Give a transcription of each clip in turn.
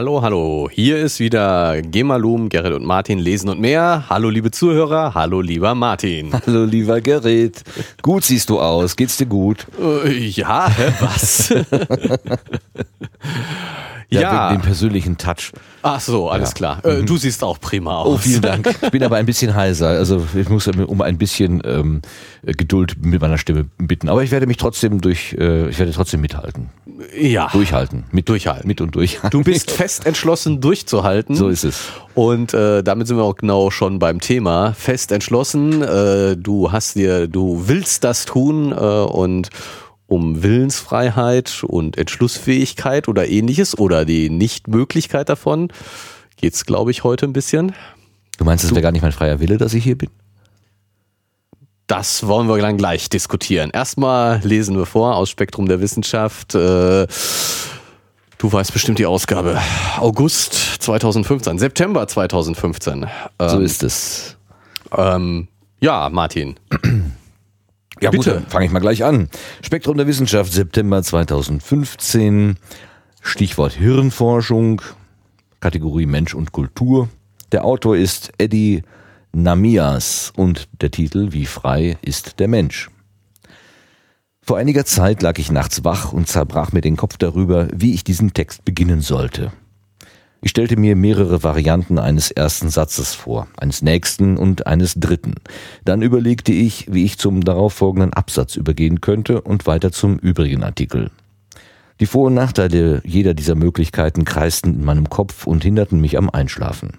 Hallo, hallo. Hier ist wieder Gemalum, Gerrit und Martin lesen und mehr. Hallo, liebe Zuhörer. Hallo, lieber Martin. Hallo, lieber Gerrit. Gut siehst du aus. Geht's dir gut? Äh, ja, was? Ja, ja. wegen dem persönlichen Touch. Ach so, alles ja. klar. Äh, mhm. du siehst auch prima aus. Oh, vielen Dank. Ich bin aber ein bisschen heiser. Also ich muss um ein bisschen ähm, Geduld mit meiner Stimme bitten. Aber ich werde mich trotzdem durch, äh, ich werde trotzdem mithalten. Ja. Durchhalten. Mit durchhalten. Mit und durchhalten. Du bist fest entschlossen durchzuhalten. So ist es. Und äh, damit sind wir auch genau schon beim Thema. Fest entschlossen. Äh, du hast dir, du willst das tun äh, und um Willensfreiheit und Entschlussfähigkeit oder ähnliches oder die Nichtmöglichkeit davon geht's, glaube ich, heute ein bisschen. Du meinst, es wäre gar nicht mein freier Wille, dass ich hier bin? Das wollen wir dann gleich diskutieren. Erstmal lesen wir vor aus Spektrum der Wissenschaft. Äh, du weißt bestimmt die Ausgabe. August 2015, September 2015. so ähm, ist es. Ähm, ja, Martin. Ja, Bitte. fange ich mal gleich an. Spektrum der Wissenschaft, September 2015. Stichwort Hirnforschung, Kategorie Mensch und Kultur. Der Autor ist Eddie Namias und der Titel Wie frei ist der Mensch. Vor einiger Zeit lag ich nachts wach und zerbrach mir den Kopf darüber, wie ich diesen Text beginnen sollte. Ich stellte mir mehrere Varianten eines ersten Satzes vor, eines nächsten und eines dritten. Dann überlegte ich, wie ich zum darauffolgenden Absatz übergehen könnte und weiter zum übrigen Artikel. Die Vor- und Nachteile jeder dieser Möglichkeiten kreisten in meinem Kopf und hinderten mich am Einschlafen.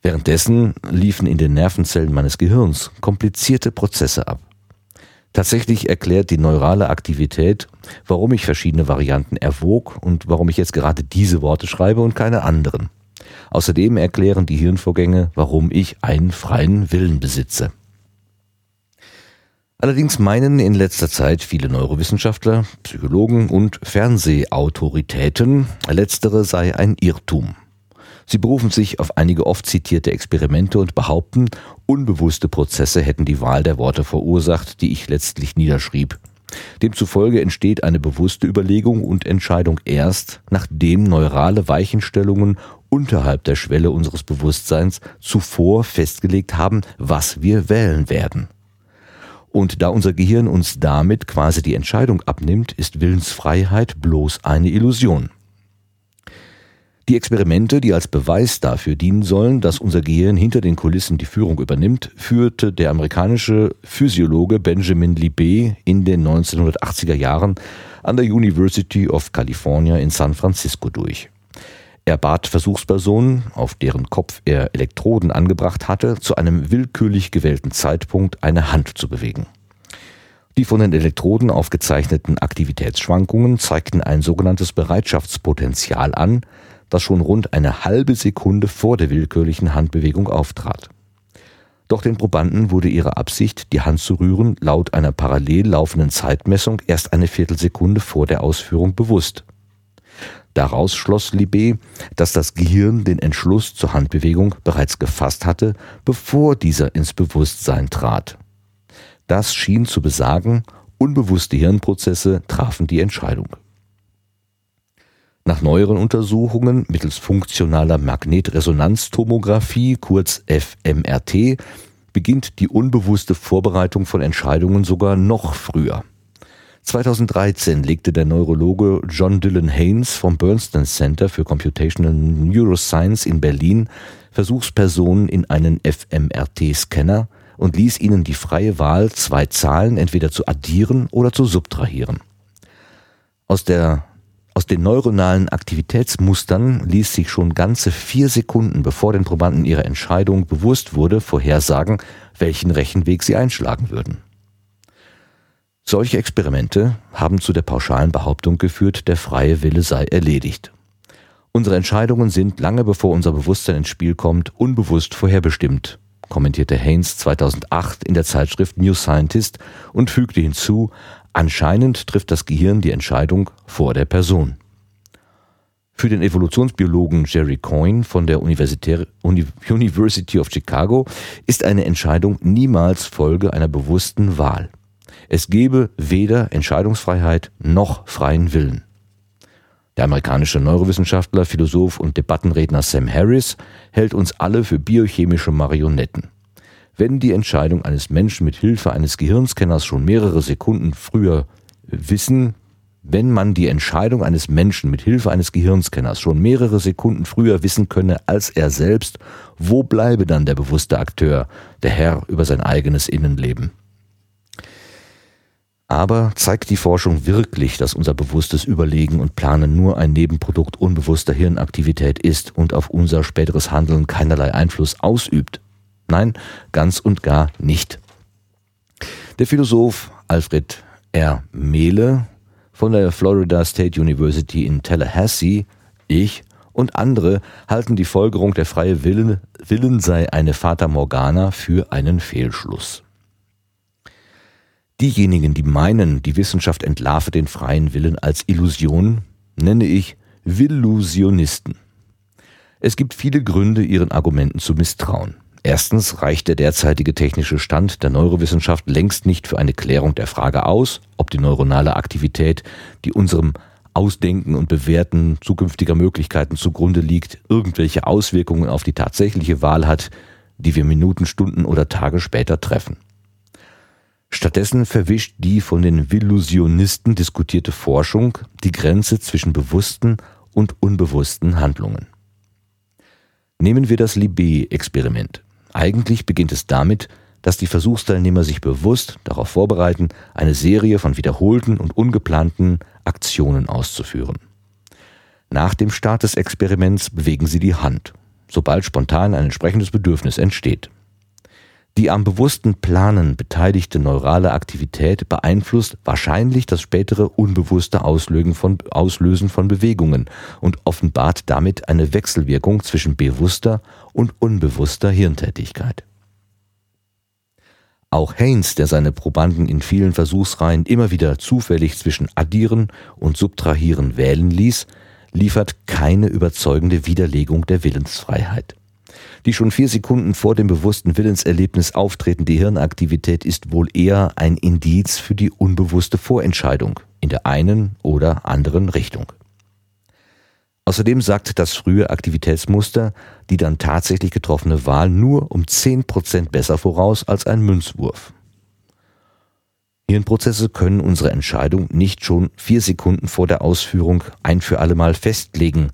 Währenddessen liefen in den Nervenzellen meines Gehirns komplizierte Prozesse ab. Tatsächlich erklärt die neurale Aktivität, warum ich verschiedene Varianten erwog und warum ich jetzt gerade diese Worte schreibe und keine anderen. Außerdem erklären die Hirnvorgänge, warum ich einen freien Willen besitze. Allerdings meinen in letzter Zeit viele Neurowissenschaftler, Psychologen und Fernsehautoritäten, letztere sei ein Irrtum. Sie berufen sich auf einige oft zitierte Experimente und behaupten, unbewusste Prozesse hätten die Wahl der Worte verursacht, die ich letztlich niederschrieb. Demzufolge entsteht eine bewusste Überlegung und Entscheidung erst, nachdem neurale Weichenstellungen unterhalb der Schwelle unseres Bewusstseins zuvor festgelegt haben, was wir wählen werden. Und da unser Gehirn uns damit quasi die Entscheidung abnimmt, ist Willensfreiheit bloß eine Illusion. Die Experimente, die als Beweis dafür dienen sollen, dass unser Gehirn hinter den Kulissen die Führung übernimmt, führte der amerikanische Physiologe Benjamin Libet in den 1980er Jahren an der University of California in San Francisco durch. Er bat Versuchspersonen, auf deren Kopf er Elektroden angebracht hatte, zu einem willkürlich gewählten Zeitpunkt eine Hand zu bewegen. Die von den Elektroden aufgezeichneten Aktivitätsschwankungen zeigten ein sogenanntes Bereitschaftspotenzial an, das schon rund eine halbe Sekunde vor der willkürlichen Handbewegung auftrat. Doch den Probanden wurde ihre Absicht, die Hand zu rühren, laut einer parallel laufenden Zeitmessung erst eine Viertelsekunde vor der Ausführung bewusst. Daraus schloss Libé, dass das Gehirn den Entschluss zur Handbewegung bereits gefasst hatte, bevor dieser ins Bewusstsein trat. Das schien zu besagen, unbewusste Hirnprozesse trafen die Entscheidung. Nach neueren Untersuchungen mittels funktionaler Magnetresonanztomographie, kurz fMRT, beginnt die unbewusste Vorbereitung von Entscheidungen sogar noch früher. 2013 legte der Neurologe John Dylan Haynes vom Bernstein Center für Computational Neuroscience in Berlin Versuchspersonen in einen fMRT-Scanner und ließ ihnen die freie Wahl, zwei Zahlen entweder zu addieren oder zu subtrahieren. Aus der aus den neuronalen Aktivitätsmustern ließ sich schon ganze vier Sekunden, bevor den Probanden ihre Entscheidung bewusst wurde, vorhersagen, welchen Rechenweg sie einschlagen würden. Solche Experimente haben zu der pauschalen Behauptung geführt, der freie Wille sei erledigt. Unsere Entscheidungen sind, lange bevor unser Bewusstsein ins Spiel kommt, unbewusst vorherbestimmt, kommentierte Haynes 2008 in der Zeitschrift New Scientist und fügte hinzu, Anscheinend trifft das Gehirn die Entscheidung vor der Person. Für den Evolutionsbiologen Jerry Coyne von der University of Chicago ist eine Entscheidung niemals Folge einer bewussten Wahl. Es gebe weder Entscheidungsfreiheit noch freien Willen. Der amerikanische Neurowissenschaftler, Philosoph und Debattenredner Sam Harris hält uns alle für biochemische Marionetten. Wenn die Entscheidung eines Menschen mit Hilfe eines Gehirnscanners schon mehrere Sekunden früher wissen, wenn man die Entscheidung eines Menschen mit Hilfe eines Gehirnscanners schon mehrere Sekunden früher wissen könne als er selbst, wo bleibe dann der bewusste Akteur, der Herr über sein eigenes Innenleben? Aber zeigt die Forschung wirklich, dass unser bewusstes Überlegen und Planen nur ein Nebenprodukt unbewusster Hirnaktivität ist und auf unser späteres Handeln keinerlei Einfluss ausübt? Nein, ganz und gar nicht. Der Philosoph Alfred R. Mehle von der Florida State University in Tallahassee, ich und andere halten die Folgerung, der freie Willen, Willen sei eine Fata Morgana für einen Fehlschluss. Diejenigen, die meinen, die Wissenschaft entlarve den freien Willen als Illusion, nenne ich Villusionisten. Es gibt viele Gründe, ihren Argumenten zu misstrauen. Erstens reicht der derzeitige technische Stand der Neurowissenschaft längst nicht für eine Klärung der Frage aus, ob die neuronale Aktivität, die unserem Ausdenken und Bewerten zukünftiger Möglichkeiten zugrunde liegt, irgendwelche Auswirkungen auf die tatsächliche Wahl hat, die wir Minuten, Stunden oder Tage später treffen. Stattdessen verwischt die von den Villusionisten diskutierte Forschung die Grenze zwischen bewussten und unbewussten Handlungen. Nehmen wir das Libé-Experiment. Eigentlich beginnt es damit, dass die Versuchsteilnehmer sich bewusst darauf vorbereiten, eine Serie von wiederholten und ungeplanten Aktionen auszuführen. Nach dem Start des Experiments bewegen sie die Hand, sobald spontan ein entsprechendes Bedürfnis entsteht. Die am bewussten Planen beteiligte neurale Aktivität beeinflusst wahrscheinlich das spätere unbewusste Auslösen von, Auslösen von Bewegungen und offenbart damit eine Wechselwirkung zwischen bewusster und unbewusster Hirntätigkeit. Auch Haynes, der seine Probanden in vielen Versuchsreihen immer wieder zufällig zwischen Addieren und Subtrahieren wählen ließ, liefert keine überzeugende Widerlegung der Willensfreiheit. Die schon vier Sekunden vor dem bewussten Willenserlebnis auftretende Hirnaktivität ist wohl eher ein Indiz für die unbewusste Vorentscheidung in der einen oder anderen Richtung. Außerdem sagt das frühe Aktivitätsmuster die dann tatsächlich getroffene Wahl nur um 10% besser voraus als ein Münzwurf. Hirnprozesse können unsere Entscheidung nicht schon vier Sekunden vor der Ausführung ein für allemal festlegen,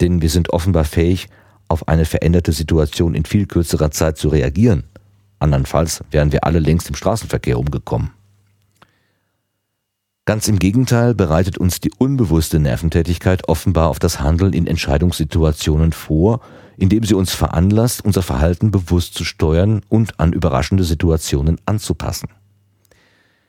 denn wir sind offenbar fähig, auf eine veränderte Situation in viel kürzerer Zeit zu reagieren. Andernfalls wären wir alle längst im Straßenverkehr umgekommen. Ganz im Gegenteil bereitet uns die unbewusste Nerventätigkeit offenbar auf das Handeln in Entscheidungssituationen vor, indem sie uns veranlasst, unser Verhalten bewusst zu steuern und an überraschende Situationen anzupassen.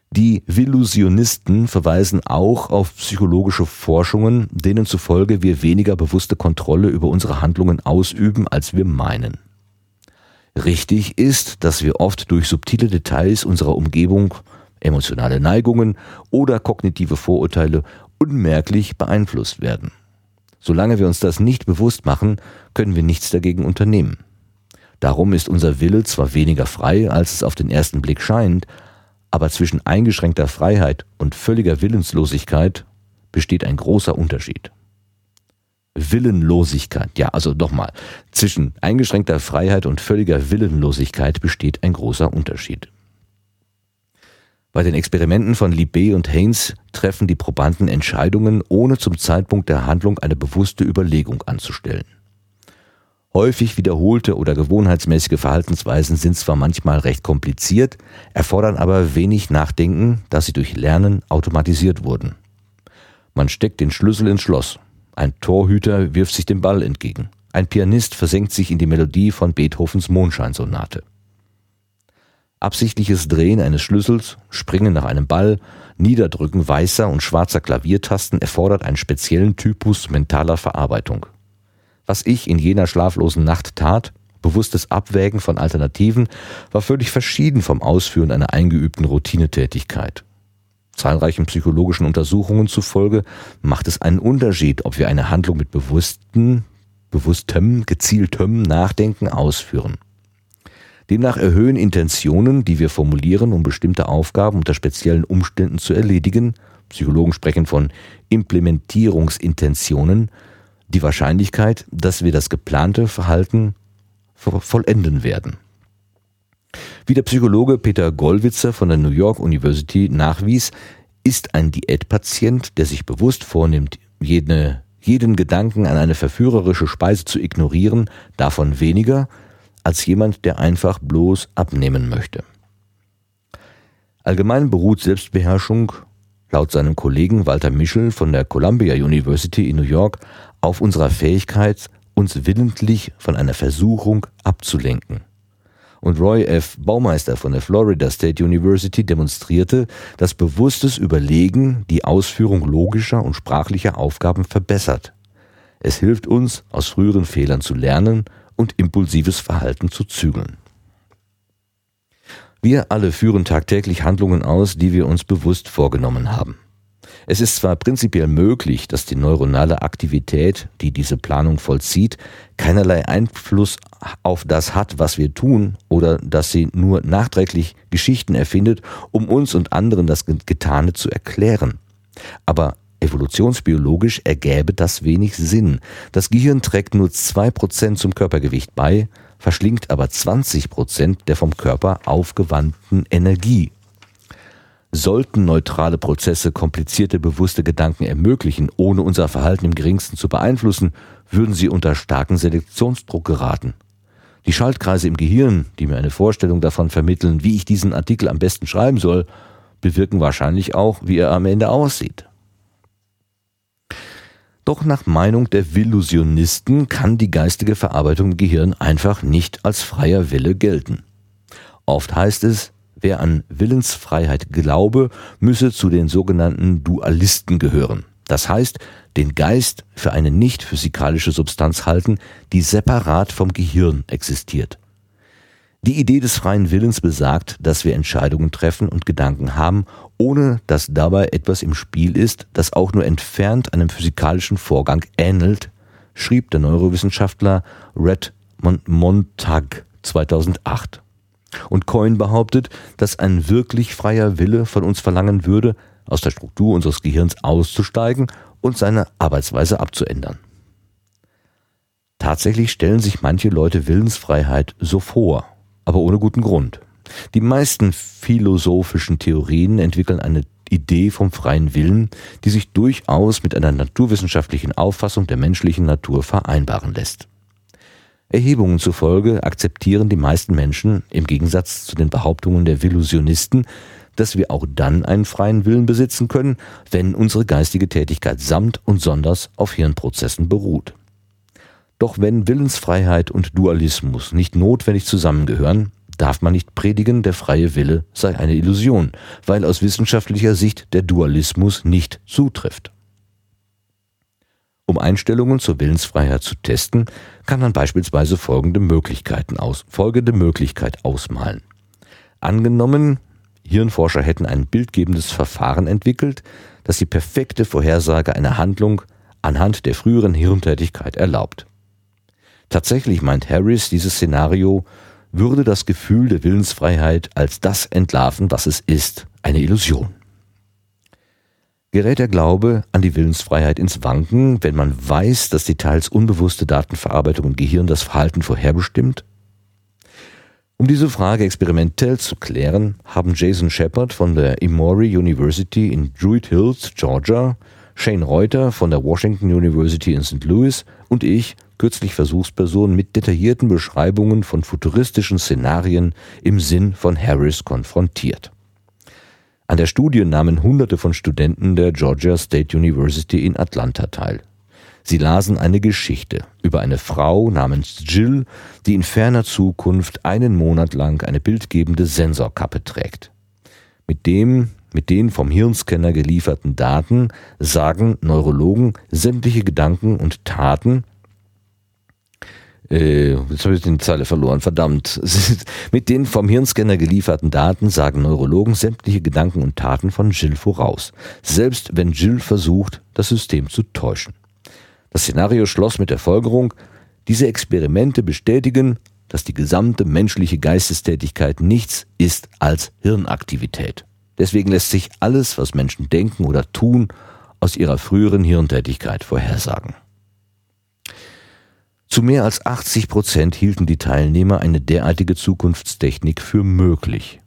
Die Villusionisten verweisen auch auf psychologische Forschungen, denen zufolge wir weniger bewusste Kontrolle über unsere Handlungen ausüben, als wir meinen. Richtig ist, dass wir oft durch subtile Details unserer Umgebung, emotionale Neigungen oder kognitive Vorurteile unmerklich beeinflusst werden. Solange wir uns das nicht bewusst machen, können wir nichts dagegen unternehmen. Darum ist unser Wille zwar weniger frei, als es auf den ersten Blick scheint, aber zwischen eingeschränkter Freiheit und völliger Willenslosigkeit besteht ein großer Unterschied. Willenlosigkeit, ja, also nochmal, zwischen eingeschränkter Freiheit und völliger Willenlosigkeit besteht ein großer Unterschied. Bei den Experimenten von Libé und Haynes treffen die Probanden Entscheidungen, ohne zum Zeitpunkt der Handlung eine bewusste Überlegung anzustellen. Häufig wiederholte oder gewohnheitsmäßige Verhaltensweisen sind zwar manchmal recht kompliziert, erfordern aber wenig Nachdenken, da sie durch Lernen automatisiert wurden. Man steckt den Schlüssel ins Schloss. Ein Torhüter wirft sich dem Ball entgegen. Ein Pianist versenkt sich in die Melodie von Beethovens Mondscheinsonate. Absichtliches Drehen eines Schlüssels, Springen nach einem Ball, Niederdrücken weißer und schwarzer Klaviertasten erfordert einen speziellen Typus mentaler Verarbeitung. Was ich in jener schlaflosen Nacht tat, bewusstes Abwägen von Alternativen, war völlig verschieden vom Ausführen einer eingeübten Routinetätigkeit. Zahlreichen psychologischen Untersuchungen zufolge macht es einen Unterschied, ob wir eine Handlung mit bewussten, bewusstem, gezieltem Nachdenken ausführen. Demnach erhöhen Intentionen, die wir formulieren, um bestimmte Aufgaben unter speziellen Umständen zu erledigen, Psychologen sprechen von Implementierungsintentionen, die Wahrscheinlichkeit, dass wir das geplante Verhalten vollenden werden. Wie der Psychologe Peter Gollwitzer von der New York University nachwies, ist ein Diätpatient, der sich bewusst vornimmt, jede, jeden Gedanken an eine verführerische Speise zu ignorieren, davon weniger als jemand, der einfach bloß abnehmen möchte. Allgemein beruht Selbstbeherrschung laut seinem Kollegen Walter Mischel von der Columbia University in New York auf unserer Fähigkeit, uns willentlich von einer Versuchung abzulenken. Und Roy F. Baumeister von der Florida State University demonstrierte, dass bewusstes Überlegen die Ausführung logischer und sprachlicher Aufgaben verbessert. Es hilft uns, aus früheren Fehlern zu lernen und impulsives Verhalten zu zügeln. Wir alle führen tagtäglich Handlungen aus, die wir uns bewusst vorgenommen haben. Es ist zwar prinzipiell möglich, dass die neuronale Aktivität, die diese Planung vollzieht, keinerlei Einfluss auf das hat, was wir tun, oder dass sie nur nachträglich Geschichten erfindet, um uns und anderen das Getane zu erklären. Aber evolutionsbiologisch ergäbe das wenig Sinn. Das Gehirn trägt nur zwei Prozent zum Körpergewicht bei, verschlingt aber 20 Prozent der vom Körper aufgewandten Energie. Sollten neutrale Prozesse komplizierte bewusste Gedanken ermöglichen, ohne unser Verhalten im geringsten zu beeinflussen, würden sie unter starken Selektionsdruck geraten. Die Schaltkreise im Gehirn, die mir eine Vorstellung davon vermitteln, wie ich diesen Artikel am besten schreiben soll, bewirken wahrscheinlich auch, wie er am Ende aussieht. Doch nach Meinung der Villusionisten kann die geistige Verarbeitung im Gehirn einfach nicht als freier Wille gelten. Oft heißt es, Wer an Willensfreiheit glaube, müsse zu den sogenannten Dualisten gehören. Das heißt, den Geist für eine nicht physikalische Substanz halten, die separat vom Gehirn existiert. Die Idee des freien Willens besagt, dass wir Entscheidungen treffen und Gedanken haben, ohne dass dabei etwas im Spiel ist, das auch nur entfernt einem physikalischen Vorgang ähnelt, schrieb der Neurowissenschaftler Red Montag 2008. Und Coyne behauptet, dass ein wirklich freier Wille von uns verlangen würde, aus der Struktur unseres Gehirns auszusteigen und seine Arbeitsweise abzuändern. Tatsächlich stellen sich manche Leute Willensfreiheit so vor, aber ohne guten Grund. Die meisten philosophischen Theorien entwickeln eine Idee vom freien Willen, die sich durchaus mit einer naturwissenschaftlichen Auffassung der menschlichen Natur vereinbaren lässt. Erhebungen zufolge akzeptieren die meisten Menschen, im Gegensatz zu den Behauptungen der Villusionisten, dass wir auch dann einen freien Willen besitzen können, wenn unsere geistige Tätigkeit samt und sonders auf Hirnprozessen beruht. Doch wenn Willensfreiheit und Dualismus nicht notwendig zusammengehören, darf man nicht predigen, der freie Wille sei eine Illusion, weil aus wissenschaftlicher Sicht der Dualismus nicht zutrifft. Um Einstellungen zur Willensfreiheit zu testen, kann man beispielsweise folgende Möglichkeiten aus, folgende Möglichkeit ausmalen. Angenommen, Hirnforscher hätten ein bildgebendes Verfahren entwickelt, das die perfekte Vorhersage einer Handlung anhand der früheren Hirntätigkeit erlaubt. Tatsächlich meint Harris, dieses Szenario würde das Gefühl der Willensfreiheit als das entlarven, was es ist, eine Illusion. Gerät der Glaube an die Willensfreiheit ins Wanken, wenn man weiß, dass die teils unbewusste Datenverarbeitung im Gehirn das Verhalten vorherbestimmt? Um diese Frage experimentell zu klären, haben Jason Shepard von der Emory University in Druid Hills, Georgia, Shane Reuter von der Washington University in St. Louis und ich kürzlich Versuchspersonen mit detaillierten Beschreibungen von futuristischen Szenarien im Sinn von Harris konfrontiert. An der Studie nahmen Hunderte von Studenten der Georgia State University in Atlanta teil. Sie lasen eine Geschichte über eine Frau namens Jill, die in ferner Zukunft einen Monat lang eine bildgebende Sensorkappe trägt. Mit dem mit den vom Hirnscanner gelieferten Daten sagen Neurologen sämtliche Gedanken und Taten äh, jetzt habe ich die Zeile verloren, verdammt. Mit den vom Hirnscanner gelieferten Daten sagen Neurologen sämtliche Gedanken und Taten von Jill voraus, selbst wenn Jill versucht, das System zu täuschen. Das Szenario schloss mit der Folgerung, diese Experimente bestätigen, dass die gesamte menschliche Geistestätigkeit nichts ist als Hirnaktivität. Deswegen lässt sich alles, was Menschen denken oder tun, aus ihrer früheren Hirntätigkeit vorhersagen. Zu mehr als 80 Prozent hielten die Teilnehmer eine derartige Zukunftstechnik für möglich.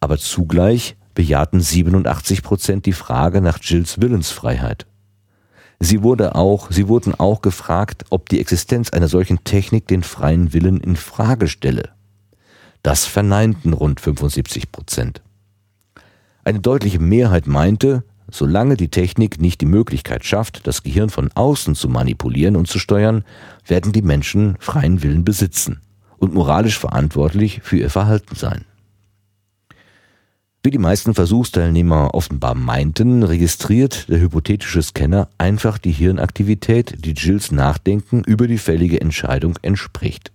Aber zugleich bejahten 87 Prozent die Frage nach Jills Willensfreiheit. Sie, wurde auch, sie wurden auch gefragt, ob die Existenz einer solchen Technik den freien Willen in Frage stelle. Das verneinten rund 75 Prozent. Eine deutliche Mehrheit meinte, solange die Technik nicht die Möglichkeit schafft, das Gehirn von außen zu manipulieren und zu steuern, werden die Menschen freien Willen besitzen und moralisch verantwortlich für ihr Verhalten sein. Wie die meisten Versuchsteilnehmer offenbar meinten, registriert der hypothetische Scanner einfach die Hirnaktivität, die Jills Nachdenken über die fällige Entscheidung entspricht.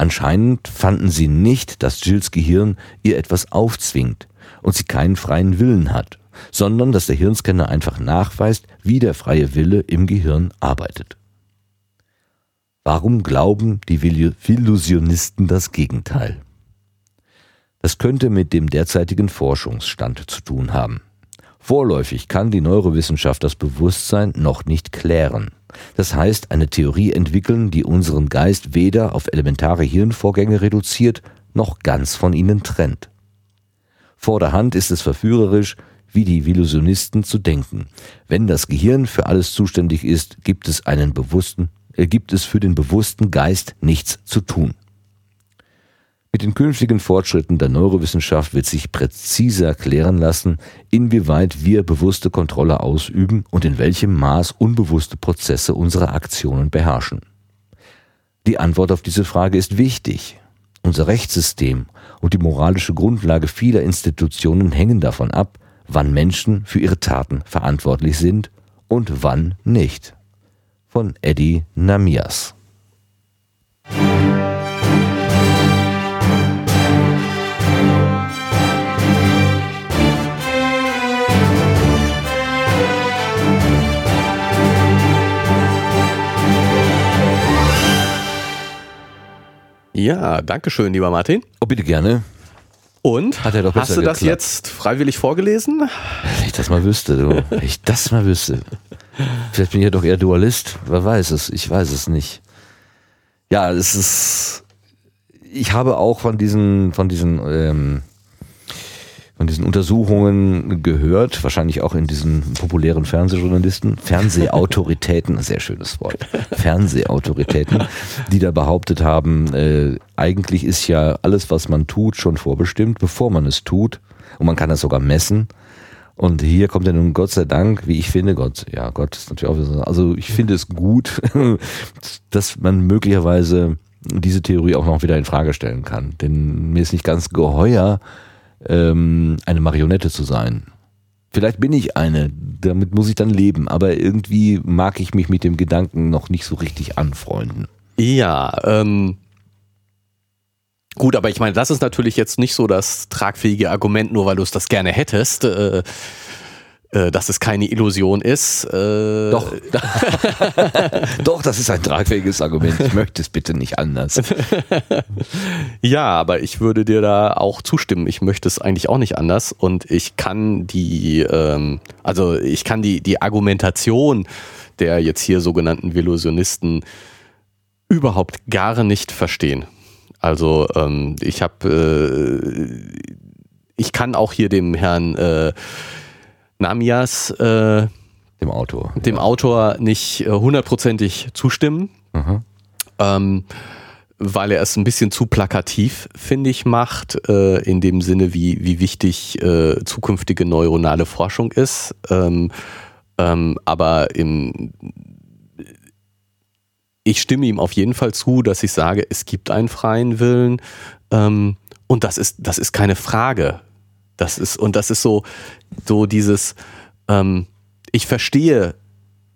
Anscheinend fanden sie nicht, dass Jills Gehirn ihr etwas aufzwingt und sie keinen freien Willen hat, sondern dass der Hirnscanner einfach nachweist, wie der freie Wille im Gehirn arbeitet. Warum glauben die Illusionisten das Gegenteil? Das könnte mit dem derzeitigen Forschungsstand zu tun haben. Vorläufig kann die Neurowissenschaft das Bewusstsein noch nicht klären. Das heißt, eine Theorie entwickeln, die unseren Geist weder auf elementare Hirnvorgänge reduziert, noch ganz von ihnen trennt. Vor der Hand ist es verführerisch, wie die Illusionisten zu denken. Wenn das Gehirn für alles zuständig ist, gibt es einen bewussten, äh, gibt es für den bewussten Geist nichts zu tun. Mit den künftigen Fortschritten der Neurowissenschaft wird sich präziser klären lassen, inwieweit wir bewusste Kontrolle ausüben und in welchem Maß unbewusste Prozesse unsere Aktionen beherrschen. Die Antwort auf diese Frage ist wichtig. Unser Rechtssystem und die moralische Grundlage vieler Institutionen hängen davon ab, wann Menschen für ihre Taten verantwortlich sind und wann nicht. Von Eddie Namias. Ja, danke schön, lieber Martin. Oh, bitte gerne. Und? Hat er doch hast du das geklappt. jetzt freiwillig vorgelesen? Wenn ich das mal wüsste, du. Wenn ich das mal wüsste. Vielleicht bin ich ja doch eher Dualist. Wer weiß es? Ich weiß es nicht. Ja, es ist. Ich habe auch von diesen, von diesen ähm, von diesen Untersuchungen gehört, wahrscheinlich auch in diesen populären Fernsehjournalisten, Fernsehautoritäten, sehr schönes Wort, Fernsehautoritäten, die da behauptet haben, äh, eigentlich ist ja alles, was man tut, schon vorbestimmt, bevor man es tut. Und man kann das sogar messen. Und hier kommt ja nun Gott sei Dank, wie ich finde, Gott, ja, Gott ist natürlich auch, so- also ich finde es gut, dass man möglicherweise diese Theorie auch noch wieder in Frage stellen kann. Denn mir ist nicht ganz geheuer, ähm, eine Marionette zu sein. Vielleicht bin ich eine, damit muss ich dann leben, aber irgendwie mag ich mich mit dem Gedanken noch nicht so richtig anfreunden. Ja, ähm. Gut, aber ich meine, das ist natürlich jetzt nicht so das tragfähige Argument, nur weil du es das gerne hättest, äh, dass es keine Illusion ist. Äh, Doch. Doch, das ist ein tragfähiges Argument. Ich möchte es bitte nicht anders. Ja, aber ich würde dir da auch zustimmen. Ich möchte es eigentlich auch nicht anders und ich kann die, ähm, also ich kann die, die Argumentation der jetzt hier sogenannten Illusionisten überhaupt gar nicht verstehen. Also ähm, ich habe, äh, ich kann auch hier dem Herrn äh, Namias, äh, Dem Autor. dem Autor, nicht äh, hundertprozentig zustimmen Aha. ähm, weil er es ein bisschen zu plakativ, finde ich, macht, äh, in dem Sinne, wie, wie wichtig äh, zukünftige neuronale Forschung ist. Ähm, ähm, aber im, ich stimme ihm auf jeden Fall zu, dass ich sage, es gibt einen freien Willen ähm, und das ist, das ist keine Frage. Das ist, und das ist so, so dieses, ähm, ich verstehe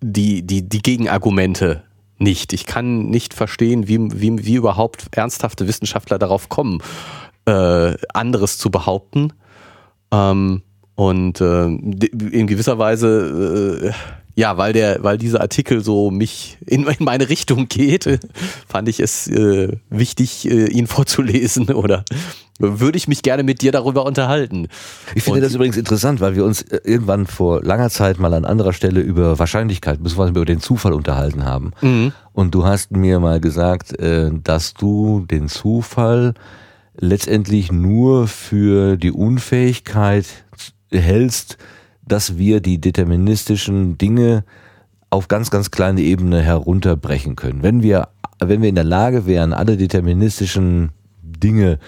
die, die, die Gegenargumente nicht. Ich kann nicht verstehen, wie, wie, wie überhaupt ernsthafte Wissenschaftler darauf kommen, äh, anderes zu behaupten. Ähm, und äh, in gewisser Weise, äh, ja, weil der, weil dieser Artikel so mich in, in meine Richtung geht, fand ich es äh, wichtig, äh, ihn vorzulesen oder würde ich mich gerne mit dir darüber unterhalten. Ich finde Und- das übrigens interessant, weil wir uns äh, irgendwann vor langer Zeit mal an anderer Stelle über Wahrscheinlichkeit, beziehungsweise über den Zufall unterhalten haben. Mhm. Und du hast mir mal gesagt, äh, dass du den Zufall letztendlich nur für die Unfähigkeit hältst, dass wir die deterministischen Dinge auf ganz, ganz kleine Ebene herunterbrechen können. Wenn wir, wenn wir in der Lage wären, alle deterministischen Dinge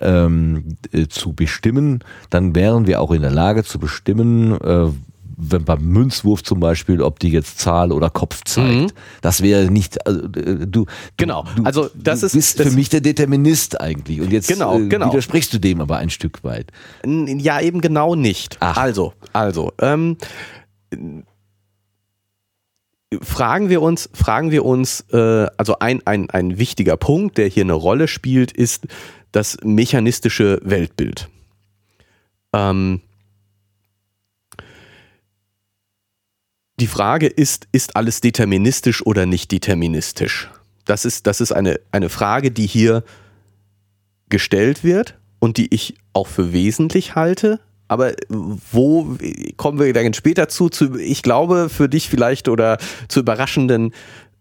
ähm, äh, zu bestimmen, dann wären wir auch in der Lage zu bestimmen, äh, wenn beim Münzwurf zum Beispiel, ob die jetzt Zahl oder Kopf zeigt. Das wäre nicht, also, äh, du, Mhm. Genau, du, also das du ist- bist das- für mich der Determinist eigentlich. Und jetzt Genau, äh, genau. widersprichst du dem aber ein Stück weit. Ja, eben genau nicht. Ach. Also, also, ähm, fragen wir uns, fragen wir uns, äh, also ein, ein, ein wichtiger Punkt, der hier eine Rolle spielt, ist das mechanistische Weltbild. Ähm, die Frage ist, ist alles deterministisch oder nicht deterministisch? Das ist, das ist eine, eine Frage, die hier gestellt wird und die ich auch für wesentlich halte. Aber wo kommen wir dann später zu, zu ich glaube, für dich vielleicht oder zu überraschenden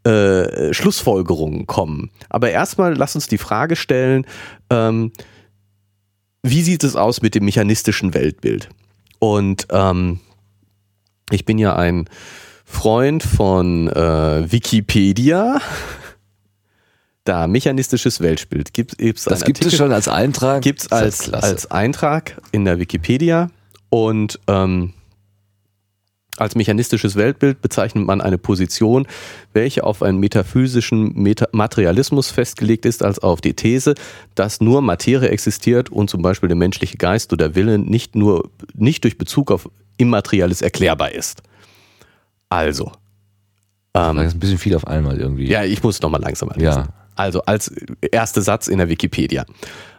äh, Schlussfolgerungen kommen. Aber erstmal lass uns die Frage stellen, ähm, wie sieht es aus mit dem mechanistischen Weltbild? Und ähm, ich bin ja ein Freund von äh, Wikipedia. Da mechanistisches Weltbild gibt es Das gibt es schon als Eintrag. gibt es als, als Eintrag in der Wikipedia und ähm, als mechanistisches Weltbild bezeichnet man eine Position, welche auf einen metaphysischen Meta Materialismus festgelegt ist, als auf die These, dass nur Materie existiert und zum Beispiel der menschliche Geist oder Wille nicht nur nicht durch Bezug auf Immaterielles erklärbar ist. Also, Das ist ein bisschen viel auf einmal irgendwie. ja, ich muss nochmal langsamer lesen. Ja. Also als erster Satz in der Wikipedia.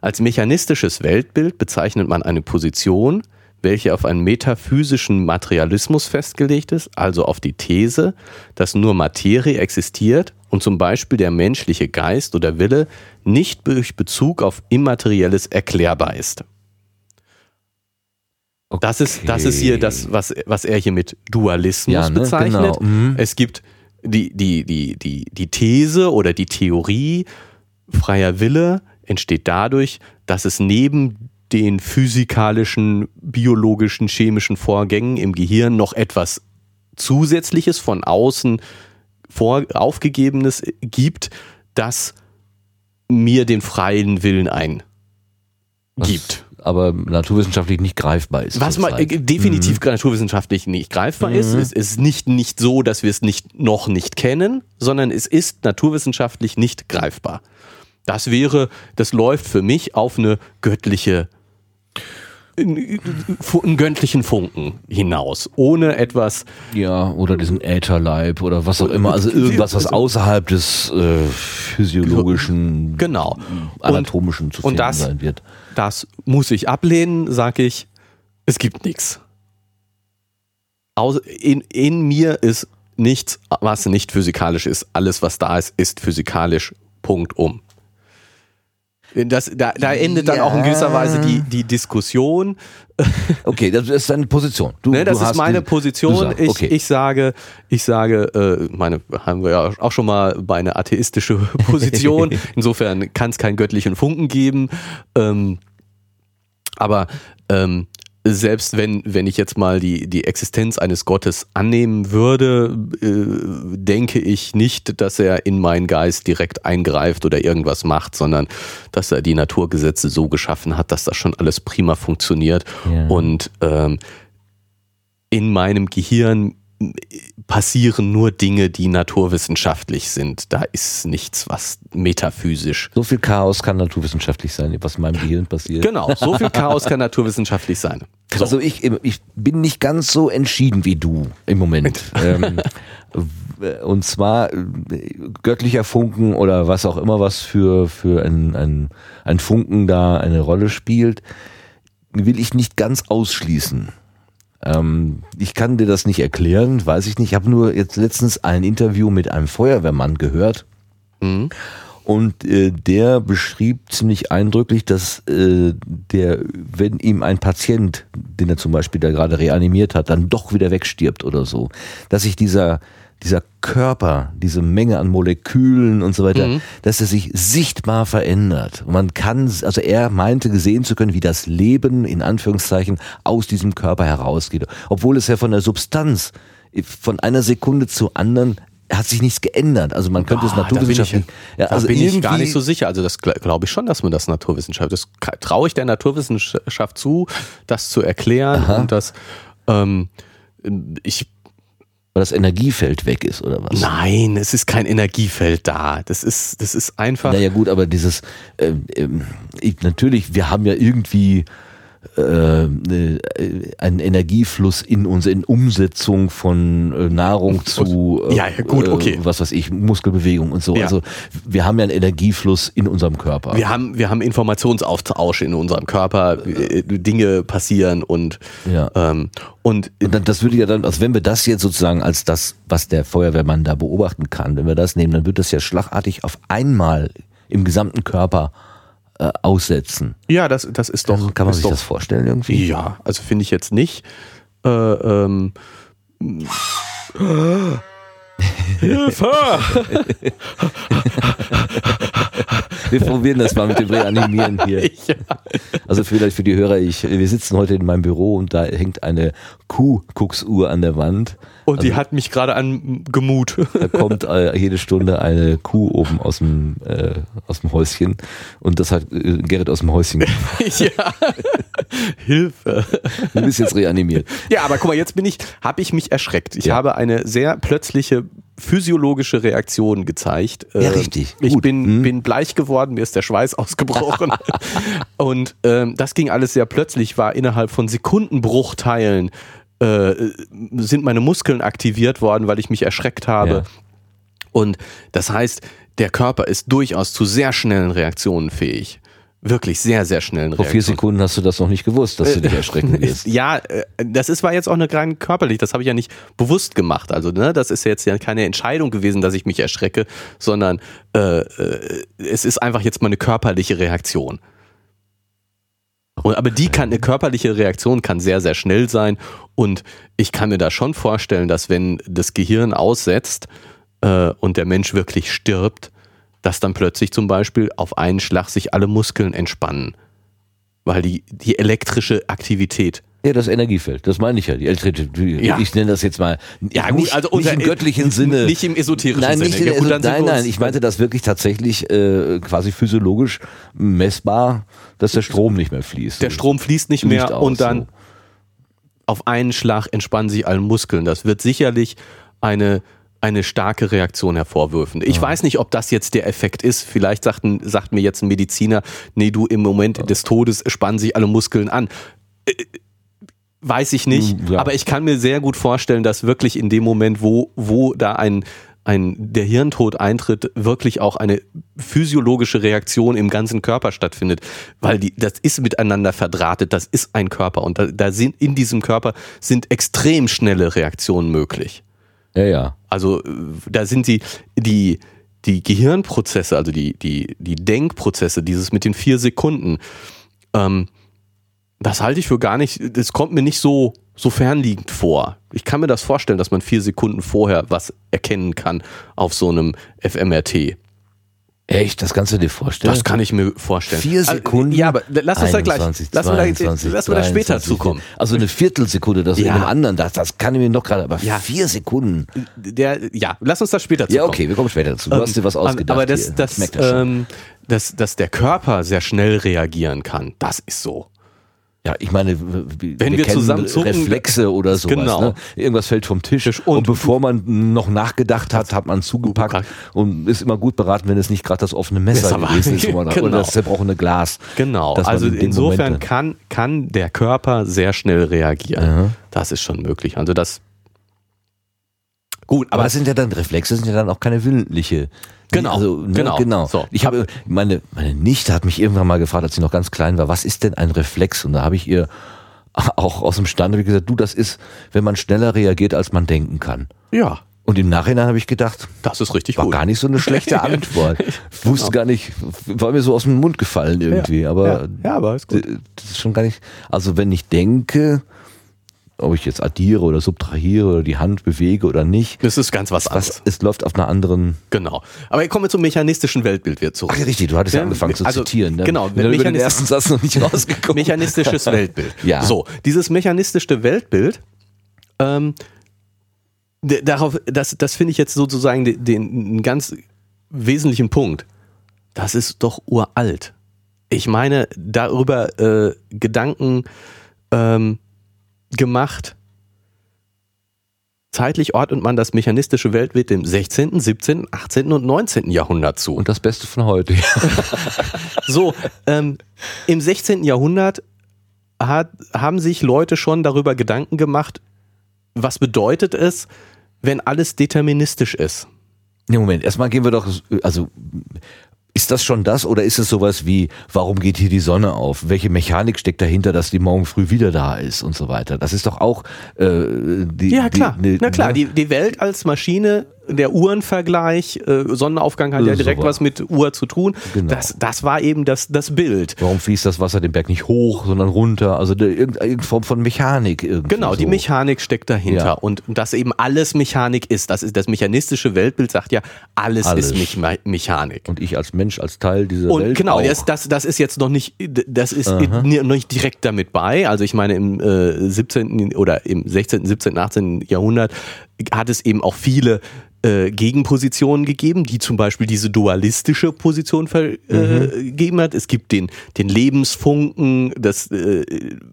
Als mechanistisches Weltbild bezeichnet man eine Position, welche auf einen metaphysischen Materialismus festgelegt ist, also auf die These, dass nur Materie existiert und zum Beispiel der menschliche Geist oder Wille nicht durch Bezug auf Immaterielles erklärbar ist. Das ist, das ist hier das, was, was er hier mit Dualismus Ja, ne, bezeichnet. genau. Mhm. Es gibt die, die, die, die, die These oder die Theorie, freier Wille entsteht dadurch, dass es neben den physikalischen, biologischen, chemischen Vorgängen im Gehirn noch etwas Zusätzliches von außen vor, aufgegebenes gibt, das mir den freien Willen eingibt. Was aber naturwissenschaftlich nicht greifbar ist. Was mal äh, definitiv naturwissenschaftlich nicht greifbar ist, es ist nicht, nicht so, dass wir es nicht, noch nicht kennen, sondern es ist naturwissenschaftlich nicht greifbar. Das wäre, das läuft für mich auf eine göttliche, einen göttlichen Funken hinaus, ohne etwas, Ja, oder diesen Ätherleib oder was auch immer. Also irgendwas, was außerhalb des äh, physiologischen, genau. anatomischen zu und finden das- sein wird. Das muss ich ablehnen, sage ich, es gibt nichts. In, in mir ist nichts, was nicht physikalisch ist. Alles, was da ist, ist physikalisch. Punkt um. Das, da, da endet dann auch in gewisser Ja. Weise die, die Diskussion. Okay, das ist deine Position. Du, Ne, das du ist meine die- Position. sagst, ich, okay. ich sage, ich sage, äh, meine haben wir ja auch schon mal bei einer atheistische Position. Insofern kann es keinen göttlichen Funken geben. Ähm, aber ähm, selbst wenn, wenn ich jetzt mal die, die Existenz eines Gottes annehmen würde, äh, denke ich nicht, dass er in meinen Geist direkt eingreift oder irgendwas macht, sondern dass er die Naturgesetze so geschaffen hat, dass das schon alles prima funktioniert. Ja. Und ähm, in meinem Gehirn passieren nur Dinge, die naturwissenschaftlich sind. Da ist nichts, was metaphysisch. so viel Chaos kann naturwissenschaftlich sein, was in meinem Gehirn passiert. Genau, so viel Chaos kann naturwissenschaftlich sein. So. Also ich, ich bin nicht ganz so entschieden wie du im Moment. ähm, und zwar äh, göttlicher Funken oder was auch immer, was für, für ein, ein, ein Funken da eine Rolle spielt, will ich nicht ganz ausschließen. Ähm, ich kann dir das nicht erklären, weiß ich nicht. Ich habe nur jetzt letztens ein Interview mit einem Feuerwehrmann gehört. Mhm. Und äh, der beschrieb ziemlich eindrücklich, dass äh, der, wenn ihm ein Patient, den er zum Beispiel da gerade reanimiert hat, dann doch wieder wegstirbt oder so, dass sich dieser dieser Körper, diese Menge an Molekülen und so weiter, mhm. dass er sich sichtbar verändert. Und man kann, also er meinte gesehen zu können, wie das Leben in Anführungszeichen aus diesem Körper herausgeht. Obwohl es ja von der Substanz von einer Sekunde zur anderen hat sich nichts geändert. Also man könnte es naturwissenschaftlich. Da bin, ich, ja, also bin ich gar nicht so sicher. Also das glaube ich schon, dass man das Naturwissenschaft. Das traue ich der Naturwissenschaft zu, das zu erklären Aha. und das. Ähm, ich weil das Energiefeld weg ist oder was? Nein, es ist kein Energiefeld da. Das ist, das ist einfach. Naja gut, aber dieses, äh, äh, natürlich, wir haben ja irgendwie äh, äh, einen Energiefluss in uns, in Umsetzung von äh, Nahrung zu ja, ja, gut, okay. was weiß ich, Muskelbewegung und so. Ja. Also wir haben ja einen Energiefluss in unserem Körper. Wir haben, wir haben Informationsaustausch in unserem Körper, Dinge passieren und ja. ähm, und, und das würde ja dann, also wenn wir das jetzt sozusagen als das, was der Feuerwehrmann da beobachten kann, wenn wir das nehmen, dann wird das ja schlagartig auf einmal im gesamten Körper äh, aussetzen. Ja, das, das ist doch. Also kann man sich doch, das vorstellen irgendwie? Ja, also finde ich jetzt nicht. Äh, ähm, Hilfe! wir probieren das mal mit dem Reanimieren hier. Also vielleicht für die Hörer, ich, wir sitzen heute in meinem Büro und da hängt eine Kuhkucksuhr an der Wand. Und also, die hat mich gerade angemut. Da kommt äh, jede Stunde eine Kuh oben aus dem, äh, aus dem Häuschen und das hat äh, Gerrit aus dem Häuschen gemacht. ja. Hilfe. Du bist jetzt reanimiert. Ja, aber guck mal, jetzt bin ich, habe ich mich erschreckt. Ich ja. habe eine sehr plötzliche physiologische Reaktion gezeigt. Ja, ähm, richtig. Ich bin, hm. bin bleich geworden, mir ist der Schweiß ausgebrochen. und ähm, das ging alles sehr plötzlich, war innerhalb von Sekundenbruchteilen äh, sind meine Muskeln aktiviert worden, weil ich mich erschreckt habe. Ja. Und das heißt, der Körper ist durchaus zu sehr schnellen Reaktionen fähig wirklich sehr, sehr schnellen Reaktion. Vor vier Sekunden hast du das noch nicht gewusst, dass du dich erschrecken wirst. ja, äh, das ist war jetzt auch eine rein körperlich, das habe ich ja nicht bewusst gemacht. Also ne, das ist jetzt ja keine Entscheidung gewesen, dass ich mich erschrecke, sondern äh, äh, es ist einfach jetzt mal eine körperliche Reaktion. Und, aber die kann, eine körperliche Reaktion kann sehr, sehr schnell sein. Und ich kann mir da schon vorstellen, dass wenn das Gehirn aussetzt äh, und der Mensch wirklich stirbt, dass dann plötzlich zum Beispiel auf einen Schlag sich alle Muskeln entspannen. Weil die, die elektrische Aktivität. Ja, das Energiefeld, das meine ich ja. Die die, ja. Ich nenne das jetzt mal ja, gut, nicht, also nicht im göttlichen Sinne. Nicht im esoterischen nein, nicht Sinne. In, ja, nein, nein, ich meinte das wirklich tatsächlich äh, quasi physiologisch messbar, dass der Strom nicht mehr fließt. Der Strom fließt nicht mehr aus, und dann so. auf einen Schlag entspannen sich alle Muskeln. Das wird sicherlich eine eine starke Reaktion hervorwürfen. Ich ja. weiß nicht, ob das jetzt der Effekt ist. Vielleicht sagt, sagt mir jetzt ein Mediziner, nee, du im Moment ja. des Todes spannen sich alle Muskeln an. Äh, weiß ich nicht, hm, ja. aber ich kann mir sehr gut vorstellen, dass wirklich in dem Moment, wo, wo da ein, ein, der Hirntod eintritt, wirklich auch eine physiologische Reaktion im ganzen Körper stattfindet, weil die, das ist miteinander verdrahtet, das ist ein Körper und da, da sind in diesem Körper sind extrem schnelle Reaktionen möglich. Ja, ja. Also da sind sie die die Gehirnprozesse, also die die die Denkprozesse, dieses mit den vier Sekunden. Ähm, das halte ich für gar nicht. Das kommt mir nicht so so fernliegend vor. Ich kann mir das vorstellen, dass man vier Sekunden vorher was erkennen kann auf so einem FMRT. Echt? Das kannst du dir vorstellen? Das kann ich mir vorstellen. Vier also, Sekunden? Ja, aber lass uns 21, da gleich, lass, 22, da, lass 22, da später zukommen. Also eine Viertelsekunde, das ja. in einem anderen, das, das kann ich mir noch gerade, aber ja. vier Sekunden. Der, ja, lass uns da später zukommen. Ja, okay, wir kommen später dazu. Du ähm, hast dir was ausgedacht. Aber das, das, das, ähm, dass, dass der Körper sehr schnell reagieren kann, das ist so. Ja, ich meine, wir, wenn wir, zusammen zucken, Reflexe oder sowas. Genau. Ne? Irgendwas fällt vom Tisch und, und bevor man noch nachgedacht hat, hat man zugepackt und ist immer gut beraten, wenn es nicht gerade das offene Messer, gewesen ist oder, genau. oder das zerbrochene Glas. Genau. Also insofern kann, kann der Körper sehr schnell reagieren. Ja. Das ist schon möglich. Also das Gut, aber, es sind ja dann Reflexe, sind ja dann auch keine willentliche Genau, also, ne, genau. genau. So. Ich habe meine meine Nichte hat mich irgendwann mal gefragt, als sie noch ganz klein war, was ist denn ein Reflex? Und da habe ich ihr auch aus dem Stand gesagt, du, das ist, wenn man schneller reagiert, als man denken kann. Ja. Und im Nachhinein habe ich gedacht, Das ist richtig war gut. gar nicht so eine schlechte Antwort. Ich wusste Genau. gar nicht, war mir so aus dem Mund gefallen irgendwie. Aber ja, ja, aber ist gut. das ist schon gar nicht. Also wenn ich denke, ob ich jetzt addiere oder subtrahiere oder die Hand bewege oder nicht, Das ist ganz was anderes. es läuft auf einer anderen. Genau. Aber kommen wir zum mechanistischen Weltbild wieder zurück. Ach richtig, du hattest ja, Ja, angefangen zu also, zitieren. Ne? genau, Ich bin über den ersten Satz noch nicht rausgekommen. Mechanistisches Weltbild. Ja. So, dieses mechanistische Weltbild, ähm, darauf, das, das finde ich jetzt sozusagen den, den ganz wesentlichen Punkt. Das ist doch uralt. Ich meine, darüber äh, Gedanken ähm, gemacht. Zeitlich ordnet man das mechanistische Weltbild dem 16., 17., 18. und 19. Jahrhundert zu. Und das Beste von heute. So, ähm, im 16. Jahrhundert hat, haben sich Leute schon darüber Gedanken gemacht, was bedeutet es, wenn alles deterministisch ist. Nee, Moment, erstmal gehen wir doch, also ist das schon das oder ist es sowas wie, warum geht hier die Sonne auf? Welche Mechanik steckt dahinter, dass die morgen früh wieder da ist und so weiter? Das ist doch auch äh, die. Ja, klar. Die, ne- Na klar, ne? die, die Welt als Maschine, der Uhrenvergleich, äh, Sonnenaufgang hat ja Äh, direkt super. was mit Uhr zu tun. Genau. Das, das war eben das, das Bild. Warum fließt das Wasser den Berg nicht hoch, sondern runter? Also de- irgendeine Form von Mechanik irgendwie. Genau, die so. Mechanik steckt dahinter. Ja. Und, und dass eben alles Mechanik ist. Das ist das mechanistische Weltbild sagt ja, alles, Alles. ist Und Mechanik. ich als Mensch, als Teil dieser Und Welt. genau, auch. das, das, das ist jetzt noch nicht, das ist noch nicht direkt damit bei. Also ich meine, im äh, 17. oder im 16., 17., 18. Jahrhundert hat es eben auch viele äh, Gegenpositionen gegeben, die zum Beispiel diese dualistische Position vergeben hat. Es gibt den, den Lebensfunken, das äh,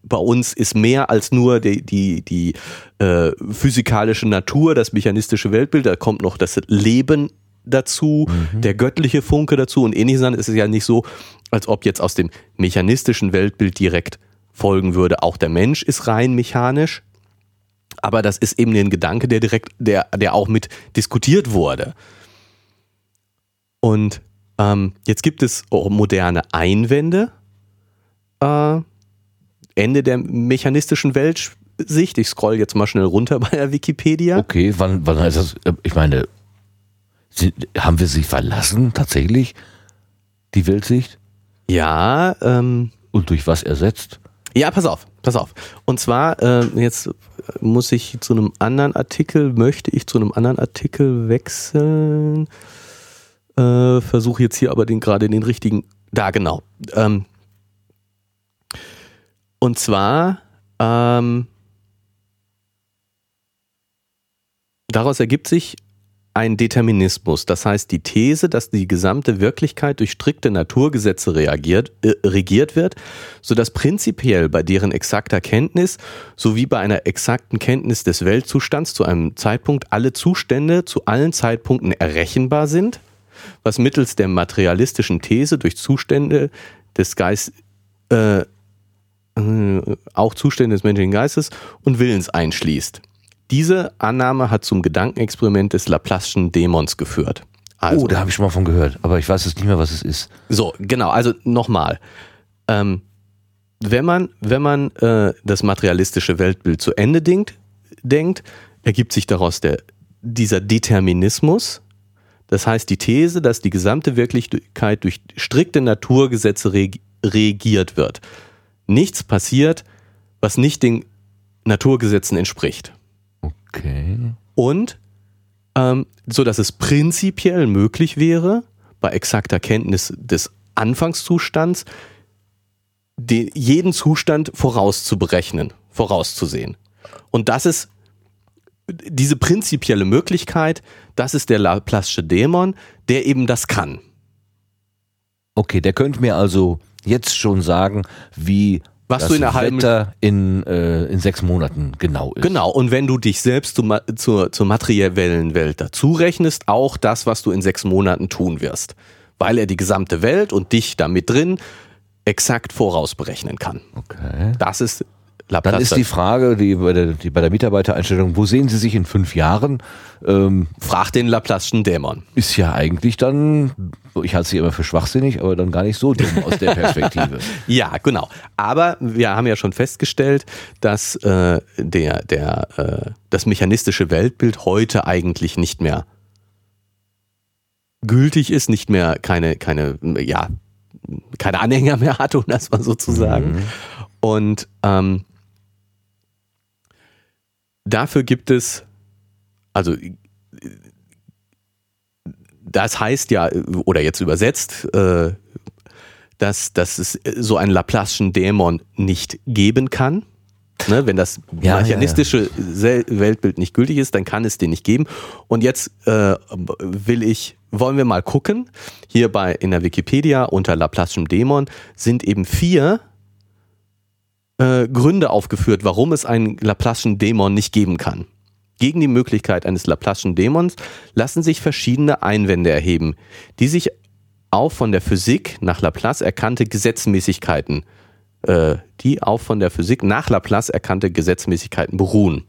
bei uns ist mehr als nur die, die, die äh, physikalische Natur, das mechanistische Weltbild, da kommt noch das Leben dazu, der göttliche Funke dazu und ähnliches. Dann ist es ja nicht so, als ob jetzt aus dem mechanistischen Weltbild direkt folgen würde, auch der Mensch ist rein mechanisch. Aber das ist eben ein Gedanke, der direkt, der, der auch mit diskutiert wurde. Und ähm, jetzt gibt es moderne Einwände. Äh, Ende der mechanistischen Weltsicht. Ich scroll jetzt mal schnell runter bei der Wikipedia. Okay, wann, wann ist das? äh, Ich meine, sind, haben wir sie verlassen tatsächlich? Die Weltsicht? Ja, ähm, Und durch was ersetzt? Ja, pass auf, pass auf. Und zwar, äh, jetzt muss ich zu einem anderen Artikel, möchte ich zu einem anderen Artikel wechseln. Äh, Versuche jetzt hier aber den gerade den richtigen. Da, genau. Ähm, und zwar, ähm, daraus ergibt sich ein Determinismus. Das heißt, die These, dass die gesamte Wirklichkeit durch strikte Naturgesetze reagiert, äh, regiert wird, sodass prinzipiell bei deren exakter Kenntnis sowie bei einer exakten Kenntnis des Weltzustands zu einem Zeitpunkt alle Zustände zu allen Zeitpunkten errechenbar sind, was mittels der materialistischen These durch Zustände des Geistes äh, äh, auch Zustände des menschlichen Geistes und Willens einschließt. Diese Annahme hat zum Gedankenexperiment des Laplace'schen Dämons geführt. Also, oh, da habe ich schon mal von gehört, aber ich weiß jetzt nicht mehr, was es ist. so, genau, also nochmal. Ähm, wenn man, wenn man äh, das materialistische Weltbild zu Ende denkt, denkt, ergibt sich daraus der, dieser Determinismus. Das heißt, die These, dass die gesamte Wirklichkeit durch strikte Naturgesetze reg regiert wird. Nichts passiert, was nicht den Naturgesetzen entspricht. Okay. Und ähm, so dass es prinzipiell möglich wäre, bei exakter Kenntnis des Anfangszustands, den, jeden Zustand vorauszuberechnen, vorauszusehen. Und das ist diese prinzipielle Möglichkeit, das ist der Laplace'sche Dämon, der eben das kann. Okay, der könnte mir also jetzt schon sagen, wie Was das du in halben- Wetter in, äh, in sechs Monaten genau ist. Genau, und wenn du dich selbst zu, zur, zur materiellen Welt dazu rechnest, auch das, was du in sechs Monaten tun wirst. Weil er die gesamte Welt und dich damit drin exakt vorausberechnen kann. Okay. Das ist Laplace. Dann ist die Frage, die bei der, die bei der Mitarbeitereinstellung, wo sehen Sie sich in fünf Jahren? Ähm, Frag den Laplace'schen Dämon. ist ja eigentlich dann Ich halte sie immer für schwachsinnig, aber dann gar nicht so dumm aus der Perspektive. ja, genau. Aber wir haben ja schon festgestellt, dass äh, der, der, äh, das mechanistische Weltbild heute eigentlich nicht mehr gültig ist, nicht mehr keine, keine, ja, keine Anhänger mehr hat, um das mal so zu sagen. Mhm. Und ähm, dafür gibt es, also das heißt ja, oder jetzt übersetzt, äh, dass, dass es so einen Laplace'schen Dämon nicht geben kann. Ne, wenn das ja, mechanistische ja, ja. Weltbild nicht gültig ist, dann kann es den nicht geben. Und jetzt äh, will ich, wollen wir mal gucken. Hier bei in der Wikipedia unter Laplace'schem Dämon sind eben vier äh, Gründe aufgeführt, warum es einen Laplace'schen Dämon nicht geben kann. Gegen die Möglichkeit eines Laplace'schen Dämons lassen sich verschiedene Einwände erheben, die sich auf von der Physik nach Laplace erkannte Gesetzmäßigkeiten, äh, die auf von der Physik nach Laplace erkannte Gesetzmäßigkeiten beruhen.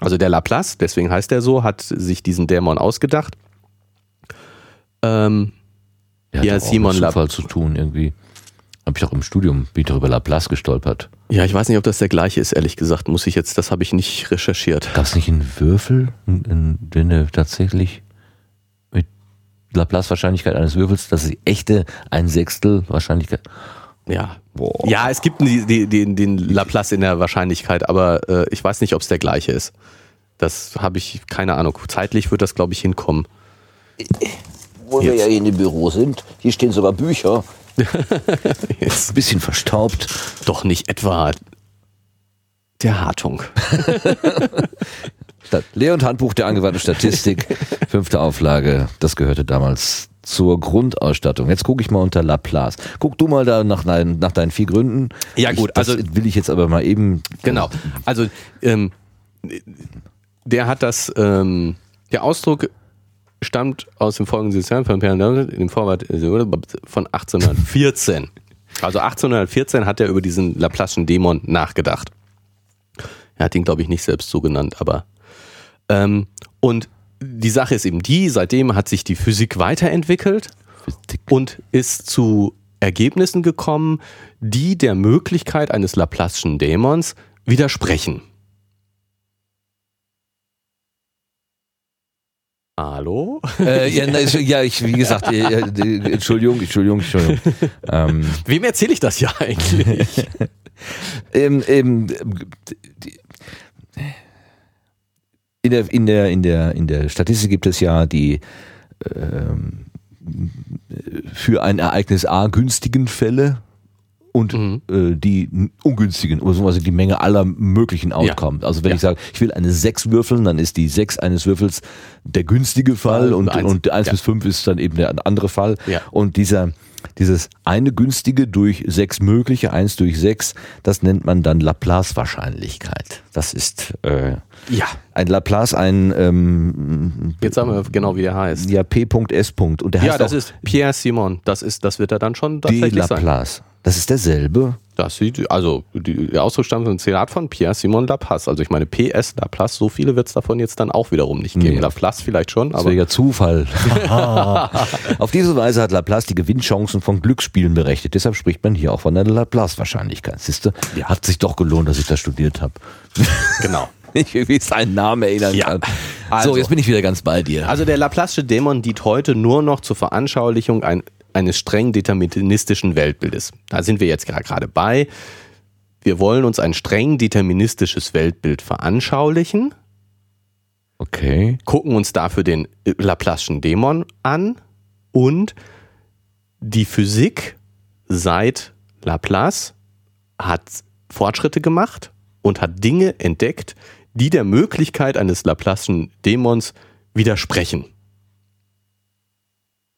Also der Laplace, deswegen heißt er so, hat sich diesen Dämon ausgedacht. Ähm, ja, Simon Laplace zu tun irgendwie. Habe ich auch im Studium, bin ich doch über Laplace gestolpert. Ja, ich weiß nicht, ob das der gleiche ist, ehrlich gesagt. Muss ich jetzt, das habe ich nicht recherchiert. Gab es nicht einen Würfel, den er tatsächlich mit Laplace-Wahrscheinlichkeit eines Würfels, das ist die echte ein Sechstel Wahrscheinlichkeit. Ja. Boah. Ja, es gibt die, die, den, den Laplace in der Wahrscheinlichkeit, aber äh, ich weiß nicht, ob es der gleiche ist. Das habe ich keine Ahnung. Zeitlich wird das, glaube ich, hinkommen. Wo wir ja hier in dem Büro sind, hier stehen sogar Bücher. Ein bisschen verstaubt. Doch nicht etwa der Hartung. Lehr- und Handbuch der angewandten Statistik, fünfte Auflage. Das gehörte damals zur Grundausstattung. Jetzt gucke ich mal unter Laplace. Guck du mal da nach, deinen, nach deinen vier Gründen. Ja gut, ich, also will ich jetzt aber mal eben. Genau. Also ähm, der hat das, ähm, der Ausdruck stammt aus dem folgenden Sozialen von dem Vorwort von 1814. Also 1814 hat er über diesen Laplace'schen Dämon nachgedacht. Er hat ihn, glaube ich, nicht selbst so genannt, aber ähm, und die Sache ist eben die, seitdem hat sich die Physik weiterentwickelt Physik. und ist zu Ergebnissen gekommen, die der Möglichkeit eines Laplace'schen Dämons widersprechen. Hallo? Äh, ja, na, ja, ich, wie gesagt, äh, äh, Entschuldigung, Entschuldigung, Entschuldigung. Ähm, Wem erzähle ich das ja eigentlich? ähm, ähm, in, der, in, der, in, der, in der Statistik gibt es ja die ähm, für ein Ereignis A günstigen Fälle und mhm. äh, die ungünstigen, also die Menge aller möglichen Outcomes. Ja. Also wenn ja. ich sage, ich will eine 6 würfeln, dann ist die 6 eines Würfels der günstige Fall und, und, und 1 ja. bis 5 ist dann eben der andere Fall. Ja. Und dieser dieses eine günstige durch sechs mögliche, eins durch sechs, das nennt man dann Laplace-Wahrscheinlichkeit. Das ist äh, ja. ein Laplace, ein ähm, Jetzt sagen wir genau, wie der heißt. Ja, P.S. Und der ja, heißt das ist Pierre Simon. Das ist, das wird er dann schon tatsächlich Laplace. Sein. Das ist derselbe. Das sieht, also die, der Ausdruck stammt von Senat von Pierre Simon Laplace. Also ich meine PS Laplace, so viele wird es davon jetzt dann auch wiederum nicht geben. Nee. Laplace vielleicht schon, aber. Das ja Zufall. Auf diese Weise hat Laplace die Gewinnchancen von Glücksspielen berechnet. Deshalb spricht man hier auch von einer Laplace-Wahrscheinlichkeit. Siehste, ja. hat sich doch gelohnt, dass ich das studiert habe. Genau. ich irgendwie seinen Namen erinnern ja. kann. Also, so, jetzt bin ich wieder ganz bei dir. Also der Laplace'sche Dämon dient heute nur noch zur Veranschaulichung ein, eines streng deterministischen Weltbildes. Da sind wir jetzt gerade bei. Wir wollen uns ein streng deterministisches Weltbild veranschaulichen. Okay. Gucken uns dafür den Laplace'schen Dämon an und die Physik seit Laplace hat Fortschritte gemacht und hat Dinge entdeckt, die der Möglichkeit eines Laplace'schen Dämons widersprechen.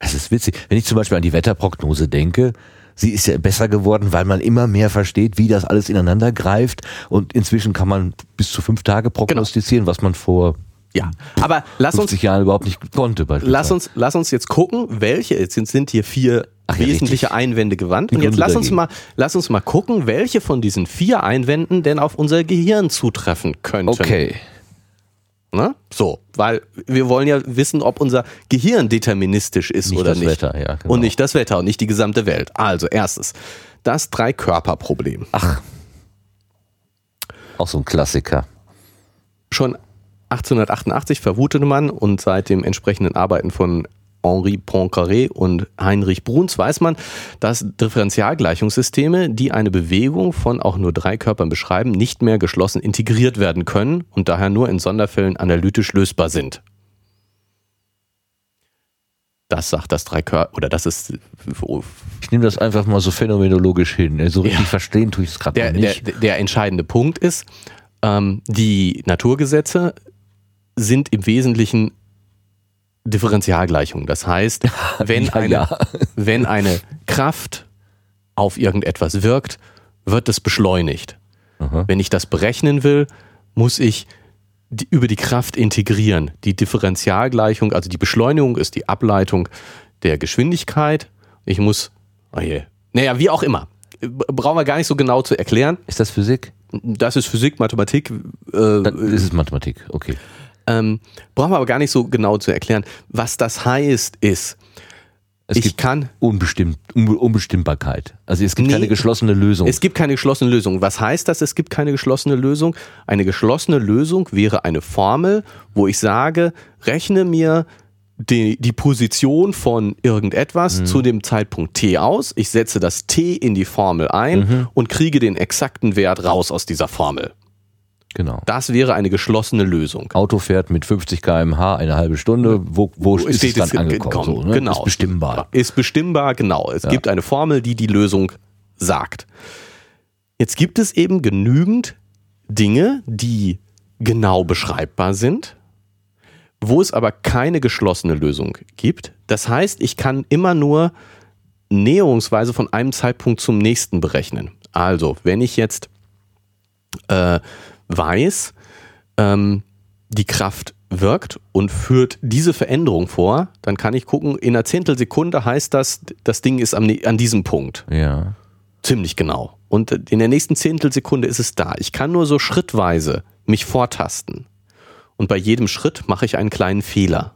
Das ist witzig. Wenn ich zum Beispiel an die Wetterprognose denke, sie ist ja besser geworden, weil man immer mehr versteht, wie das alles ineinander greift. Und inzwischen kann man bis zu fünf Tage prognostizieren, genau. was man vor ja, aber lass 50 uns Jahren überhaupt nicht konnte. Lass uns, lass uns jetzt gucken, welche jetzt sind, sind hier vier Ach, wesentliche ja, Einwände gewandt. Und jetzt lass uns mal, lass uns mal gucken, welche von diesen vier Einwänden denn auf unser Gehirn zutreffen könnten. Okay. Ne? So, weil wir wollen ja wissen, ob unser Gehirn deterministisch ist Nicht oder das nicht. Wetter, ja, genau. Und nicht das Wetter und nicht die gesamte Welt. Also erstes, das Drei-Körper-Problem. Ach. Auch so ein Klassiker. Schon 1888 verwutete man und seit dem entsprechenden Arbeiten von Henri Poincaré und Heinrich Bruns weiß man, dass Differentialgleichungssysteme, die eine Bewegung von auch nur drei Körpern beschreiben, nicht mehr geschlossen integriert werden können und daher nur in Sonderfällen analytisch lösbar sind. Das sagt das Dreikörper, oder das ist Ich nehme das einfach mal so phänomenologisch hin. So richtig Ja. verstehen tue ich es gerade noch der, nicht. der entscheidende Punkt ist, ähm, die Naturgesetze sind im Wesentlichen Differentialgleichungen. Das heißt, wenn, Ja, eine, ja. wenn eine Kraft auf irgendetwas wirkt, wird es beschleunigt. Aha. Wenn ich das berechnen will, muss ich die, über die Kraft integrieren. Die Differentialgleichung, also die Beschleunigung ist die Ableitung der Geschwindigkeit. Ich muss, oh je, naja, wie auch immer. Brauchen wir gar nicht so genau zu erklären. Ist das Physik? Das ist Physik, Mathematik. Äh, Dann ist es Mathematik. Okay. Ähm, brauchen wir aber gar nicht so genau zu erklären. Was das heißt, ist, Es ich gibt kann, Unbestimmt, Unbe Unbestimmbarkeit. Also es gibt Nee. keine geschlossene Lösung. es gibt keine geschlossene Lösung. Was heißt das, es gibt keine geschlossene Lösung? Eine geschlossene Lösung wäre eine Formel, wo ich sage, rechne mir die, die Position von irgendetwas Mhm. zu dem Zeitpunkt t aus. Ich setze das t in die Formel ein Mhm. und kriege den exakten Wert raus aus dieser Formel. Genau. Das wäre eine geschlossene Lösung. Auto fährt mit 50 km/h eine halbe Stunde. Wo, wo ist es dann es ge- angekommen? gekommen. So, ne? Genau. Ist bestimmbar. Ist bestimmbar, genau. Es gibt eine Formel, die die Lösung sagt. Jetzt gibt es eben genügend Dinge, die genau beschreibbar sind, wo es aber keine geschlossene Lösung gibt. Das heißt, ich kann immer nur näherungsweise von einem Zeitpunkt zum nächsten berechnen. Also, wenn ich jetzt äh, weiß, ähm, die Kraft wirkt und führt diese Veränderung vor, dann kann ich gucken, in einer Zehntelsekunde heißt das, das Ding ist am, an diesem Punkt. Ja. Ziemlich genau. Und in der nächsten Zehntelsekunde ist es da. Ich kann nur so schrittweise mich vortasten. Und bei jedem Schritt mache ich einen kleinen Fehler.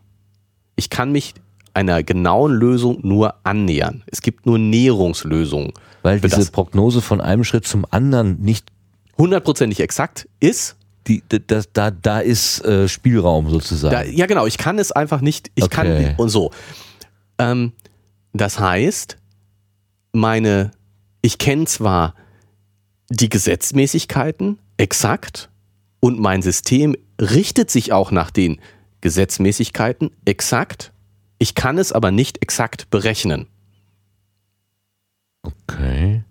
Ich kann mich einer genauen Lösung nur annähern. Es gibt nur Näherungslösungen. Weil diese Prognose von einem Schritt zum anderen nicht, Hundertprozentig exakt ist, die, da, da, da ist äh, Spielraum sozusagen. Da, ja, genau. Ich kann es einfach nicht. Ich Okay. kann und so. Ähm, das heißt, meine, ich kenne zwar die Gesetzmäßigkeiten exakt und mein System richtet sich auch nach den Gesetzmäßigkeiten exakt. Ich kann es aber nicht exakt berechnen. okay.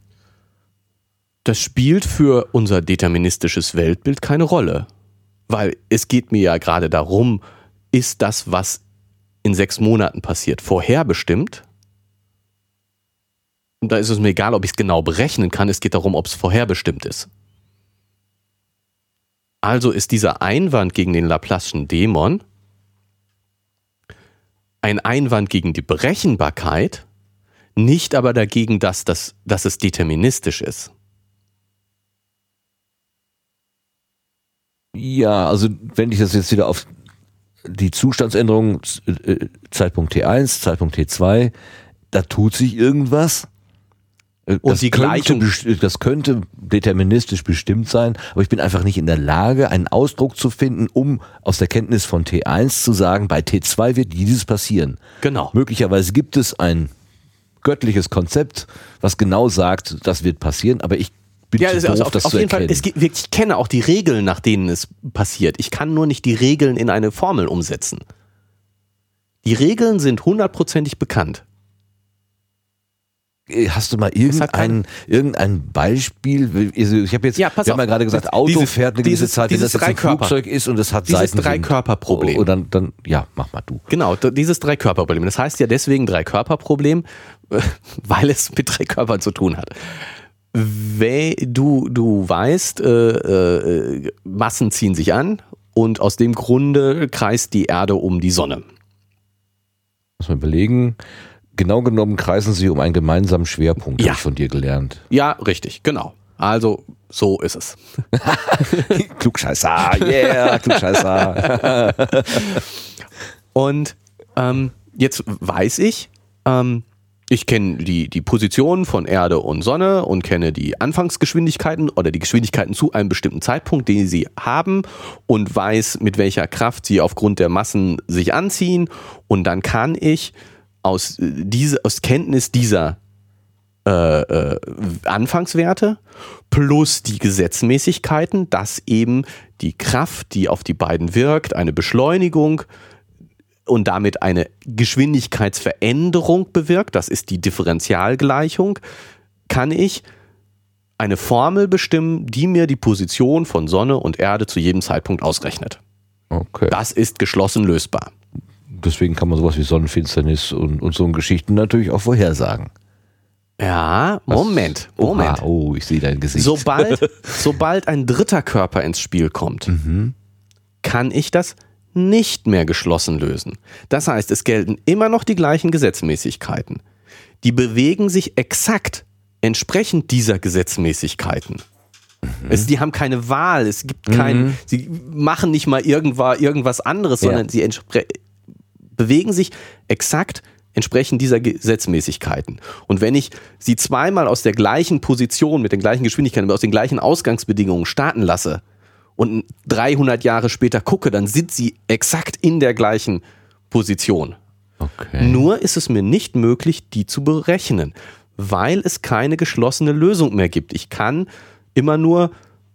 Das spielt für unser deterministisches Weltbild keine Rolle. Weil es geht mir ja gerade darum, ist das, was in sechs Monaten passiert, vorherbestimmt? Und da ist es mir egal, ob ich es genau berechnen kann. Es geht darum, ob es vorherbestimmt ist. Also ist dieser Einwand gegen den Laplace'schen Dämon ein Einwand gegen die Berechenbarkeit, nicht aber dagegen, dass, das, dass es deterministisch ist. Ja, also wenn ich das jetzt wieder auf die Zustandsänderung äh, Zeitpunkt T1, Zeitpunkt T2, da tut sich irgendwas. Äh, Und das die könnte Gleichung- best- Das könnte deterministisch bestimmt sein, aber ich bin einfach nicht in der Lage, einen Ausdruck zu finden, um aus der Kenntnis von T1 zu sagen, bei T2 wird dieses passieren. Genau. Möglicherweise gibt es ein göttliches Konzept, was genau sagt, das wird passieren, aber ich bin Ja, zu also doof, auf, das auf zu jeden Fall, erkennen. es gibt, ich kenne auch die Regeln, nach denen es passiert. Ich kann nur nicht die Regeln in eine Formel umsetzen. Die Regeln sind hundertprozentig bekannt. Hast du mal irgendein, irgendein Beispiel? Also Ich habe jetzt, Ja, pass wir haben auf. ja gerade gesagt, Auto Dieses- fährt eine gewisse dieses- Zeit, wenn dieses das jetzt ein Flugzeug ist und es hat dieses Seitenwind. Dreikörperproblem. Oh, dann, dann, ja, mach mal du. Genau, dieses Dreikörperproblem. Das heißt ja deswegen Dreikörperproblem, weil es mit drei Körpern zu tun hat. Du, du weißt, äh, äh, Massen ziehen sich an und aus dem Grunde kreist die Erde um die Sonne. Muss man überlegen. Genau genommen kreisen sie um einen gemeinsamen Schwerpunkt, Ja. habe ich von dir gelernt. Ja, richtig, genau. Also So ist es. Klugscheißer, yeah, Klugscheißer. Und ähm, jetzt weiß ich, ähm, ich kenne die, die Positionen von Erde und Sonne und kenne die Anfangsgeschwindigkeiten oder die Geschwindigkeiten zu einem bestimmten Zeitpunkt, den sie haben und weiß, mit welcher Kraft sie aufgrund der Massen sich anziehen. Und dann kann ich aus, äh, diese, aus Kenntnis dieser äh, äh, Anfangswerte plus die Gesetzmäßigkeiten, dass eben die Kraft, die auf die beiden wirkt, eine Beschleunigung und damit eine Geschwindigkeitsveränderung bewirkt, das ist die Differentialgleichung, kann ich eine Formel bestimmen, die mir die Position von Sonne und Erde zu jedem Zeitpunkt ausrechnet. Okay. Das ist geschlossen lösbar. Deswegen kann man sowas wie Sonnenfinsternis und, und so Geschichten natürlich auch vorhersagen. Ja, Moment, Was? Moment. Oha, oh, ich sehe dein Gesicht. Sobald, sobald ein dritter Körper ins Spiel kommt, mhm. kann ich das nicht mehr geschlossen lösen. Das heißt, es gelten immer noch die gleichen Gesetzmäßigkeiten. Die bewegen sich exakt entsprechend dieser Gesetzmäßigkeiten. Mhm. Es, die haben keine Wahl, es gibt kein, mhm. sie machen nicht mal irgendwas, irgendwas anderes, sondern ja. sie bewegen sich exakt entsprechend dieser Gesetzmäßigkeiten. Und wenn ich sie zweimal aus der gleichen Position, mit den gleichen Geschwindigkeiten, aus den gleichen Ausgangsbedingungen starten lasse und 300 Jahre später gucke, dann sind sie exakt in der gleichen Position. Okay. Nur ist es mir nicht möglich, die zu berechnen, weil es keine geschlossene Lösung mehr gibt. Ich kann immer nur,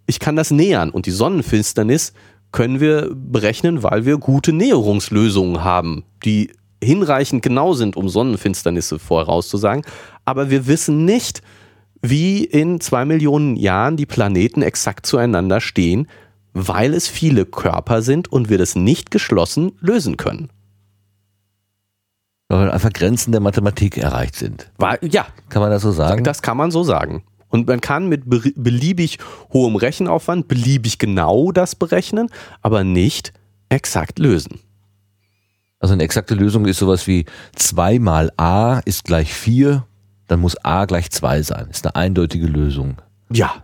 ich kann das nähern und die Sonnenfinsternis können wir berechnen, weil wir gute Näherungslösungen haben, die hinreichend genau sind, um Sonnenfinsternisse vorauszusagen. Aber wir wissen nicht, wie in zwei Millionen Jahren die Planeten exakt zueinander stehen, weil es viele Körper sind und wir das nicht geschlossen lösen können. Weil einfach Grenzen der Mathematik erreicht sind. War, ja. Kann man das so sagen? Das kann man so sagen. Und man kann mit beliebig hohem Rechenaufwand beliebig genau das berechnen, aber nicht exakt lösen. Also eine exakte Lösung ist sowas wie 2 mal a ist gleich 4, dann muss a gleich 2 sein. Ist eine eindeutige Lösung. Ja.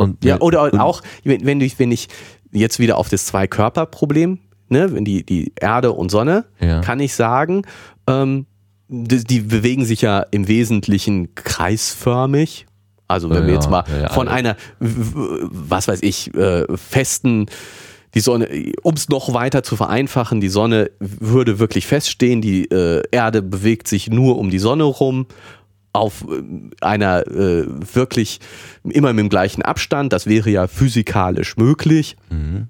Und, ja, oder und, auch, wenn, wenn, ich, wenn ich jetzt wieder auf das Zwei-Körper-Problem, ne, wenn die, die Erde und Sonne, ja. kann ich sagen, ähm, die, die, bewegen sich ja im Wesentlichen kreisförmig. Also wenn ja, wir jetzt mal ja, von einer, was weiß ich, äh, festen die Sonne, um es noch weiter zu vereinfachen, die Sonne würde wirklich feststehen, die äh, Erde bewegt sich nur um die Sonne rum auf äh, einer äh, wirklich immer mit dem gleichen Abstand, das wäre ja physikalisch möglich. Mhm.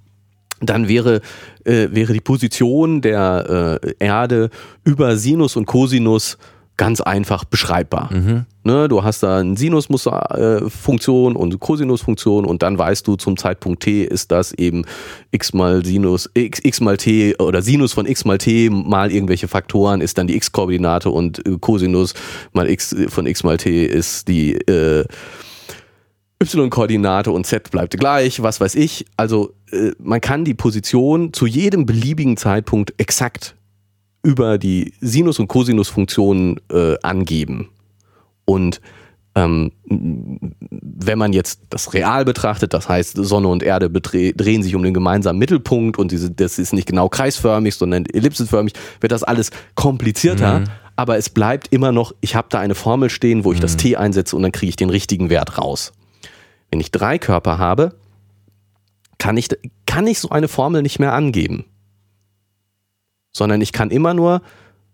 Dann wäre, äh, wäre die Position der äh, Erde über Sinus und Cosinus ganz einfach beschreibbar. Mhm. Ne, du hast da eine Sinusfunktion und Cosinusfunktion und dann weißt du zum Zeitpunkt t ist das eben x mal Sinus x, x mal t oder Sinus von x mal t mal irgendwelche Faktoren ist dann die x-Koordinate und äh, Cosinus mal x von x mal t ist die äh, y-Koordinate und z bleibt gleich, was weiß ich. Also äh, man kann die Position zu jedem beliebigen Zeitpunkt exakt über die Sinus- und Cosinus-Funktionen äh, angeben. Und ähm, wenn man jetzt das real betrachtet, das heißt Sonne und Erde drehen sich um den gemeinsamen Mittelpunkt und diese, das ist nicht genau kreisförmig, sondern ellipsenförmig, wird das alles komplizierter. Mhm. Aber es bleibt immer noch, ich habe da eine Formel stehen, wo ich mhm. das T einsetze und dann kriege ich den richtigen Wert raus. Wenn ich drei Körper habe, kann ich, kann ich so eine Formel nicht mehr angeben sondern ich kann immer nur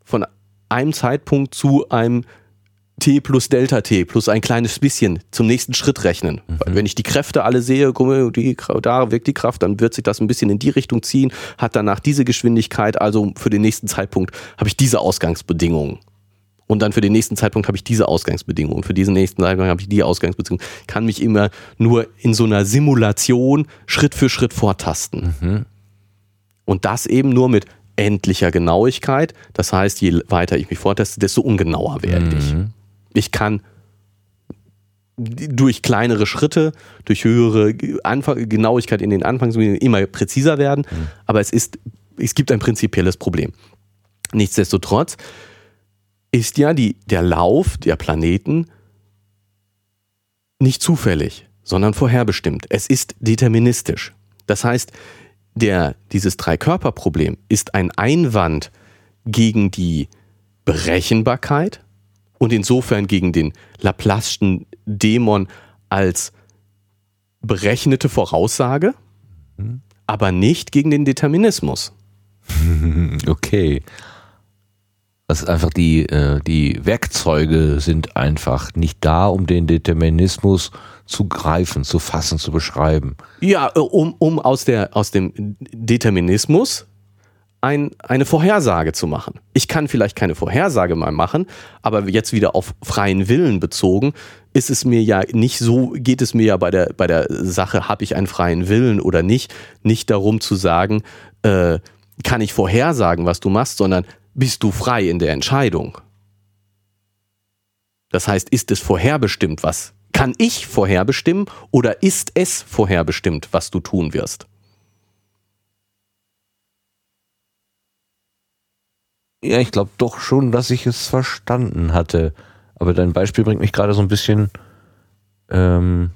von einem Zeitpunkt zu einem T plus Delta T plus ein kleines bisschen zum nächsten Schritt rechnen. Mhm. Wenn ich die Kräfte alle sehe, die, da wirkt die Kraft, dann wird sich das ein bisschen in die Richtung ziehen, hat danach diese Geschwindigkeit, also für den nächsten Zeitpunkt habe ich diese Ausgangsbedingungen. Und dann für den nächsten Zeitpunkt habe ich diese Ausgangsbedingungen. Für diesen nächsten Zeitpunkt habe ich die Ausgangsbedingungen. Kann mich immer nur in so einer Simulation Schritt für Schritt vortasten. Mhm. Und das eben nur mit endlicher Genauigkeit. Das heißt, je weiter ich mich vorteste, desto ungenauer werde mhm. ich. Ich kann durch kleinere Schritte, durch höhere Anfang, Genauigkeit in den Anfangsmedien immer präziser werden, mhm. aber es ist, es gibt ein prinzipielles Problem. Nichtsdestotrotz ist ja die, der Lauf der Planeten nicht zufällig, sondern vorherbestimmt. Es ist deterministisch. Das heißt, der, dieses Dreikörperproblem ist ein Einwand gegen die Berechenbarkeit und insofern gegen den Laplace'schen Dämon als berechnete Voraussage, mhm. aber nicht gegen den Determinismus. Okay. Das ist einfach die, äh, die Werkzeuge sind einfach nicht da, um den Determinismus zu greifen, zu fassen, zu beschreiben. Ja, äh, um, um aus, der, aus dem Determinismus ein, eine Vorhersage zu machen. Ich kann vielleicht keine Vorhersage mal machen, aber jetzt wieder auf freien Willen bezogen, ist es mir ja nicht so, geht es mir ja bei der, bei der Sache, habe ich einen freien Willen oder nicht, nicht darum zu sagen, äh, kann ich vorhersagen, was du machst, sondern bist du frei in der Entscheidung. Das heißt, ist es vorherbestimmt, was kann ich vorherbestimmen oder ist es vorherbestimmt, was du tun wirst? Ja, ich glaube doch schon, dass ich es verstanden hatte. Aber dein Beispiel bringt mich gerade so ein bisschen. Ähm,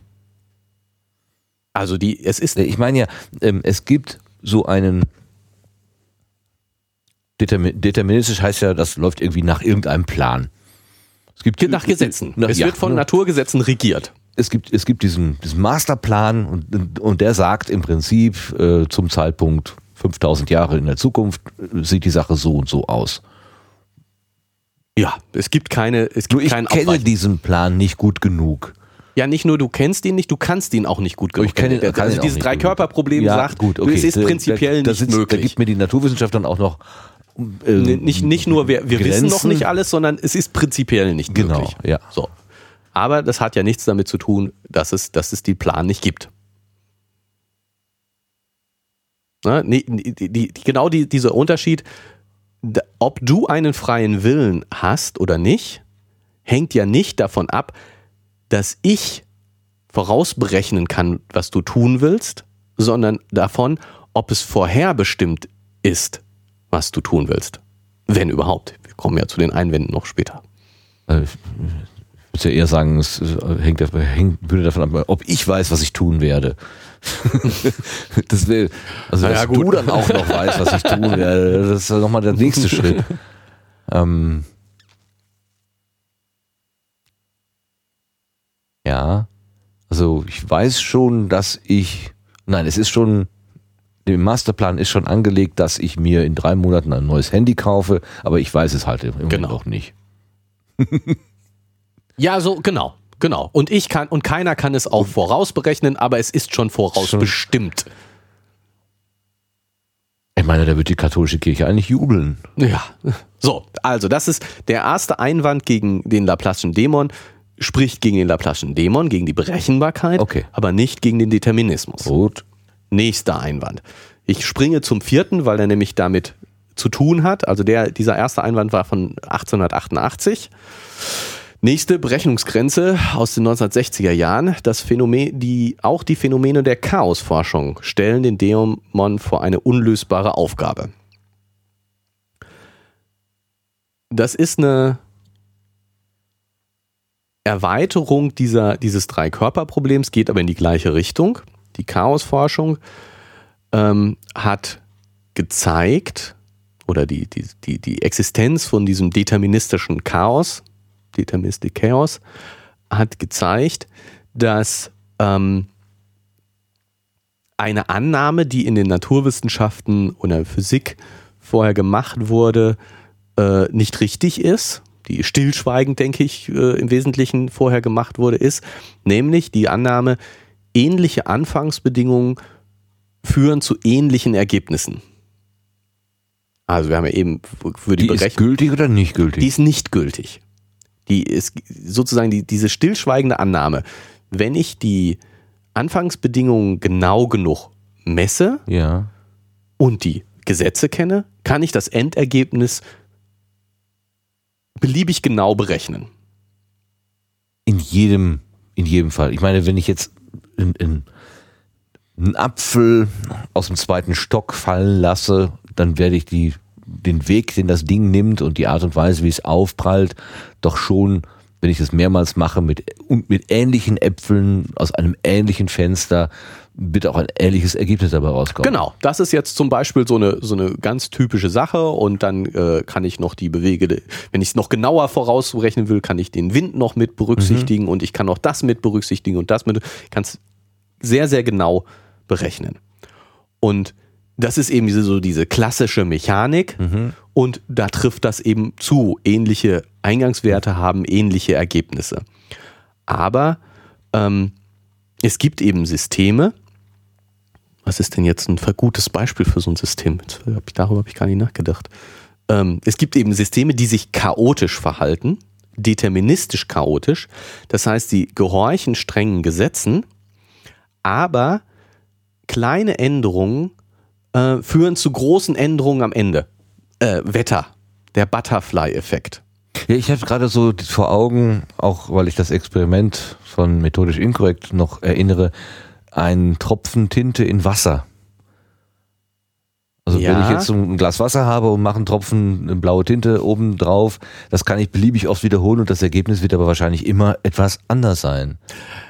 also die, es ist. Ich meine ja, ähm, es gibt so einen deterministisch heißt ja, das läuft irgendwie nach irgendeinem Plan. Es gibt nach Gesetzen. es ja, wird von Naturgesetzen regiert. Es gibt, es gibt diesen, diesen Masterplan und, und der sagt im Prinzip äh, zum Zeitpunkt 5000 Jahre in der Zukunft äh, sieht die Sache so und so aus. Ja, es gibt keine, es gibt Nur ich kenne diesen Plan nicht gut genug. Ja, nicht nur du kennst ihn nicht, du kannst ihn auch nicht gut genug. Ich kenne, also kann dieses Drei-Körper-Problem ja, sagt, gut, okay. es ist prinzipiell da, da, nicht möglich. Da gibt mir die Naturwissenschaft dann auch noch äh, nicht, nicht nur, wir, wir wissen noch nicht alles, sondern es ist prinzipiell nicht genau, möglich. Ja. So. Aber das hat ja nichts damit zu tun, dass es, dass es die Plan nicht gibt. Na, die, die, die, genau die, dieser Unterschied, ob du einen freien Willen hast oder nicht, hängt ja nicht davon ab, dass ich vorausberechnen kann, was du tun willst, sondern davon, ob es vorherbestimmt ist, was du tun willst. Wenn überhaupt. Wir kommen ja zu den Einwänden noch später. Also ich würde ja eher sagen, es hängt, hängt, würde davon ab, ob ich weiß, was ich tun werde. das will, also dass ja, du dann auch noch weißt, was ich tun werde, das ist nochmal der nächste Schritt. Ähm, ja, also ich weiß schon, dass ich, nein, es ist schon dem Masterplan ist schon angelegt, dass ich mir in drei Monaten ein neues Handy kaufe, aber ich weiß es halt im Moment genau. noch nicht. ja, so genau, genau. Und ich kann und keiner kann es auch vorausberechnen, aber es ist schon vorausbestimmt. Ich meine, da wird die katholische Kirche eigentlich jubeln. Ja. So, also das ist der erste Einwand gegen den Laplace'schen Dämon spricht gegen den Laplace'schen Dämon, gegen die Berechenbarkeit, okay. aber nicht gegen den Determinismus. Gut. Nächster Einwand. Ich springe zum vierten, weil er nämlich damit zu tun hat. Also der, dieser erste Einwand war von 1888. Nächste Berechnungsgrenze aus den 1960er Jahren. Das Phänomen, die, auch die Phänomene der Chaosforschung stellen den Dämon vor eine unlösbare Aufgabe. Das ist eine Erweiterung dieser, dieses Drei-Körper-Problems, geht aber in die gleiche Richtung die Chaosforschung ähm, hat gezeigt, oder die, die, die, die Existenz von diesem deterministischen Chaos, Deterministic Chaos, hat gezeigt, dass ähm, eine Annahme, die in den Naturwissenschaften oder Physik vorher gemacht wurde, äh, nicht richtig ist, die stillschweigend, denke ich, äh, im Wesentlichen vorher gemacht wurde, ist, nämlich die Annahme, ähnliche Anfangsbedingungen führen zu ähnlichen Ergebnissen. Also wir haben ja eben für die, die Berechnung. Ist gültig oder nicht gültig? Die ist nicht gültig. Die ist sozusagen die, diese stillschweigende Annahme. Wenn ich die Anfangsbedingungen genau genug messe ja. und die Gesetze kenne, kann ich das Endergebnis beliebig genau berechnen. In jedem, in jedem Fall. Ich meine, wenn ich jetzt in, in einen Apfel aus dem zweiten Stock fallen lasse, dann werde ich die, den Weg, den das Ding nimmt und die Art und Weise, wie es aufprallt, doch schon wenn ich das mehrmals mache mit, mit ähnlichen Äpfeln aus einem ähnlichen Fenster, wird auch ein ähnliches Ergebnis dabei rauskommen. Genau, das ist jetzt zum Beispiel so eine, so eine ganz typische Sache und dann äh, kann ich noch die Bewege, wenn ich es noch genauer vorauszurechnen will, kann ich den Wind noch mit berücksichtigen und ich kann auch das mit berücksichtigen und das mit, kann es sehr, sehr genau berechnen. Und das ist eben diese, so diese klassische Mechanik und da trifft das eben zu. Ähnliche Eingangswerte haben ähnliche Ergebnisse. Aber ähm, es gibt eben Systeme. Was ist denn jetzt ein gutes Beispiel für so ein System? Hab ich, darüber habe ich gar nicht nachgedacht. Ähm, es gibt eben Systeme, die sich chaotisch verhalten, deterministisch chaotisch. Das heißt, sie gehorchen strengen Gesetzen, aber kleine Änderungen äh, führen zu großen Änderungen am Ende. Äh, Wetter, der Butterfly-Effekt. Ja, ich habe gerade so vor Augen, auch weil ich das Experiment von methodisch inkorrekt noch erinnere, ein Tropfen Tinte in Wasser. Also Ja. wenn ich jetzt ein Glas Wasser habe und mache einen Tropfen blaue Tinte oben drauf, das kann ich beliebig oft wiederholen und das Ergebnis wird aber wahrscheinlich immer etwas anders sein.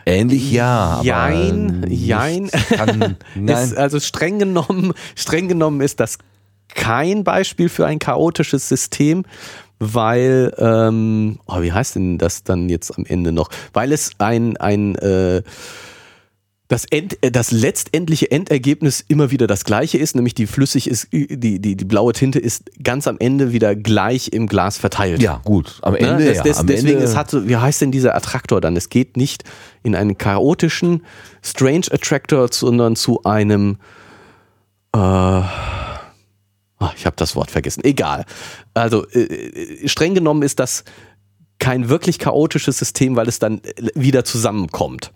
Ähnlich ja, aber Jein, nicht jein. Kann, nein. Ist, also streng genommen, streng genommen ist das kein Beispiel für ein chaotisches System, weil, ähm, oh, wie heißt denn das dann jetzt am Ende noch? Weil es ein, ein äh, das, End, äh, das letztendliche Endergebnis immer wieder das gleiche ist, nämlich die flüssig ist, die, die, die blaue Tinte ist ganz am Ende wieder gleich im Glas verteilt. ja, gut. Am Ne? Ende, Das, ja, das, am deswegen, Ende es hat, so- wie heißt denn dieser Attraktor dann? Es geht nicht in einen chaotischen Strange Attractor, sondern zu einem äh, ah, ich habe das Wort vergessen. Egal. Also äh, äh, streng genommen ist das kein wirklich chaotisches System, weil es dann äh, wieder zusammenkommt.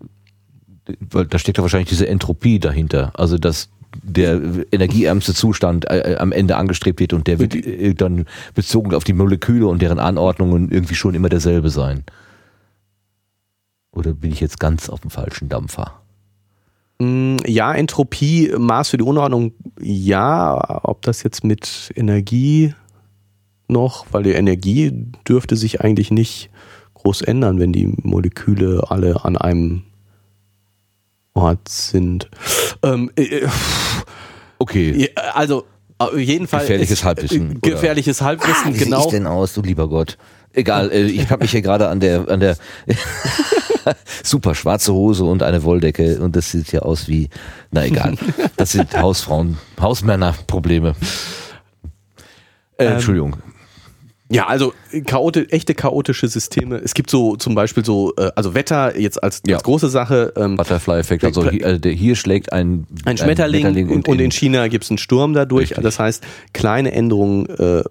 Weil da steckt ja wahrscheinlich diese Entropie dahinter. Also dass der energieärmste Zustand äh, äh, am Ende angestrebt wird und der wird äh, dann bezogen auf die Moleküle und deren Anordnungen irgendwie schon immer derselbe sein. Oder bin ich jetzt ganz auf dem falschen Dampfer? Mm, Ja, Entropie, Maß für die Unordnung, ja. Ob das jetzt mit Energie noch, weil die Energie dürfte sich eigentlich nicht groß ändern, wenn die Moleküle alle an einem Ort sind. Ähm, äh, äh, Okay. also, auf jeden Fall. Gefährliches ist- Halbwissen, äh, oder? Gefährliches Halbwissen, Wie sehe genau. ich denn aus, du lieber Gott? Egal, äh, ich habe mich hier gerade an der an der super schwarze Hose und eine Wolldecke und das sieht ja aus wie, na egal. Das sind Hausfrauen, Hausmänner-Probleme. Äh, Ähm, Entschuldigung. Ja, also chaoti echte chaotische Systeme. Es gibt so zum Beispiel so, äh, also Wetter jetzt als, Ja. als große Sache. Ähm, Butterfly-Effekt. Also hier, äh, der- hier schlägt ein, ein Schmetterling, und, und in China gibt es einen Sturm dadurch. Richtig. Das heißt, kleine Änderungen äh,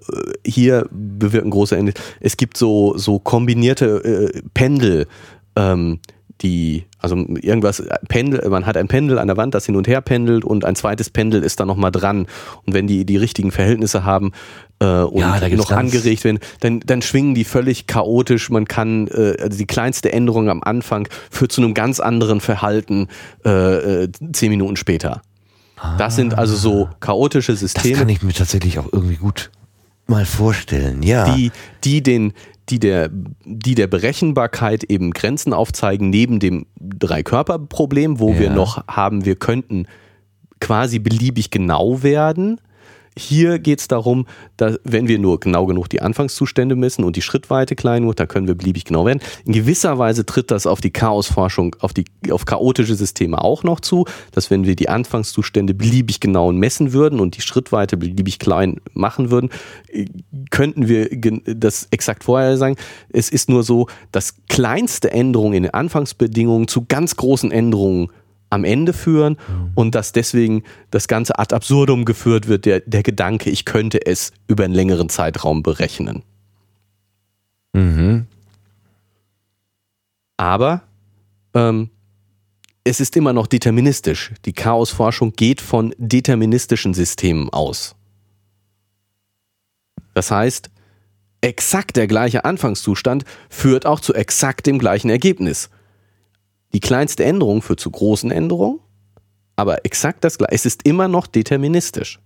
hier bewirken große Änderungen. Es gibt so, so kombinierte äh, Pendel, ähm, die, also irgendwas, äh, Pendel, man hat ein Pendel an der Wand, das hin und her pendelt und ein zweites Pendel ist da nochmal dran. Und wenn die die richtigen Verhältnisse haben äh, und Ja, noch angeregt werden, dann, dann schwingen die völlig chaotisch. Man kann, äh, also die kleinste Änderung am Anfang führt zu einem ganz anderen Verhalten äh, äh, zehn Minuten später. Das sind also so chaotische das Systeme, kann ich mir tatsächlich auch irgendwie gut mal vorstellen. Ja. die, die den, die der, die der Berechenbarkeit eben Grenzen aufzeigen, neben dem Drei-Körper-Problem, wo wir Ja. noch haben, wir könnten quasi beliebig genau werden. Hier geht es darum, dass, wenn wir nur genau genug die Anfangszustände messen und die Schrittweite klein genug, dann können wir beliebig genau werden. In gewisser Weise tritt das auf die Chaosforschung, auf die auf chaotische Systeme auch noch zu, dass wenn wir die Anfangszustände beliebig genau messen würden und die Schrittweite beliebig klein machen würden, könnten wir das exakt vorher sagen. Es ist nur so, dass kleinste Änderungen in den Anfangsbedingungen zu ganz großen Änderungen am Ende führen und dass deswegen das Ganze ad absurdum geführt wird, der, der Gedanke, ich könnte es über einen längeren Zeitraum berechnen. Mhm. Aber ähm, es ist immer noch deterministisch. Die Chaosforschung geht von deterministischen Systemen aus. Das heißt, exakt der gleiche Anfangszustand führt auch zu exakt dem gleichen Ergebnis. Die kleinste Änderung führt zu großen Änderungen, aber exakt das gleiche. Es ist immer noch deterministisch.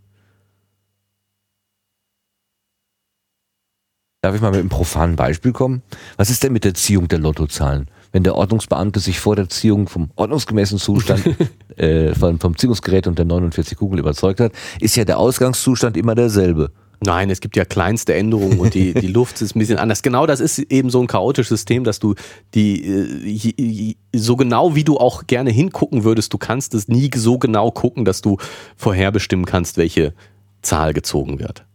Darf ich mal mit einem profanen Beispiel kommen? Was ist denn mit der Ziehung der Lottozahlen? Wenn der Ordnungsbeamte sich vor der Ziehung vom ordnungsgemäßen Zustand äh, vom, vom Ziehungsgerät und der 49 Kugel überzeugt hat, ist ja der Ausgangszustand immer derselbe. Nein, es gibt ja kleinste Änderungen und die, die Luft ist ein bisschen anders. Genau das ist eben so ein chaotisches System, dass du die äh, so genau wie du auch gerne hingucken würdest, du kannst es nie so genau gucken, dass du vorherbestimmen kannst, welche Zahl gezogen wird.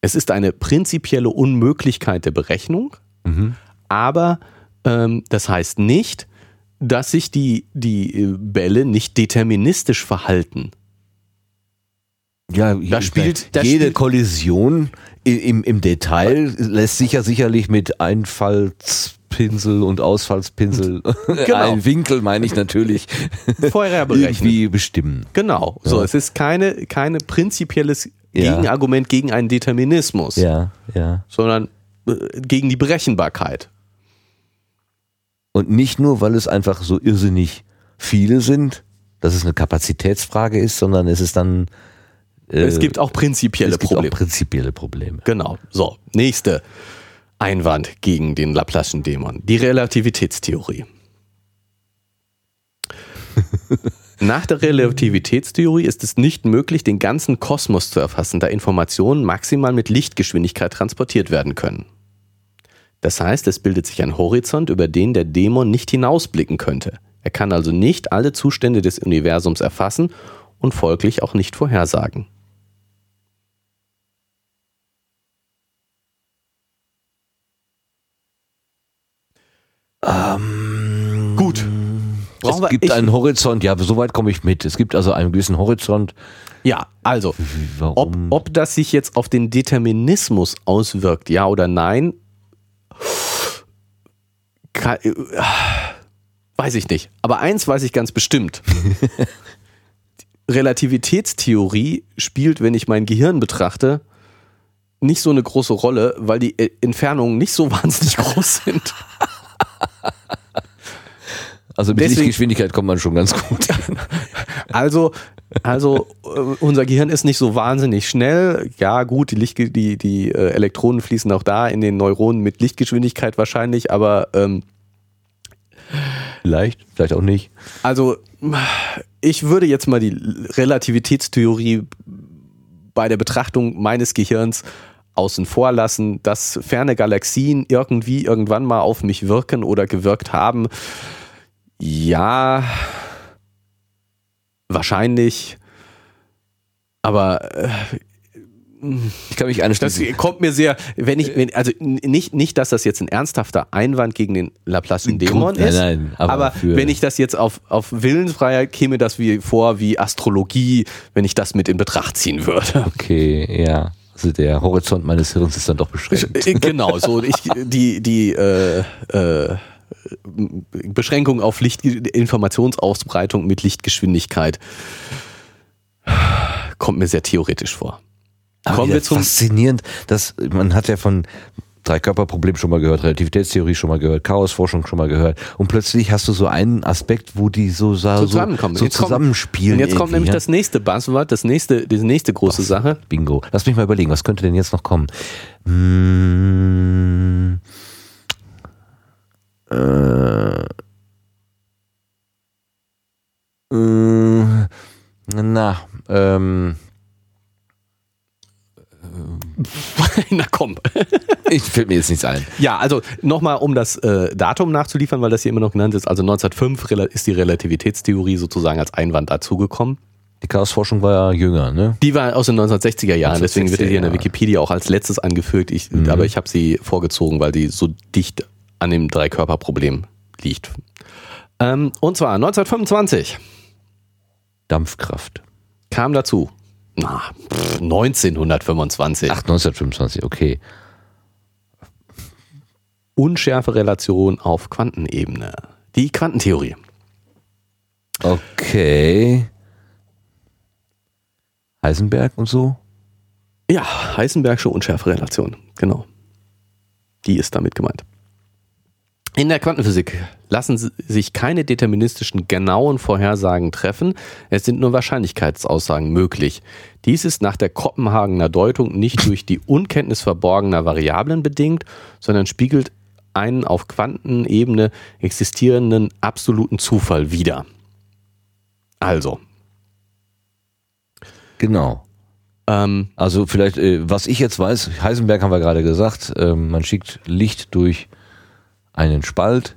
Es ist eine prinzipielle Unmöglichkeit der Berechnung, mhm. aber ähm, das heißt nicht, dass sich die, die äh, Bälle nicht deterministisch verhalten. Ja, da spielt jede spielt Kollision im, im Detail lässt sich ja sicherlich mit Einfallspinsel und Ausfallspinsel genau. ein Winkel meine ich natürlich vorher berechnen. Wie bestimmen. Genau. So, ja. es ist keine keine prinzipielles Gegenargument gegen einen Determinismus. Ja, ja. Sondern äh, gegen die Berechenbarkeit. Und nicht nur, weil es einfach so irrsinnig viele sind, dass es eine Kapazitätsfrage ist, sondern es ist dann es gibt auch prinzipielle es gibt Probleme. Auch prinzipielle Probleme. Genau. So, nächste Einwand gegen den Laplace'schen Dämon. Die Relativitätstheorie. Nach der Relativitätstheorie ist es nicht möglich, den ganzen Kosmos zu erfassen, da Informationen maximal mit Lichtgeschwindigkeit transportiert werden können. Das heißt, es bildet sich ein Horizont, über den der Dämon nicht hinausblicken könnte. Er kann also nicht alle Zustände des Universums erfassen und folglich auch nicht vorhersagen. Ähm, Gut. es gibt einen Horizont, ja, so weit komme ich mit. Es gibt also einen gewissen Horizont. Ja, also, ob, ob das sich jetzt auf den Determinismus auswirkt, ja oder nein, kann, äh, weiß ich nicht. Aber eins weiß ich ganz bestimmt. Relativitätstheorie spielt, wenn ich mein Gehirn betrachte, nicht so eine große Rolle, weil die äh, Entfernungen nicht so wahnsinnig groß sind. Also mit Deswegen, Lichtgeschwindigkeit kommt man schon ganz gut. Also, also äh, unser Gehirn ist nicht so wahnsinnig schnell. Ja, gut, die, Licht, die, die äh, Elektronen fließen auch da in den Neuronen mit Lichtgeschwindigkeit wahrscheinlich, aber ähm, vielleicht, vielleicht auch nicht. Also, ich würde jetzt mal die Relativitätstheorie bei der Betrachtung meines Gehirns außen vor lassen, dass ferne Galaxien irgendwie irgendwann mal auf mich wirken oder gewirkt haben. Ja, wahrscheinlich. Aber äh, ich kann mich anschließen. Das kommt mir sehr, wenn ich, wenn, also nicht, nicht, dass das jetzt ein ernsthafter Einwand gegen den Laplace'en Dämon ist, nein, nein, aber, aber wenn ich das jetzt auf, auf Willensfreiheit käme das wie vor wie Astrologie, wenn ich das mit in Betracht ziehen würde. Okay, ja. Also der Horizont meines Hirns ist dann doch beschränkt. Äh, genau, so ich, die, die äh, äh, Beschränkung auf Licht, Informationsausbreitung mit Lichtgeschwindigkeit kommt mir sehr theoretisch vor. Aber Kommen wir zum faszinierend, dass man hat ja von Dreikörperproblem schon mal gehört, Relativitätstheorie schon mal gehört, Chaosforschung schon mal gehört und plötzlich hast du so einen Aspekt, wo die so, so, zusammenkommen. so, zusammenspielen. und jetzt kommt nämlich ja? das nächste Buzzword, das nächste, die nächste große Ach, Sache. Bingo. Lass mich mal überlegen, was könnte denn jetzt noch kommen? Hm, äh, äh, na, ähm, Na komm. ich fällt mir jetzt nichts ein. Ja, also nochmal, um das äh, Datum nachzuliefern, weil das hier immer noch genannt ist. Also 1905 ist die Relativitätstheorie sozusagen als Einwand dazugekommen. Die Chaosforschung war ja jünger, ne? Die war aus den 1960er Jahren, deswegen wird die hier in der Wikipedia auch als letztes angefügt. Ich, mhm. Aber ich habe sie vorgezogen, weil die so dicht an dem Dreikörperproblem liegt. Ähm, und zwar 1925. Dampfkraft. Kam dazu. Na, 1925. Ach, 1925, okay. Unschärferelation auf Quantenebene. Die Quantentheorie. Okay. Heisenberg und so? Ja, Heisenbergsche Unschärferelation, genau. Die ist damit gemeint. In der Quantenphysik lassen sich keine deterministischen genauen Vorhersagen treffen, es sind nur Wahrscheinlichkeitsaussagen möglich. Dies ist nach der Kopenhagener Deutung nicht durch die Unkenntnis verborgener Variablen bedingt, sondern spiegelt einen auf Quantenebene existierenden absoluten Zufall wider. Also. Genau. Ähm, also vielleicht, äh, was ich jetzt weiß, Heisenberg haben wir gerade gesagt, äh, man schickt Licht durch einen Spalt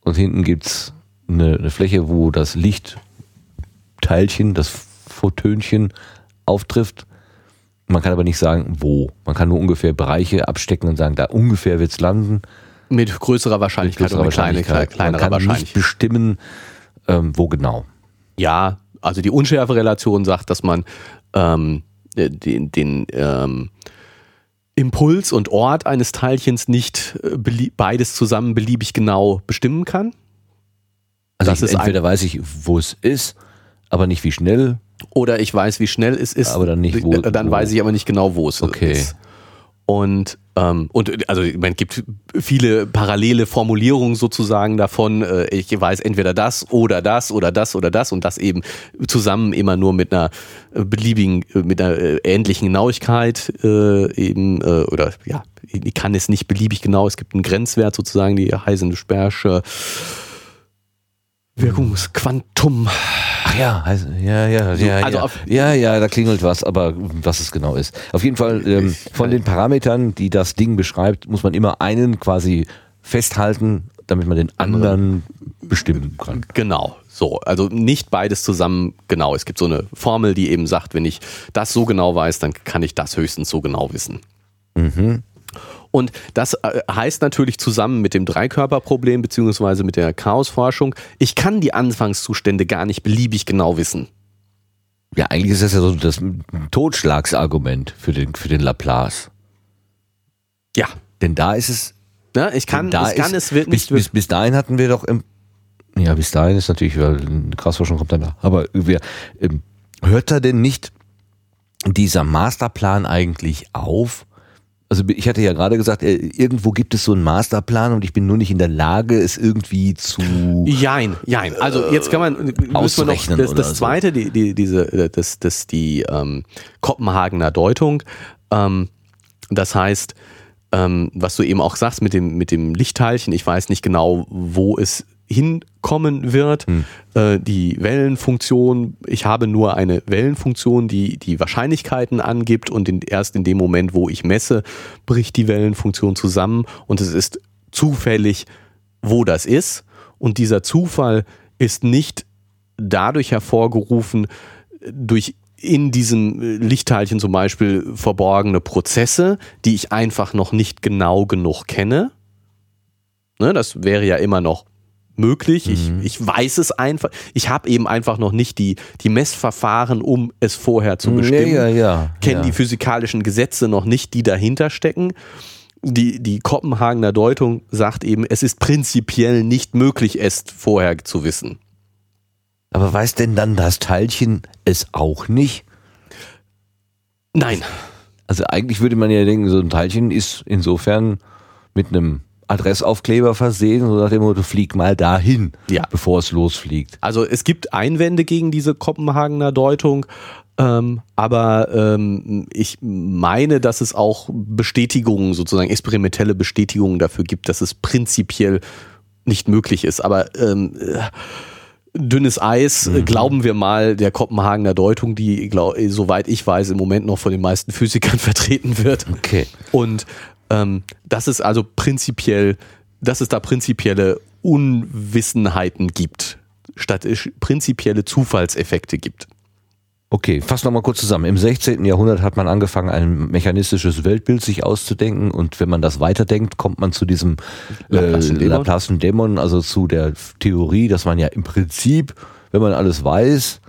und hinten gibt's eine, eine Fläche, wo das Lichtteilchen, das Photönchen auftrifft. Man kann aber nicht sagen, wo. Man kann nur ungefähr Bereiche abstecken und sagen, da ungefähr wird's landen. Mit größerer Wahrscheinlichkeit mit größerer Wahrscheinlichkeit. Kleine, Man kann nicht bestimmen, ähm, wo genau. Ja, also die Unschärferelation sagt, dass man ähm, den, den ähm, Impuls und Ort eines Teilchens nicht äh, beides zusammen beliebig genau bestimmen kann. Also das ich, entweder weiß ich, wo es ist, aber nicht wie schnell. Oder ich weiß, wie schnell es ist. Aber dann nicht wo. Dann wo. weiß ich aber nicht genau, wo es okay. ist. Und ähm, und also man gibt viele parallele Formulierungen sozusagen davon. Äh, ich weiß entweder das oder das oder das oder das und das eben zusammen immer nur mit einer äh, beliebigen, äh, mit einer äh, ähnlichen Genauigkeit äh, eben äh, oder ja, ich kann es nicht beliebig genau. Es gibt einen Grenzwert sozusagen, die Heisenbergsche Wirkungsquantum. Ach ja, ja, ja, ja, also ja. ja, ja, da klingelt was, aber was es genau ist. Auf jeden Fall ähm, von den Parametern, die das Ding beschreibt, muss man immer einen quasi festhalten, damit man den anderen bestimmen kann. Genau, so. Also nicht beides zusammen genau. Es gibt so eine Formel, die eben sagt, wenn ich das so genau weiß, dann kann ich das höchstens so genau wissen. Mhm. Und das äh, heißt natürlich zusammen mit dem Dreikörperproblem beziehungsweise mit der Chaosforschung, ich kann die Anfangszustände gar nicht beliebig genau wissen. Ja, eigentlich ist das ja so das Totschlagsargument für den, für den Laplace. Ja. Denn da ist es. Ja, ich kann, da ich kann es wird nicht. Bis, bis, bis dahin hatten wir doch im. Ja, bis dahin ist natürlich, weil Kraftforschung kommt danach. Aber wir, ähm, hört da denn nicht dieser Masterplan eigentlich auf? Also ich hatte ja gerade gesagt, äh, irgendwo gibt es so einen Masterplan und ich bin nur nicht in der Lage, es irgendwie zu. Jein, jein. Also jetzt kann man, ausrechnen noch das, das zweite, die, die, diese, äh, das, das, die ähm, Kopenhagener Deutung. Ähm, das heißt, ähm, was du eben auch sagst mit dem, mit dem Lichtteilchen, ich weiß nicht genau, wo es hinkommen wird. Hm. Äh, die Wellenfunktion, ich habe nur eine Wellenfunktion, die die Wahrscheinlichkeiten angibt und in, erst in dem Moment, wo ich messe, bricht die Wellenfunktion zusammen und es ist zufällig, wo das ist. Und dieser Zufall ist nicht dadurch hervorgerufen, durch in diesem Lichtteilchen zum Beispiel verborgene Prozesse, die ich einfach noch nicht genau genug kenne. Ne, das wäre ja immer noch möglich. Mhm. Ich, ich weiß es einfach. Ich habe eben einfach noch nicht die, die Messverfahren, um es vorher zu bestimmen. Ja, ja, ja, Kenne die physikalischen Gesetze noch nicht, die dahinter stecken. Die, die Kopenhagener Deutung sagt eben, es ist prinzipiell nicht möglich, es vorher zu wissen. Aber weiß denn dann das Teilchen es auch nicht? Nein. Also eigentlich würde man ja denken, so ein Teilchen ist insofern mit einem Adressaufkleber versehen, so nach dem Motto, flieg mal dahin, ja. bevor es losfliegt. Also es gibt Einwände gegen diese Kopenhagener Deutung, ähm, aber ähm, ich meine, dass es auch Bestätigungen, sozusagen experimentelle Bestätigungen dafür gibt, dass es prinzipiell nicht möglich ist. Aber ähm, äh, dünnes Eis, mhm. glauben wir mal der Kopenhagener Deutung, die, glaub, soweit ich weiß, im Moment noch von den meisten Physikern vertreten wird. Okay. Und ähm, dass es also prinzipiell, dass es da prinzipielle Unwissenheiten gibt, statt prinzipielle Zufallseffekte gibt. Okay, fass nochmal kurz zusammen. Im 16. Jahrhundert hat man angefangen, ein mechanistisches Weltbild sich auszudenken und wenn man das weiterdenkt, kommt man zu diesem Laplace-Dämon, Dämon, also zu der Theorie, dass man ja im Prinzip, wenn man alles weiß,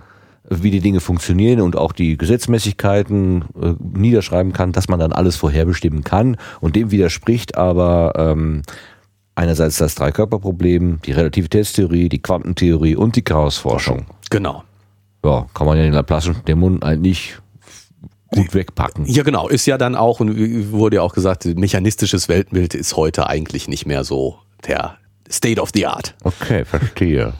wie die Dinge funktionieren und auch die Gesetzmäßigkeiten äh, niederschreiben kann, dass man dann alles vorherbestimmen kann. Und dem widerspricht aber ähm, einerseits das Dreikörperproblem, die Relativitätstheorie, die Quantentheorie und die Chaosforschung. Genau. Ja, kann man ja den Laplace'schen Dämon eigentlich gut wegpacken. Ja, genau. Ist ja dann auch, und wurde ja auch gesagt, mechanistisches Weltbild ist heute eigentlich nicht mehr so der State of the Art. Okay, verstehe.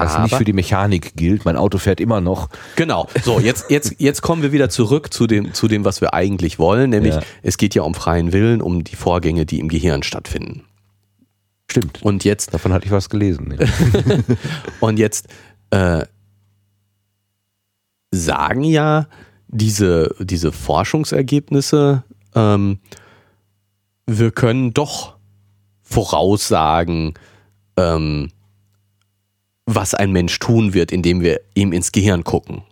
Was nicht Aber- für die Mechanik gilt. Mein Auto fährt immer noch. Genau. So, jetzt, jetzt, jetzt kommen wir wieder zurück zu dem, zu dem, was wir eigentlich wollen, nämlich Ja. es geht ja um freien Willen, um die Vorgänge, die im Gehirn stattfinden. Stimmt. Und jetzt Davon hatte ich was gelesen. Und jetzt äh, sagen ja diese, diese Forschungsergebnisse, ähm, wir können doch voraussagen, ähm, was ein Mensch tun wird, indem wir ihm ins Gehirn gucken.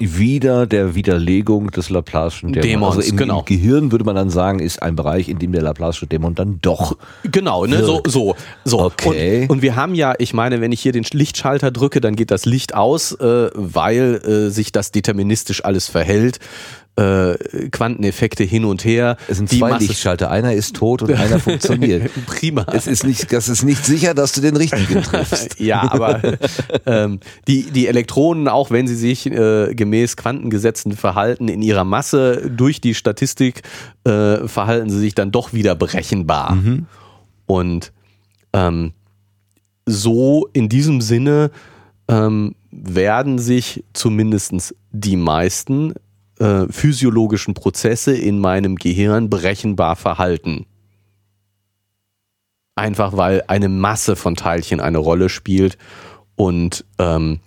Wieder der Widerlegung des Laplace'schen Dämons. Dämons, also im, genau. im Gehirn würde man dann sagen, ist ein Bereich, in dem der Laplace'sche Dämon dann doch. Genau, ne? So, so, so. Okay. Und, und wir haben ja, ich meine, wenn ich hier den Lichtschalter drücke, dann geht das Licht aus, äh, weil äh, sich das deterministisch alles verhält. Äh, Quanteneffekte hin und her. Es sind Die zwei Masse- Lichtschalter. Einer ist tot und einer funktioniert. Prima. Es ist nicht, das ist nicht sicher, dass du den richtigen triffst. ja, aber ähm, die, die Elektronen, auch wenn sie sich äh, gemäß Quantengesetzen verhalten, in ihrer Masse durch die Statistik äh, verhalten sie sich dann doch wieder berechenbar. Und ähm, so in diesem Sinne ähm, werden sich zumindest die meisten äh, physiologischen Prozesse in meinem Gehirn berechenbar verhalten. Einfach weil eine Masse von Teilchen eine Rolle spielt und ähm,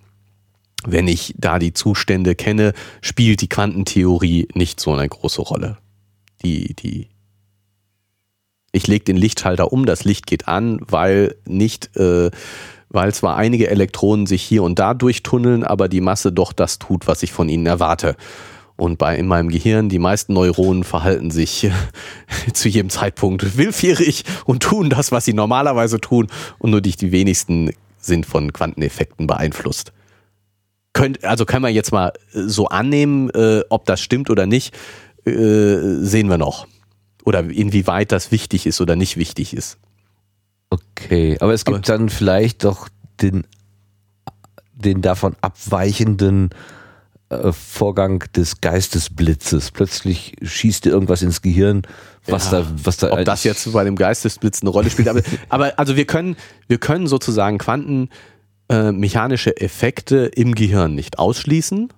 wenn ich da die Zustände kenne, spielt die Quantentheorie nicht so eine große Rolle. Die, die ich lege den Lichtschalter um, das Licht geht an, weil nicht, äh, weil zwar einige Elektronen sich hier und da durchtunneln, aber die Masse doch das tut, was ich von ihnen erwarte. Und bei in meinem Gehirn, die meisten Neuronen verhalten sich zu jedem Zeitpunkt willfährig und tun das, was sie normalerweise tun, und nur die, die wenigsten sind von Quanteneffekten beeinflusst. Könnt, also können wir jetzt mal äh, so annehmen, äh, ob das stimmt oder nicht, äh, sehen wir noch. Oder inwieweit das wichtig ist oder nicht wichtig ist. Okay, aber es gibt dann vielleicht doch den, den davon abweichenden äh, Vorgang des Geistesblitzes. Plötzlich schießt dir irgendwas ins Gehirn, was Ja, da, was da Ob das jetzt bei dem Geistesblitz eine Rolle spielt. Aber, aber also wir können, wir können sozusagen quantenmechanische Effekte im Gehirn nicht ausschließen,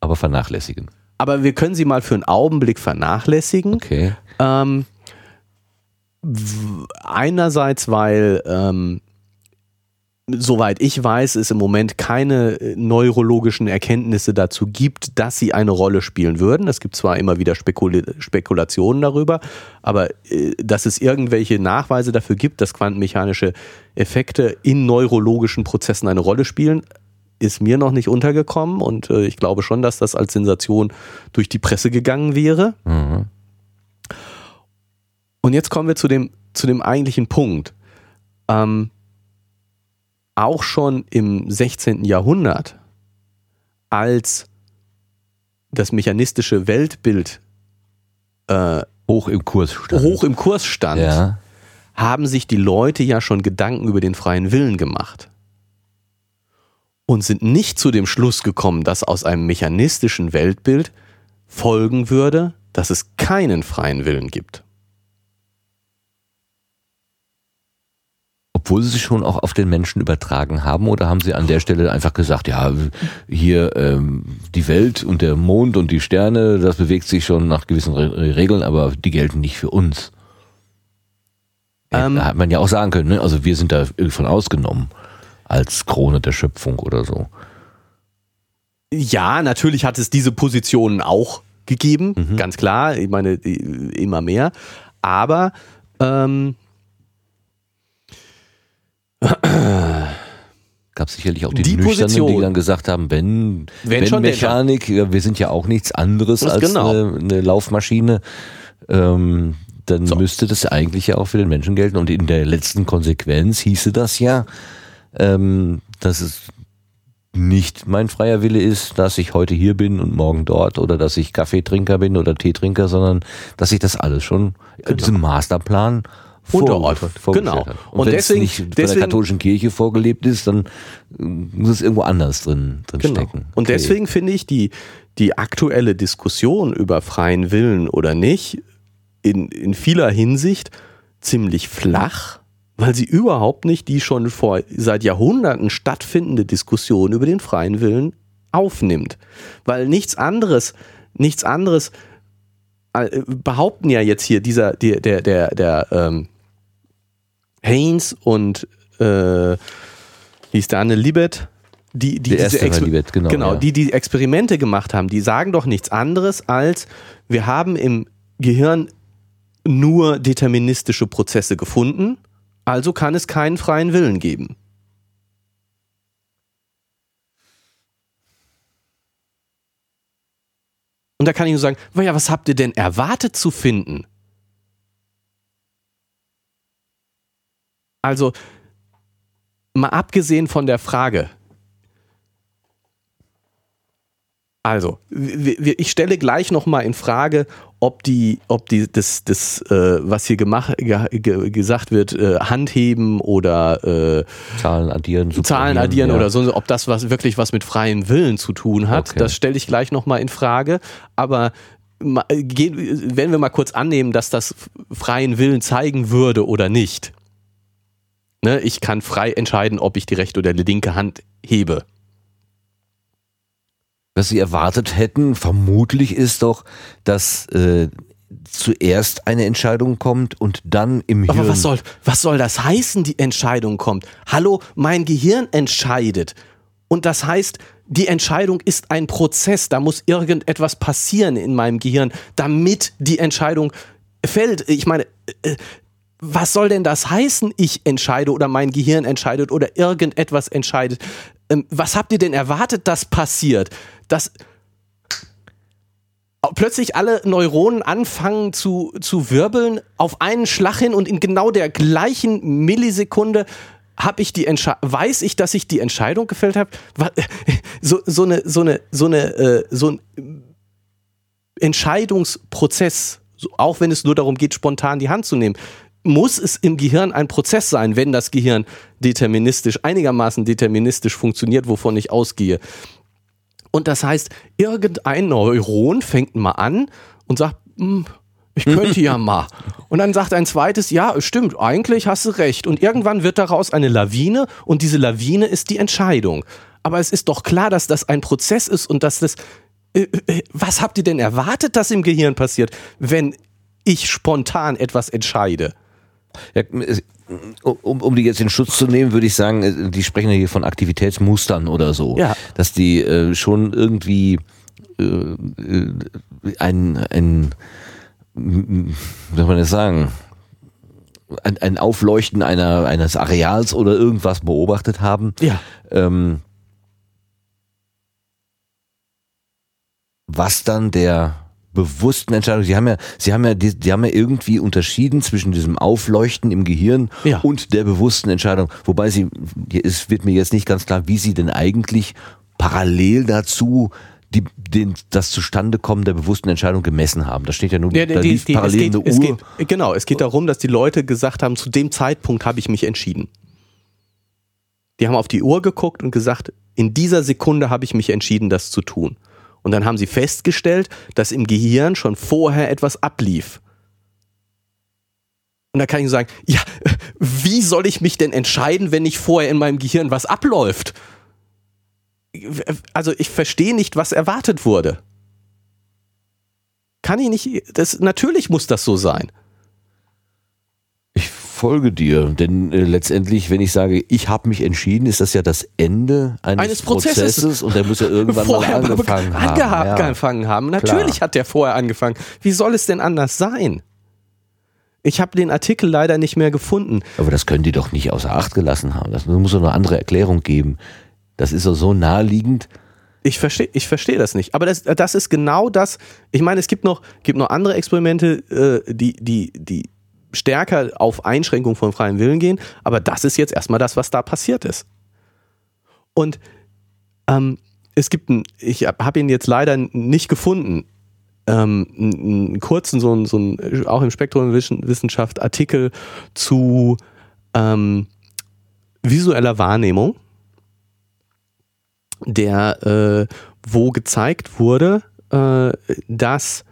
aber vernachlässigen. aber wir können sie mal für einen Augenblick vernachlässigen. Okay. Ähm, einerseits, weil ähm, soweit ich weiß, es im Moment keine äh, neurologischen Erkenntnisse dazu gibt, dass sie eine Rolle spielen würden. Es gibt zwar immer wieder Spekula Spekulationen darüber, aber äh, dass es irgendwelche Nachweise dafür gibt, dass quantenmechanische Effekte in neurologischen Prozessen eine Rolle spielen, ist mir noch nicht untergekommen und äh, ich glaube schon, dass das als Sensation durch die Presse gegangen wäre. Mhm. Und jetzt kommen wir zu dem, zu dem eigentlichen Punkt. Ähm, auch schon im 16. Jahrhundert, als das mechanistische Weltbild äh, Hoch im Kurs stand. hoch im Kurs stand, Ja. haben sich die Leute ja schon Gedanken über den freien Willen gemacht. Und sind nicht zu dem Schluss gekommen, dass aus einem mechanistischen Weltbild folgen würde, dass es keinen freien Willen gibt. Obwohl sie sich schon auch auf den Menschen übertragen haben oder haben sie an der Stelle einfach gesagt, ja, hier ähm, die Welt und der Mond und die Sterne, das bewegt sich schon nach gewissen Re Regeln, aber die gelten nicht für uns. Ähm, da hat man ja auch sagen können, ne? also wir sind da von ausgenommen als Krone der Schöpfung oder so. Ja, natürlich hat es diese Positionen auch gegeben, Mhm. ganz klar. Ich meine, immer mehr. Aber ähm, Gab sicherlich auch die, Die Nüchternen, Position. die dann gesagt haben, wenn, Wenn wenn, schon, Mechanik, ja, wir sind ja auch nichts anderes Das als genau. eine, eine Laufmaschine, ähm, dann So. müsste das eigentlich ja auch für den Menschen gelten. Und in der letzten Konsequenz hieße das ja, ähm, dass es nicht mein freier Wille ist, dass ich heute hier bin und morgen dort oder dass ich Kaffeetrinker bin oder Teetrinker, sondern dass ich das alles schon in diesem Masterplan Unterordnet. vor- Genau. Und Und, wenn deswegen- es nicht von deswegen- der katholischen Kirche vorgelebt ist, dann muss es irgendwo anders drin, drin Genau. stecken. Und Okay. deswegen finde ich die, die aktuelle Diskussion über freien Willen oder nicht in, in vieler Hinsicht ziemlich flach, weil sie überhaupt nicht die schon vor seit Jahrhunderten stattfindende Diskussion über den freien Willen aufnimmt. Weil nichts anderes, nichts anderes äh, behaupten ja jetzt hier dieser, der, der, der, der ähm, Haynes und äh, hieß der Anne Libet, die, die, diese Libet, genau, genau ja. die die Experimente gemacht haben, die sagen doch nichts anderes als, wir haben im Gehirn nur deterministische Prozesse gefunden, also kann es keinen freien Willen geben. Und da kann ich nur sagen, ja, was habt ihr denn erwartet zu finden? Also, mal abgesehen von der Frage, Also, ich stelle gleich nochmal in Frage, ob die, ob die, das, das, äh, was hier gemacht, ge, gesagt wird, äh, Handheben oder äh, Zahlen addieren, Zahlen addieren ja. oder so, ob das was wirklich was mit freiem Willen zu tun hat, okay. das stelle ich gleich nochmal in Frage. Aber wenn wir mal kurz annehmen, dass das freien Willen zeigen würde oder nicht. Ne, ich kann frei entscheiden, ob ich die rechte oder die linke Hand hebe was sie erwartet hätten, vermutlich ist doch, dass äh, zuerst eine Entscheidung kommt und dann im Hirn. Aber was soll, was soll das heißen, die Entscheidung kommt? Hallo, mein Gehirn entscheidet. Und das heißt, die Entscheidung ist ein Prozess. Da muss irgendetwas passieren in meinem Gehirn, damit die Entscheidung fällt. Ich meine, äh, was soll denn das heißen, ich entscheide oder mein Gehirn entscheidet oder irgendetwas entscheidet? Ähm, was habt ihr denn erwartet, dass passiert? Dass plötzlich alle Neuronen anfangen zu, zu wirbeln auf einen Schlag hin und in genau der gleichen Millisekunde habe ich die weiß ich, dass ich die Entscheidung gefällt habe. So, so eine so eine so eine äh, so ein Entscheidungsprozess, auch wenn es nur darum geht, spontan die Hand zu nehmen muss es im Gehirn ein Prozess sein, wenn das Gehirn deterministisch, einigermaßen deterministisch funktioniert, wovon ich ausgehe. Und das heißt, irgendein Neuron fängt mal an und sagt, hm, ich könnte ja mal. Und dann sagt ein zweites, ja, stimmt, eigentlich hast du recht. Und irgendwann wird daraus eine Lawine und diese Lawine ist die Entscheidung. Aber es ist doch klar, dass das ein Prozess ist und dass das. Äh, äh, was habt ihr denn erwartet, dass im Gehirn passiert, wenn ich spontan etwas entscheide? Ja, um, um die jetzt in Schutz zu nehmen, würde ich sagen, äh, die sprechen ja hier von Aktivitätsmustern oder so. Ja. Dass die äh, schon irgendwie äh, äh ein, ein, wie soll man das sagen, ein, ein Aufleuchten einer, eines Areals oder irgendwas beobachtet haben. Ja. Ähm, was dann der bewussten Entscheidung. Sie haben ja, Sie haben ja, die, die haben ja irgendwie unterschieden zwischen diesem Aufleuchten im Gehirn ja. und der bewussten Entscheidung. Wobei Sie, es wird mir jetzt nicht ganz klar, wie Sie denn eigentlich parallel dazu die, den, das Zustandekommen der bewussten Entscheidung gemessen haben. Da steht ja nur ja, da die, die, parallel geht, eine Uhr. Geht, genau, es geht darum, dass die Leute gesagt haben, zu dem Zeitpunkt habe ich mich entschieden. Die haben auf die Uhr geguckt und gesagt, in dieser Sekunde habe ich mich entschieden, das zu tun. Und dann haben sie festgestellt, dass im Gehirn schon vorher etwas ablief. Und da kann ich sagen, ja, wie soll ich mich denn entscheiden, wenn nicht vorher in meinem Gehirn was abläuft? Also ich verstehe nicht, was erwartet wurde. Kann ich nicht, das, natürlich muss das so sein folge dir, denn äh, letztendlich, wenn ich sage, ich habe mich entschieden, ist das ja das Ende eines, eines Prozesses. Prozesses. und der muss ja irgendwann vorher mal angefangen haben. Ja. angefangen haben. Natürlich Klar. hat der vorher angefangen. Wie soll es denn anders sein? Ich habe den Artikel leider nicht mehr gefunden. Aber das können die doch nicht außer Acht gelassen haben. Das muss doch eine andere Erklärung geben. Das ist doch so naheliegend. Ich verstehe ich versteh das nicht. Aber das, das ist genau das. Ich meine, es gibt noch, gibt noch andere Experimente, äh, die, die, die stärker auf Einschränkung von freiem Willen gehen, aber das ist jetzt erstmal das, was da passiert ist. Und ähm, es gibt einen, ich habe ihn jetzt leider nicht gefunden, ähm, einen kurzen, so ein, so ein, auch im Spektrum Wissenschaft Artikel zu ähm, visueller Wahrnehmung, der, äh, wo gezeigt wurde, äh, dass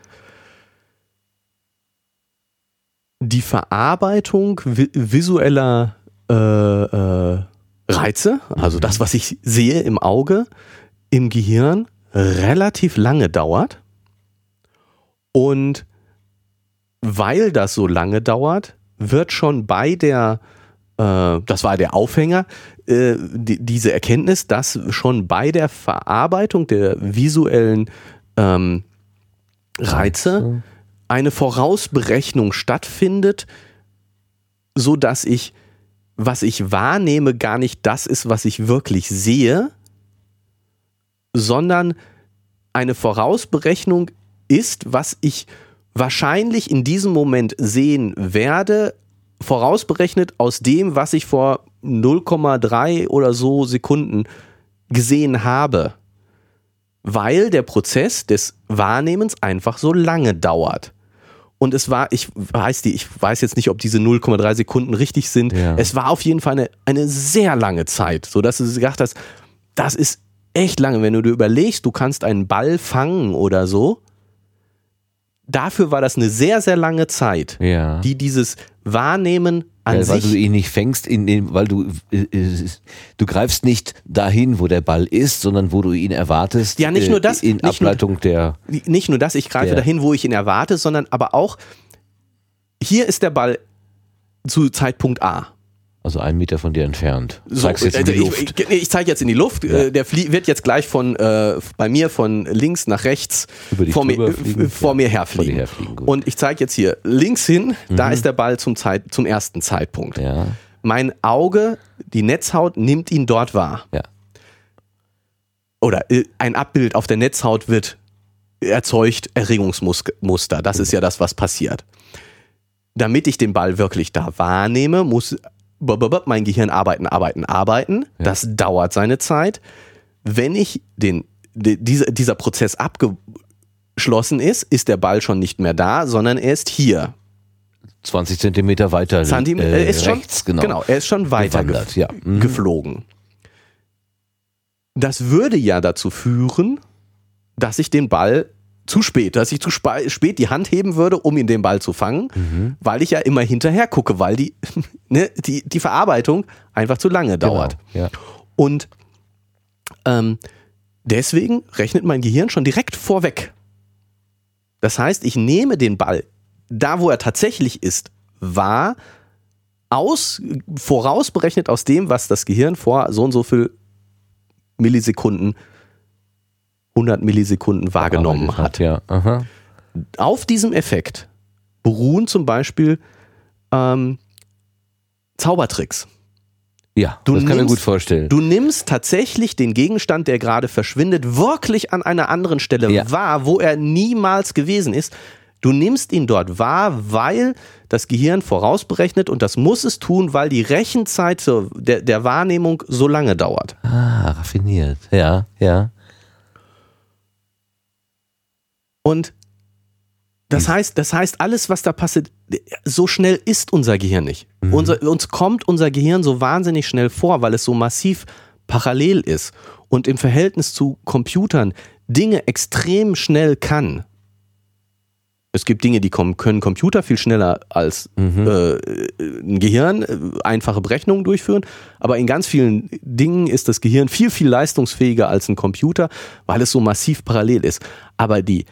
die Verarbeitung vi visueller äh, äh, Reize, also das, was ich sehe im Auge, im Gehirn relativ lange dauert. Und weil das so lange dauert, wird schon bei der, äh, das war der Aufhänger, äh, die, diese Erkenntnis, dass schon bei der Verarbeitung der visuellen ähm, Reize eine Vorausberechnung stattfindet, so dass ich, was ich wahrnehme, gar nicht das ist, was ich wirklich sehe, sondern eine Vorausberechnung ist, was ich wahrscheinlich in diesem Moment sehen werde, vorausberechnet aus dem, was ich vor 0,3 oder so Sekunden gesehen habe. Weil der Prozess des Wahrnehmens einfach so lange dauert. Und es war, ich weiß die, ich weiß jetzt nicht, ob diese 0,3 Sekunden richtig sind. Ja. Es war auf jeden Fall eine, eine sehr lange Zeit, sodass du gedacht hast, das ist echt lange. Wenn du dir überlegst, du kannst einen Ball fangen oder so, dafür war das eine sehr, sehr lange Zeit, Ja. die dieses Wahrnehmen an Ja, weil sich du ihn nicht fängst, in den, weil du äh, äh, du greifst nicht dahin, wo der Ball ist, sondern wo du ihn erwartest. Ja, nicht nur das, In nicht nur- Ableitung der. nicht nur das, ich greife Der- dahin, wo ich ihn erwarte, sondern aber auch, hier ist der Ball zu Zeitpunkt A. Also einen Meter von dir entfernt. So, Zeigst jetzt in die äh, ich, Luft. Ich, ich zeige jetzt in die Luft. Äh, Der flie wird jetzt gleich von äh, bei mir von links nach rechts vor, mir, äh, fliegen? vor Ja, mir vor herfliegen. herfliegen, gut. Und ich zeige jetzt hier links hin, da ist der Ball zum, Zeit, zum ersten Zeitpunkt. ja, Mein Auge, die Netzhaut nimmt ihn dort wahr. ja. Oder äh, ein Abbild auf der Netzhaut wird erzeugt Erregungsmuster. Das ist ja das, was passiert. Damit ich den Ball wirklich da wahrnehme, muss mein Gehirn arbeiten, arbeiten, arbeiten. Das dauert seine Zeit. Wenn ich den, die, dieser, dieser Prozess abgeschlossen ist, ist der Ball schon nicht mehr da, sondern er ist hier. 20 Zentimeter weiter Zantim äh, er ist rechts, schon, genau. er ist schon weiter Gewandert, ja. Mhm. geflogen. Das würde ja dazu führen, dass ich den Ball zu spät, dass ich zu spät die Hand heben würde, um ihn den Ball zu fangen, Mhm. weil ich ja immer hinterher gucke, weil die, ne, die, die Verarbeitung einfach zu lange dauert. Genau, ja. Und ähm, deswegen rechnet mein Gehirn schon direkt vorweg. Das heißt, ich nehme den Ball da, wo er tatsächlich ist, wahr, aus, vorausberechnet aus dem, was das Gehirn vor so und so viel Millisekunden, 100 Millisekunden wahrgenommen Arbeitet hat. Ja. Auf diesem Effekt beruhen zum Beispiel ähm, Zaubertricks. Ja, Du das kann ich mir nimmst- gut vorstellen. Du nimmst tatsächlich den Gegenstand, der gerade verschwindet, wirklich an einer anderen Stelle Ja. wahr, wo er niemals gewesen ist. Du nimmst ihn dort wahr, weil das Gehirn vorausberechnet und das muss es tun, weil die Rechenzeit der, der Wahrnehmung so lange dauert. ah, raffiniert. Ja, ja. Und das heißt, das heißt, alles, was da passiert, so schnell ist unser Gehirn nicht. Unser, uns kommt unser Gehirn so wahnsinnig schnell vor, weil es so massiv parallel ist und im Verhältnis zu Computern Dinge extrem schnell kann. Es gibt Dinge, die kommen, können Computer viel schneller als äh, ein Gehirn äh, einfache Berechnungen durchführen, aber in ganz vielen Dingen ist das Gehirn viel, viel leistungsfähiger als ein Computer, weil es so massiv parallel ist. Aber die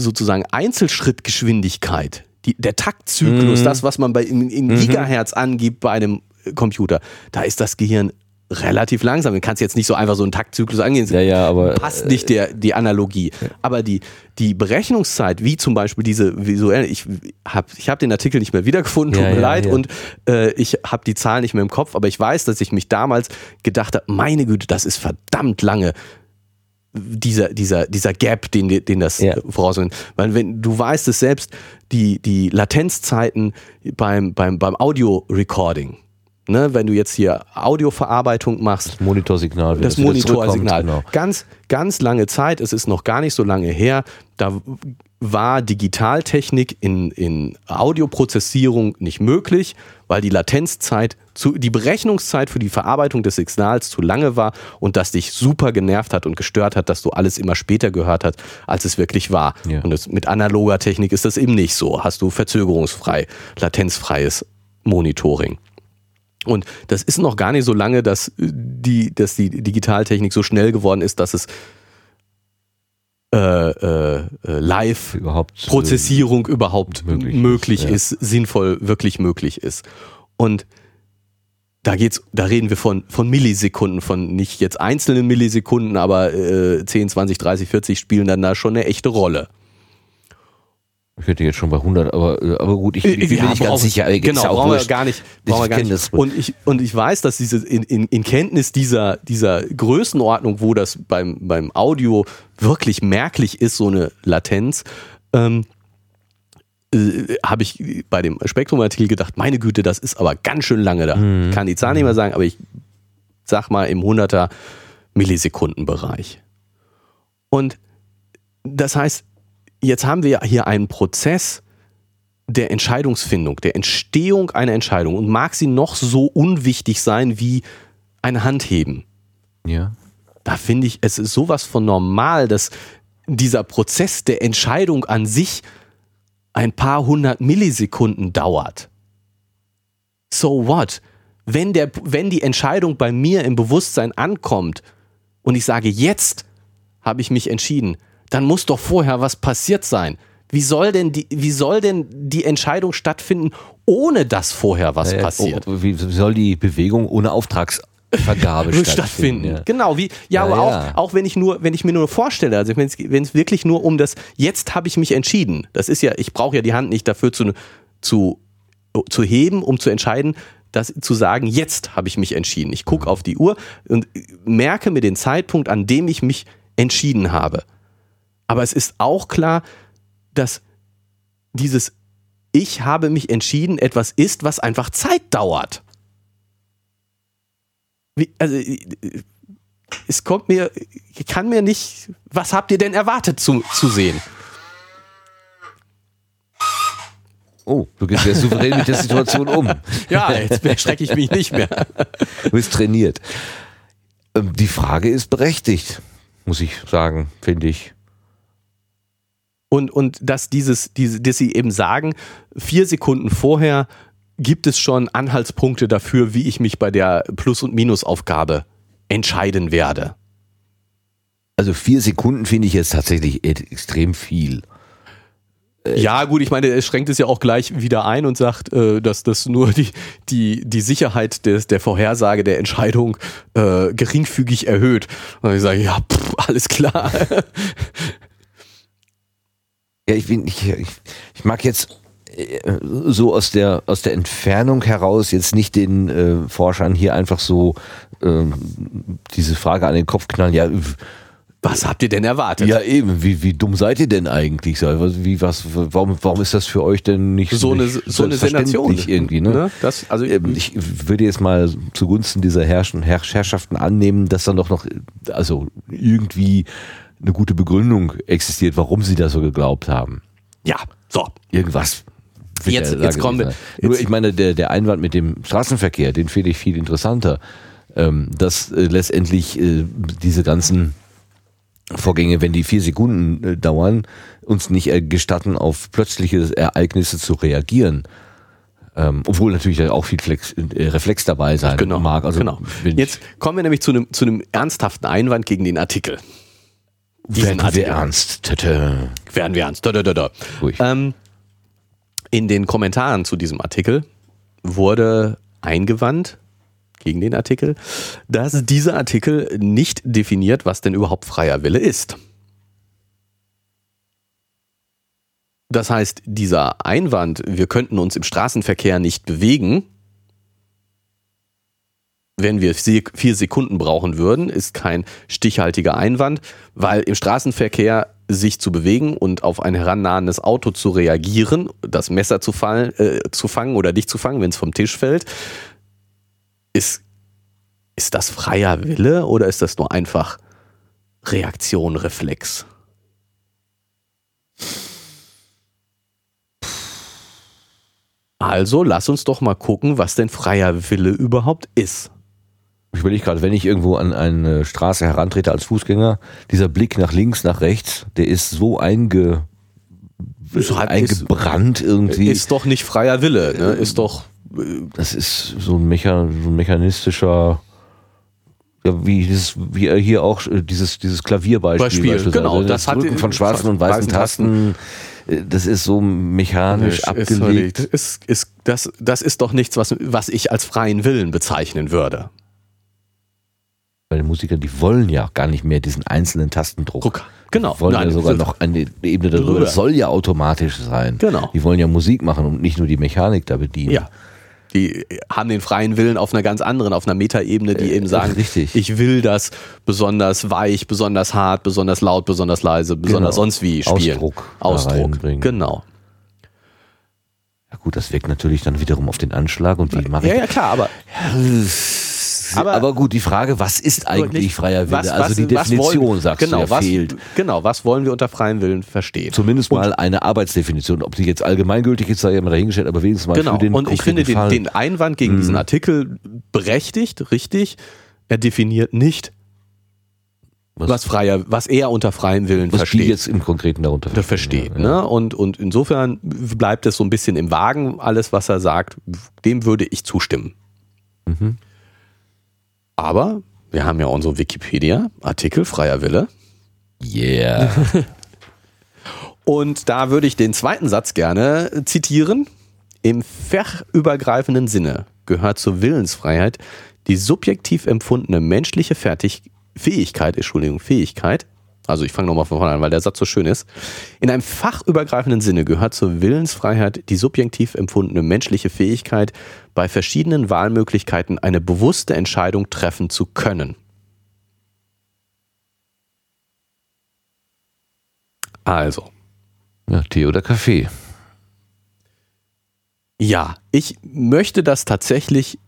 sozusagen Einzelschrittgeschwindigkeit, die, der Taktzyklus, Mhm. das, was man bei in, in Gigahertz angibt bei einem äh, Computer, da ist das Gehirn relativ langsam. Du kannst jetzt nicht so einfach so einen Taktzyklus angehen. Ja, ja, aber passt nicht der, die Analogie. Aber die, die Berechnungszeit, wie zum Beispiel diese visuelle, ich habe ich hab den Artikel nicht mehr wiedergefunden, tut Ja, mir ja, leid, ja. und äh, ich habe die Zahlen nicht mehr im Kopf, aber ich weiß, dass ich mich damals gedacht habe, meine Güte, das ist verdammt lange dieser, dieser, dieser Gap, den, den das Ja. vorausnimmt. Weil wenn du weißt es selbst, die, die Latenzzeiten beim, beim, beim Audio-Recording, ne, wenn du jetzt hier Audioverarbeitung machst, das Monitorsignal. das wieder Monitorsignal. Genau. Ganz, ganz lange Zeit, es ist noch gar nicht so lange her, da war Digitaltechnik in, in Audioprozessierung nicht möglich, weil die Latenzzeit, zu, die Berechnungszeit für die Verarbeitung des Signals zu lange war und das dich super genervt hat und gestört hat, dass du alles immer später gehört hast, als es wirklich war. Ja. Und das, mit analoger Technik ist das eben nicht so. Hast du verzögerungsfrei, latenzfreies Monitoring. Und das ist noch gar nicht so lange, dass die, dass die Digitaltechnik so schnell geworden ist, dass es äh, äh, äh, live Überhaupt. äh, Prozessierung überhaupt möglich möglich, ist, ist, ja. sinnvoll wirklich möglich ist. Und da geht's, da reden wir von, von Millisekunden, von nicht jetzt einzelnen Millisekunden, aber äh, 10, 20, 30, 40 spielen dann da schon eine echte Rolle. Ich hätte jetzt schon bei 100, aber, äh, aber gut, ich, ich bin mir Ja, nicht ganz sicher. Genau, ja auch brauchen wir gar nicht. Ich Brauchen wir gar nicht. Und, ich, und ich weiß, dass diese in, in, in Kenntnis dieser, dieser Größenordnung, wo das beim, beim Audio wirklich merklich ist, so eine Latenz, ähm, äh, habe ich bei dem Spektrumartikel gedacht, meine Güte, das ist aber ganz schön lange da. Mhm. Ich kann die Zahl nicht mehr sagen, aber ich sag mal im 100er Millisekundenbereich. Und das heißt, jetzt haben wir hier einen Prozess der Entscheidungsfindung, der Entstehung einer Entscheidung und mag sie noch so unwichtig sein wie ein Handheben. Ja. Da finde ich, es ist sowas von normal, dass dieser Prozess der Entscheidung an sich ein paar hundert Millisekunden dauert. So what? Wenn, der, wenn die Entscheidung bei mir im Bewusstsein ankommt und ich sage, jetzt habe ich mich entschieden, dann muss doch vorher was passiert sein. Wie soll denn die, wie soll denn die Entscheidung stattfinden, ohne dass vorher was Äh, passiert? oh, wie soll die Bewegung ohne Auftragsvergabe stattfinden. stattfinden? Ja. Genau, wie, ja, Ja, aber ja. Auch, auch wenn ich nur, wenn ich mir nur vorstelle, also wenn es, wenn es wirklich nur um das, jetzt habe ich mich entschieden. Das ist ja, ich brauche ja die Hand nicht dafür zu, zu, zu heben, um zu entscheiden, das zu sagen, jetzt habe ich mich entschieden. Ich gucke auf die Uhr und merke mir den Zeitpunkt, an dem ich mich entschieden habe. Aber es ist auch klar, dass dieses Ich habe mich entschieden etwas ist, was einfach Zeit dauert. Wie, also, äh, es kommt mir, ich kann mir nicht, was habt ihr denn erwartet zu, zu sehen? Oh, du gehst sehr souverän mit der Situation um. Ja, jetzt erschrecke ich mich nicht mehr. Du bist trainiert. Ähm, Die Frage ist berechtigt, muss ich sagen, finde ich. Und, und dass dieses, diese, dass sie eben sagen, vier Sekunden vorher gibt es schon Anhaltspunkte dafür, wie ich mich bei der Plus- und Minusaufgabe entscheiden werde. Also vier Sekunden finde ich jetzt tatsächlich extrem viel. Ja, gut, ich meine, er schränkt es ja auch gleich wieder ein und sagt, äh, dass das nur die, die, die Sicherheit des, der Vorhersage der Entscheidung äh, geringfügig erhöht. Und ich sage, ja, pff, alles klar. Ja, ich bin, ich, ich, ich mag jetzt äh, so aus der aus der Entfernung heraus jetzt nicht den äh, Forschern hier einfach so ähm, diese Frage an den Kopf knallen. Ja, Was habt ihr denn erwartet? ja eben. Wie, wie dumm seid ihr denn eigentlich? Wie was? Warum warum ist das für euch denn nicht so eine, nicht so eine Sensation. irgendwie? Ne? Das, also, Ich würde jetzt mal zugunsten dieser Herrschaften annehmen, dass dann doch noch, also irgendwie eine gute Begründung existiert, warum sie das so geglaubt haben. ja, so. Irgendwas. Jetzt- jetzt kommen wir-. Nur ich meine, der, der Einwand mit dem Straßenverkehr, den finde ich viel interessanter. Ähm, dass äh, letztendlich äh, diese ganzen Vorgänge, wenn die vier Sekunden äh, dauern, uns nicht äh, gestatten, auf plötzliche Ereignisse zu reagieren. Ähm, obwohl natürlich auch viel Flex, äh, Reflex dabei sein Genau. mag. Also genau. Jetzt kommen wir nämlich zu einem, zu einem ernsthaften Einwand gegen den Artikel. Werden wir Artikel. ernst. Tete. Werden wir ernst. Ruhig. Ähm, in den Kommentaren zu diesem Artikel wurde eingewandt gegen den Artikel, dass dieser Artikel nicht definiert, was denn überhaupt freier Wille ist. Das heißt, dieser Einwand, wir könnten uns im Straßenverkehr nicht bewegen, wenn wir vier Sekunden brauchen würden, ist kein stichhaltiger Einwand, weil im Straßenverkehr sich zu bewegen und auf ein herannahendes Auto zu reagieren, das Messer zu, fallen, äh, zu fangen oder dich zu fangen, wenn es vom Tisch fällt, ist, ist das freier Wille oder ist das nur einfach Reaktion, Reflex? Also lass uns doch mal gucken, was denn freier Wille überhaupt ist. Ich überlege gerade, wenn ich irgendwo an eine Straße herantrete als Fußgänger, dieser Blick nach links, nach rechts, der ist so einge, Ist eingebrannt irgendwie. Ist doch nicht freier Wille, ne? Ist doch. das ist so ein, Mecha, so ein mechanistischer, ja, wie, dieses, wie er hier auch äh, dieses, dieses Klavierbeispiel Beispiel, beispielsweise. genau, das das hat Drücken die- von schwarzen und weißen weißen Tasten, äh, das ist so mechanisch ist, abgelegt. ist, ist, das, das ist doch nichts, was, was ich als freien Willen bezeichnen würde. Weil die Musiker, die wollen ja gar nicht mehr diesen einzelnen Tastendruck. Druck. Genau. Die wollen ja Nein, sogar so- noch eine Ebene darüber. Drüber. Das soll ja automatisch sein. Genau. Die wollen ja Musik machen und nicht nur die Mechanik da bedienen. Ja. Die haben den freien Willen auf einer ganz anderen, auf einer Metaebene, die eben sagen, richtig. ich will das besonders weich, besonders hart, besonders laut, besonders leise, besonders Genau. sonst wie spielen. Ausdruck Ausdruck. Genau. Ja gut, das wirkt natürlich dann wiederum auf den Anschlag und wie mache ich Ja, ja, klar, aber aber, Aber- gut, die Frage, was ist eigentlich freier Wille? was- also die Definition, wollen, sagst genau, du, ja, was, fehlt. Genau, was wollen wir unter freiem Willen verstehen? Zumindest mal eine Arbeitsdefinition. Ob die jetzt allgemeingültig ist, sei ja mal dahingestellt, aber wenigstens mal Genau, für den und ich finde den. Mhm. den Einwand gegen diesen Artikel berechtigt, richtig. Er definiert nicht, was, was, freier, was er unter freiem Willen was versteht. die jetzt im Konkreten darunter versteht. Ja, ja. Ne? Und, und insofern bleibt es so ein bisschen im Wagen, alles, was er sagt, dem würde ich zustimmen. Mhm. Aber wir haben ja unsere Wikipedia-Artikel, freier Wille. Yeah. Und da würde ich den zweiten Satz gerne zitieren. Im fachübergreifenden Sinne gehört zur Willensfreiheit die subjektiv empfundene menschliche Fertig Fähigkeit, Entschuldigung, Fähigkeit. Also ich fange nochmal von vorne an, weil der Satz so schön ist. In einem fachübergreifenden Sinne gehört zur Willensfreiheit die subjektiv empfundene menschliche Fähigkeit, bei verschiedenen Wahlmöglichkeiten eine bewusste Entscheidung treffen zu können. Also, ja, Tee oder Kaffee. Ja, ich möchte das tatsächlich,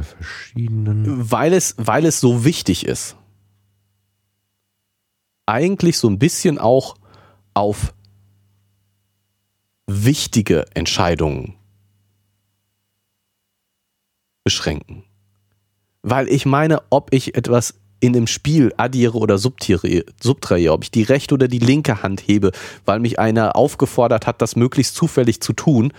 verschiedenen. weil es, weil es so wichtig ist, eigentlich so ein bisschen auch auf wichtige Entscheidungen beschränken. Weil ich meine, ob ich etwas in einem Spiel addiere oder subtrahiere, ob ich die rechte oder die linke Hand hebe, weil mich einer aufgefordert hat, das möglichst zufällig zu tun,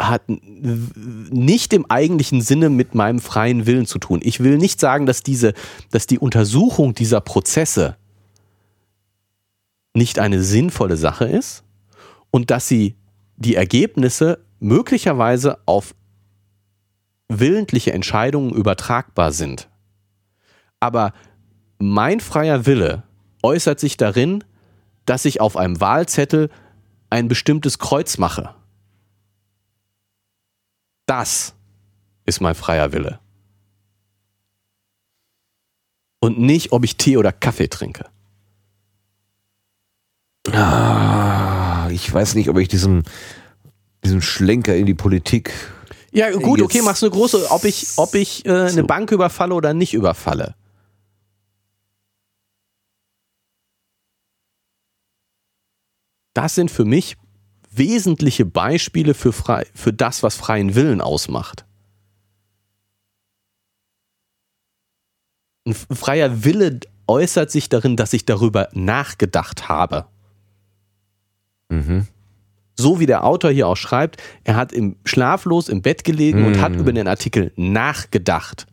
hat nicht im eigentlichen Sinne mit meinem freien Willen zu tun. Ich will nicht sagen, dass diese, dass die Untersuchung dieser Prozesse nicht eine sinnvolle Sache ist und dass sie die Ergebnisse möglicherweise auf willentliche Entscheidungen übertragbar sind. Aber mein freier Wille äußert sich darin, dass ich auf einem Wahlzettel ein bestimmtes Kreuz mache. Das ist mein freier Wille. Und nicht, ob ich Tee oder Kaffee trinke. Ah, ich weiß nicht, ob ich diesen, diesen Schlenker in die Politik. Ja, gut, Jetzt- okay, machst eine große, ob ich, ob ich äh, eine So. Bank überfalle oder nicht überfalle. Das sind für mich wesentliche Beispiele für, frei, für das, was freien Willen ausmacht. Ein freier Wille äußert sich darin, dass ich darüber nachgedacht habe. Mhm. so wie der Autor hier auch schreibt, er hat im schlaflos im Bett gelegen und Mm. hat über den Artikel nachgedacht.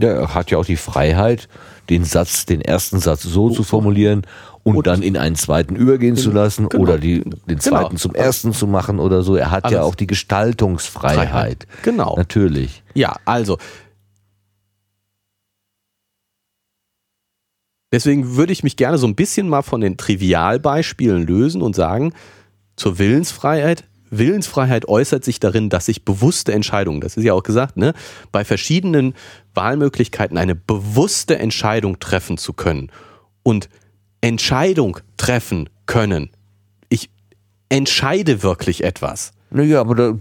Ja, er hat ja auch die Freiheit, den Satz, den ersten Satz so zu formulieren und, Und- dann in einen zweiten übergehen zu lassen Genau. oder die, den zweiten Genau. zum ersten zu machen oder so. Er hat ja Alles. auch die Gestaltungsfreiheit. Genau. Natürlich. Ja, also. Deswegen würde ich mich gerne so ein bisschen mal von den Trivialbeispielen lösen und sagen, zur Willensfreiheit. Willensfreiheit äußert sich darin, dass ich bewusste Entscheidungen, das ist ja auch gesagt, ne, bei verschiedenen Wahlmöglichkeiten eine bewusste Entscheidung treffen zu können. Und Entscheidung treffen können. Ich entscheide wirklich etwas. Naja, aber da,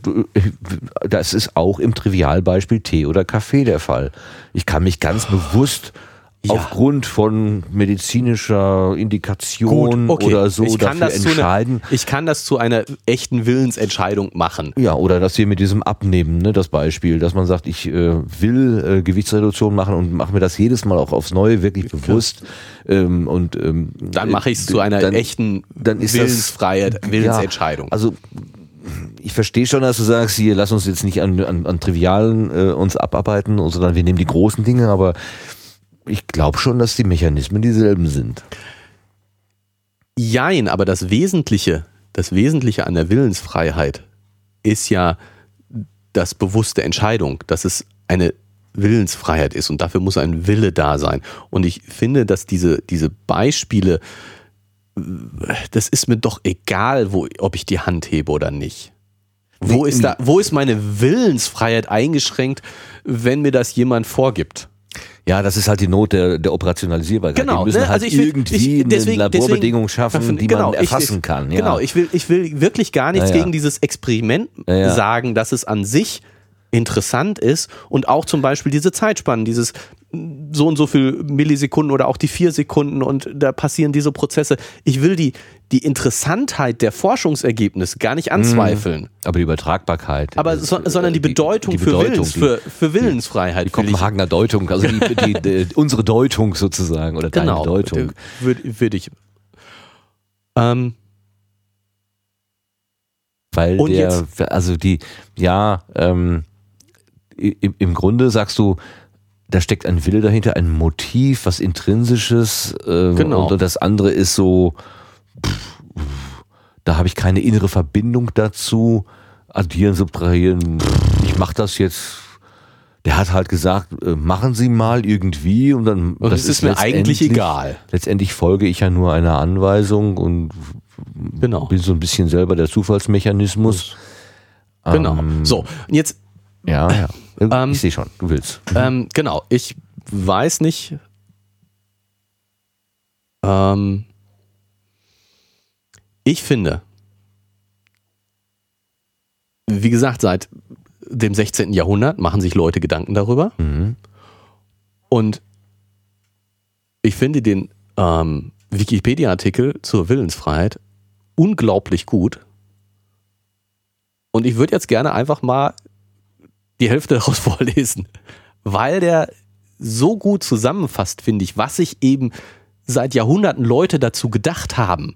das ist auch im Trivialbeispiel Tee oder Kaffee der Fall. Ich kann mich ganz bewusst ja. aufgrund von medizinischer Indikation Gut, okay. oder so ich kann dafür das zu entscheiden. Eine, ich kann das zu einer echten Willensentscheidung machen. Ja, oder dass wir mit diesem Abnehmen, ne, das Beispiel, dass man sagt, ich äh, will äh, Gewichtsreduktion machen und mache mir das jedes Mal auch aufs Neue wirklich bewusst. Ähm, und ähm, dann mache ich es zu einer dann, echten dann das, Willensentscheidung. Ja, also ich verstehe schon, dass du sagst, hier, lass uns jetzt nicht an, an, an Trivialen äh, uns abarbeiten, sondern wir nehmen die großen Dinge, aber ich glaube schon, dass die Mechanismen dieselben sind. Jein, aber das Wesentliche, das Wesentliche an der Willensfreiheit ist ja das bewusste Entscheidung, dass es eine Willensfreiheit ist und dafür muss ein Wille da sein. Und ich finde, dass diese, diese Beispiele, das ist mir doch egal, wo, ob ich die Hand hebe oder nicht. Wo ist, da, wo ist meine Willensfreiheit eingeschränkt, wenn mir das jemand vorgibt? Ja, das ist halt die Not der, der Operationalisierbarkeit. Genau, die müssen ne? halt also ich will, irgendwie ich, deswegen, eine Laborbedingung deswegen, schaffen, die genau, man erfassen ich, kann. Ja. Genau, ich will, ich will wirklich gar nichts Ja, ja. gegen dieses Experiment sagen, dass es an sich interessant ist und auch zum Beispiel diese Zeitspannen, dieses so und so viel Millisekunden oder auch die vier Sekunden und da passieren diese Prozesse. Ich will die, die Interessantheit der Forschungsergebnisse gar nicht anzweifeln, Aber die Übertragbarkeit. aber das, so, äh, sondern die Bedeutung, die Bedeutung, für, Willens, die- für, für Willensfreiheit. Die Kopenhagener Deutung, also die, die, die, unsere Deutung sozusagen oder genau, deine Deutung. Würde würd ich. Ähm, Weil Und der, also die, ja, ähm, im, im Grunde sagst du, da steckt ein Wille dahinter, ein Motiv, was intrinsisches äh, Genau. und, und das andere ist so, pff, da habe ich keine innere Verbindung dazu. Addieren, subtrahieren, ich mach das jetzt. Der hat halt gesagt, äh, machen Sie mal irgendwie und dann. und das es ist mir eigentlich egal. Letztendlich folge ich ja nur einer Anweisung und Genau. bin so ein bisschen selber der Zufallsmechanismus. Genau. Ähm, So, und jetzt Ja, ja. Ähm, ich sehe schon, du willst. Ähm, genau, ich weiß nicht. Ähm, ich finde, wie gesagt, seit dem 16. Jahrhundert machen sich Leute Gedanken darüber. Mhm. Und ich finde den ähm, Wikipedia-Artikel zur Willensfreiheit unglaublich gut. Und ich würde jetzt gerne einfach mal die Hälfte daraus vorlesen, weil der so gut zusammenfasst, finde ich, was sich eben seit Jahrhunderten Leute dazu gedacht haben.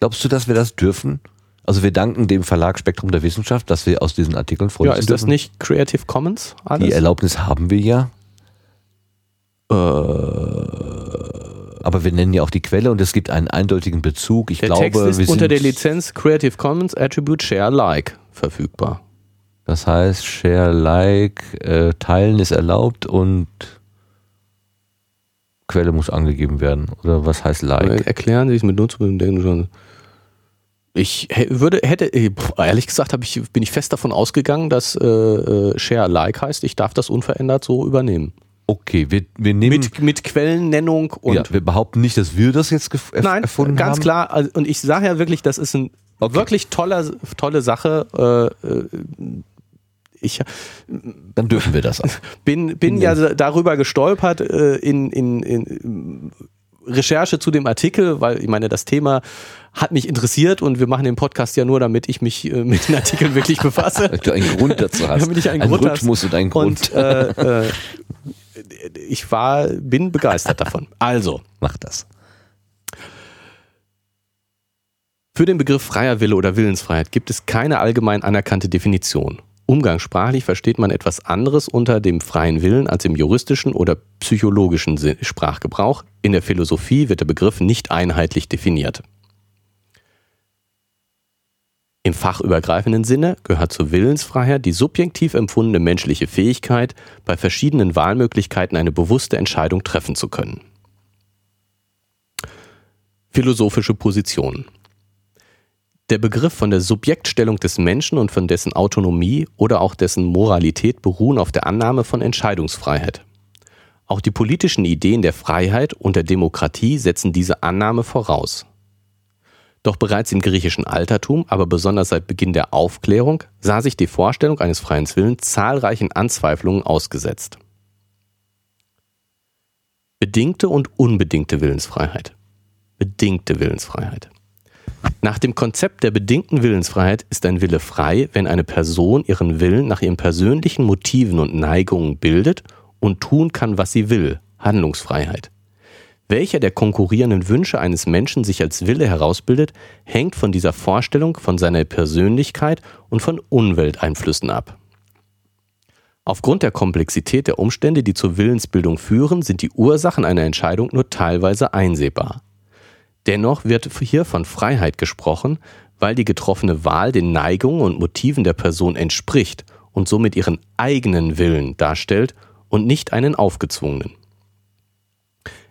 Glaubst du, dass wir das dürfen? Also wir danken dem Verlag Spektrum der Wissenschaft, dass wir aus diesen Artikeln Ja, vorlesen ist das dürfen. nicht Creative Commons alles? Die Erlaubnis haben wir ja, äh, aber wir nennen ja auch die Quelle und es gibt einen eindeutigen Bezug. Ich der glaube, Text ist unter der Lizenz Creative Commons Attribute Share Alike verfügbar. Das heißt, Share, Like, äh, Teilen ist erlaubt und Quelle muss angegeben werden. Oder was heißt Like? Erklären Sie es mit Nutzung schon. Ich würde, hätte, äh, ehrlich gesagt, ich, bin ich fest davon ausgegangen, dass äh, äh, Share Alike heißt, ich darf das unverändert so übernehmen. Okay, wir, wir nehmen. Mit, mit Quellennennung und ja, wir behaupten nicht, dass wir das jetzt Nein, erfunden ganz haben. klar. Also, und ich sage ja wirklich, das ist eine Okay. wirklich toller, tolle Sache. Äh, äh, ich Dann dürfen wir das auch. bin, bin ja darüber gestolpert äh, in, in, in Recherche zu dem Artikel, weil ich meine, das Thema hat mich interessiert und wir machen den Podcast ja nur, damit ich mich äh, mit den Artikeln wirklich befasse. Damit du einen Grund dazu hast. Damit ich einen Ein Grund hast. Rhythmus und einen Grund. Und äh, äh, ich war, bin begeistert davon. Also, Mach das. Für den Begriff freier Wille oder Willensfreiheit gibt es keine allgemein anerkannte Definition. Umgangssprachlich versteht man etwas anderes unter dem freien Willen als im juristischen oder psychologischen Sprachgebrauch. In der Philosophie wird der Begriff nicht einheitlich definiert. Im fachübergreifenden Sinne gehört zur Willensfreiheit die subjektiv empfundene menschliche Fähigkeit, bei verschiedenen Wahlmöglichkeiten eine bewusste Entscheidung treffen zu können. Philosophische Positionen. Der Begriff von der Subjektstellung des Menschen und von dessen Autonomie oder auch dessen Moralität beruhen auf der Annahme von Entscheidungsfreiheit. Auch die politischen Ideen der Freiheit und der Demokratie setzen diese Annahme voraus. Doch bereits im griechischen Altertum, aber besonders seit Beginn der Aufklärung, sah sich die Vorstellung eines freien Willens zahlreichen Anzweiflungen ausgesetzt. Bedingte und unbedingte Willensfreiheit. Bedingte Willensfreiheit. Nach dem Konzept der bedingten Willensfreiheit ist ein Wille frei, wenn eine Person ihren Willen nach ihren persönlichen Motiven und Neigungen bildet und tun kann, was sie will. Handlungsfreiheit. Welcher der konkurrierenden Wünsche eines Menschen sich als Wille herausbildet, hängt von dieser Vorstellung, von seiner Persönlichkeit und von Umwelteinflüssen ab. Aufgrund der Komplexität der Umstände, die zur Willensbildung führen, sind die Ursachen einer Entscheidung nur teilweise einsehbar. Dennoch wird hier von Freiheit gesprochen, weil die getroffene Wahl den Neigungen und Motiven der Person entspricht und somit ihren eigenen Willen darstellt und nicht einen aufgezwungenen.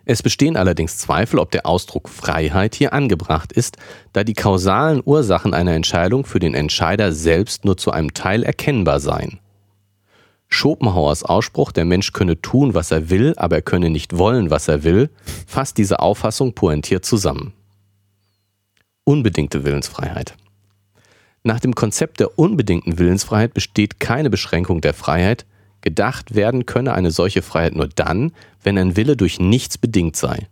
Es bestehen allerdings Zweifel, ob der Ausdruck Freiheit hier angebracht ist, da die kausalen Ursachen einer Entscheidung für den Entscheider selbst nur zu einem Teil erkennbar seien. Schopenhauers Ausspruch, der Mensch könne tun, was er will, aber er könne nicht wollen, was er will, fasst diese Auffassung pointiert zusammen. Unbedingte Willensfreiheit. Nach dem Konzept der unbedingten Willensfreiheit besteht keine Beschränkung der Freiheit, gedacht werden könne eine solche Freiheit nur dann, wenn ein Wille durch nichts bedingt sei.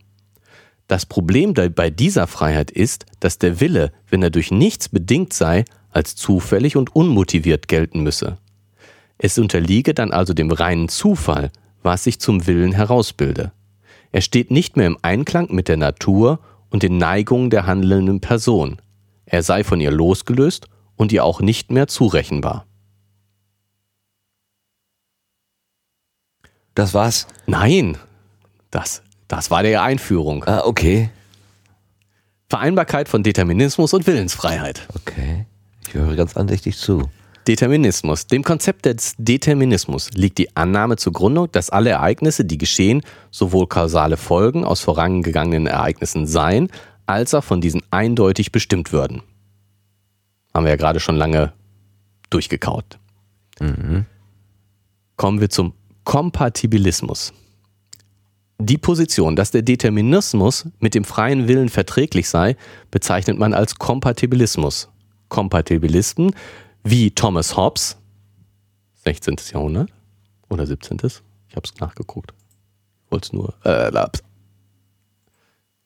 Das Problem bei dieser Freiheit ist, dass der Wille, wenn er durch nichts bedingt sei, als zufällig und unmotiviert gelten müsse. Es unterliege dann also dem reinen Zufall, was sich zum Willen herausbilde. Er steht nicht mehr im Einklang mit der Natur und den Neigungen der handelnden Person. Er sei von ihr losgelöst und ihr auch nicht mehr zurechenbar. Das war's? Nein, das, das war der Einführung. Ah, okay. Vereinbarkeit von Determinismus und Willensfreiheit. Okay. Ich höre ganz andächtig zu. Determinismus. Dem Konzept des Determinismus liegt die Annahme zugrunde, dass alle Ereignisse, die geschehen, sowohl kausale Folgen aus vorangegangenen Ereignissen seien, als auch von diesen eindeutig bestimmt würden. Haben wir ja gerade schon lange durchgekaut. Mhm. Kommen wir zum Kompatibilismus. Die Position, dass der Determinismus mit dem freien Willen verträglich sei, bezeichnet man als Kompatibilismus. Kompatibilisten wie Thomas Hobbes, 16. Jahrhundert oder 17. Ich habe es nachgeguckt. Ich wollte es nur. Äh, ich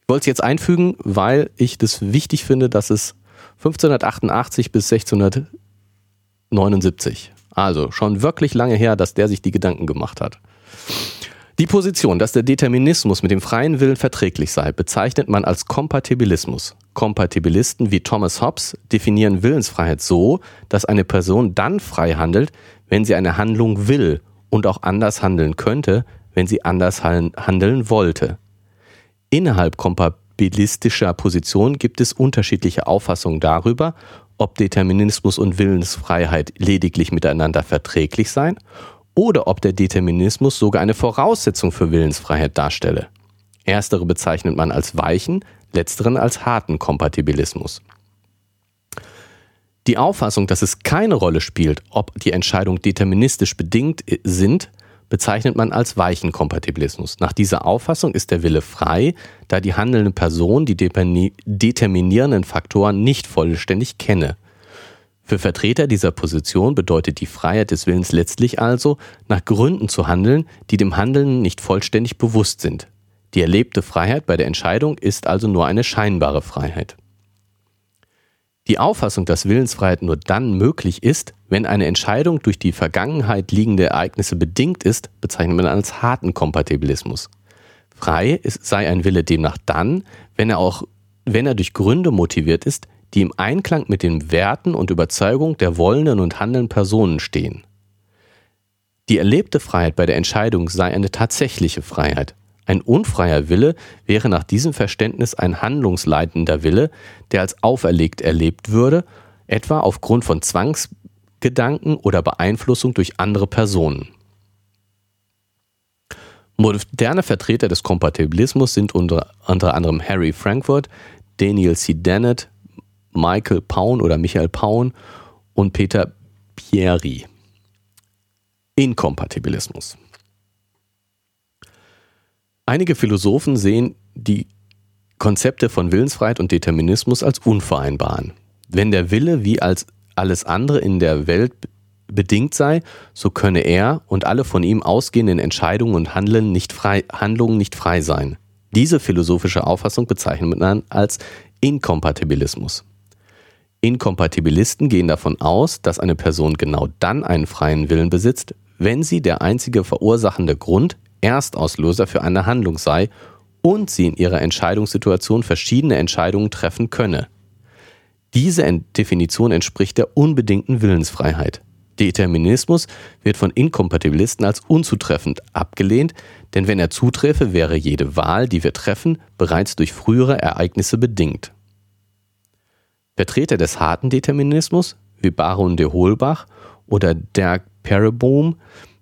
wollte es jetzt einfügen, weil ich das wichtig finde, dass es 1588 bis 1679, also schon wirklich lange her, dass der sich die Gedanken gemacht hat. Die Position, dass der Determinismus mit dem freien Willen verträglich sei, bezeichnet man als Kompatibilismus. Kompatibilisten wie Thomas Hobbes definieren Willensfreiheit so, dass eine Person dann frei handelt, wenn sie eine Handlung will und auch anders handeln könnte, wenn sie anders handeln wollte. Innerhalb kompatibilistischer Positionen gibt es unterschiedliche Auffassungen darüber, ob Determinismus und Willensfreiheit lediglich miteinander verträglich seien oder ob der Determinismus sogar eine Voraussetzung für Willensfreiheit darstelle. Erstere bezeichnet man als weichen, letzteren als harten Kompatibilismus. Die Auffassung, dass es keine Rolle spielt, ob die Entscheidungen deterministisch bedingt sind, bezeichnet man als weichen Kompatibilismus. Nach dieser Auffassung ist der Wille frei, da die handelnde Person die determinierenden Faktoren nicht vollständig kenne. Für Vertreter dieser Position bedeutet die Freiheit des Willens letztlich also, nach Gründen zu handeln, die dem Handelnden nicht vollständig bewusst sind. Die erlebte Freiheit bei der Entscheidung ist also nur eine scheinbare Freiheit. Die Auffassung, dass Willensfreiheit nur dann möglich ist, wenn eine Entscheidung durch die Vergangenheit liegende Ereignisse bedingt ist, bezeichnet man als harten Kompatibilismus. Frei ist, sei ein Wille demnach dann, wenn er auch, wenn er durch Gründe motiviert ist, die im Einklang mit den Werten und Überzeugungen der wollenden und handelnden Personen stehen. Die erlebte Freiheit bei der Entscheidung sei eine tatsächliche Freiheit. Ein unfreier Wille wäre nach diesem Verständnis ein handlungsleitender Wille, der als auferlegt erlebt würde, etwa aufgrund von Zwangsgedanken oder Beeinflussung durch andere Personen. Moderne Vertreter des Kompatibilismus sind unter, unter anderem Harry Frankfurt, Daniel C. Dennett, Michael Paun oder Michael Paun und Peter Pieri. Inkompatibilismus. Einige Philosophen sehen die Konzepte von Willensfreiheit und Determinismus als unvereinbar. Wenn der Wille wie als alles andere in der Welt bedingt sei, so könne er und alle von ihm ausgehenden Entscheidungen und Handeln nicht frei, Handlungen nicht frei sein. Diese philosophische Auffassung bezeichnet man als Inkompatibilismus. Inkompatibilisten gehen davon aus, dass eine Person genau dann einen freien Willen besitzt, wenn sie der einzige verursachende Grund, Erstauslöser für eine Handlung sei und sie in ihrer Entscheidungssituation verschiedene Entscheidungen treffen könne. Diese Definition entspricht der unbedingten Willensfreiheit. Determinismus wird von Inkompatibilisten als unzutreffend abgelehnt, denn wenn er zuträfe, wäre jede Wahl, die wir treffen, bereits durch frühere Ereignisse bedingt. Vertreter des harten Determinismus, wie Baron de Holbach oder Dirk Perebohm,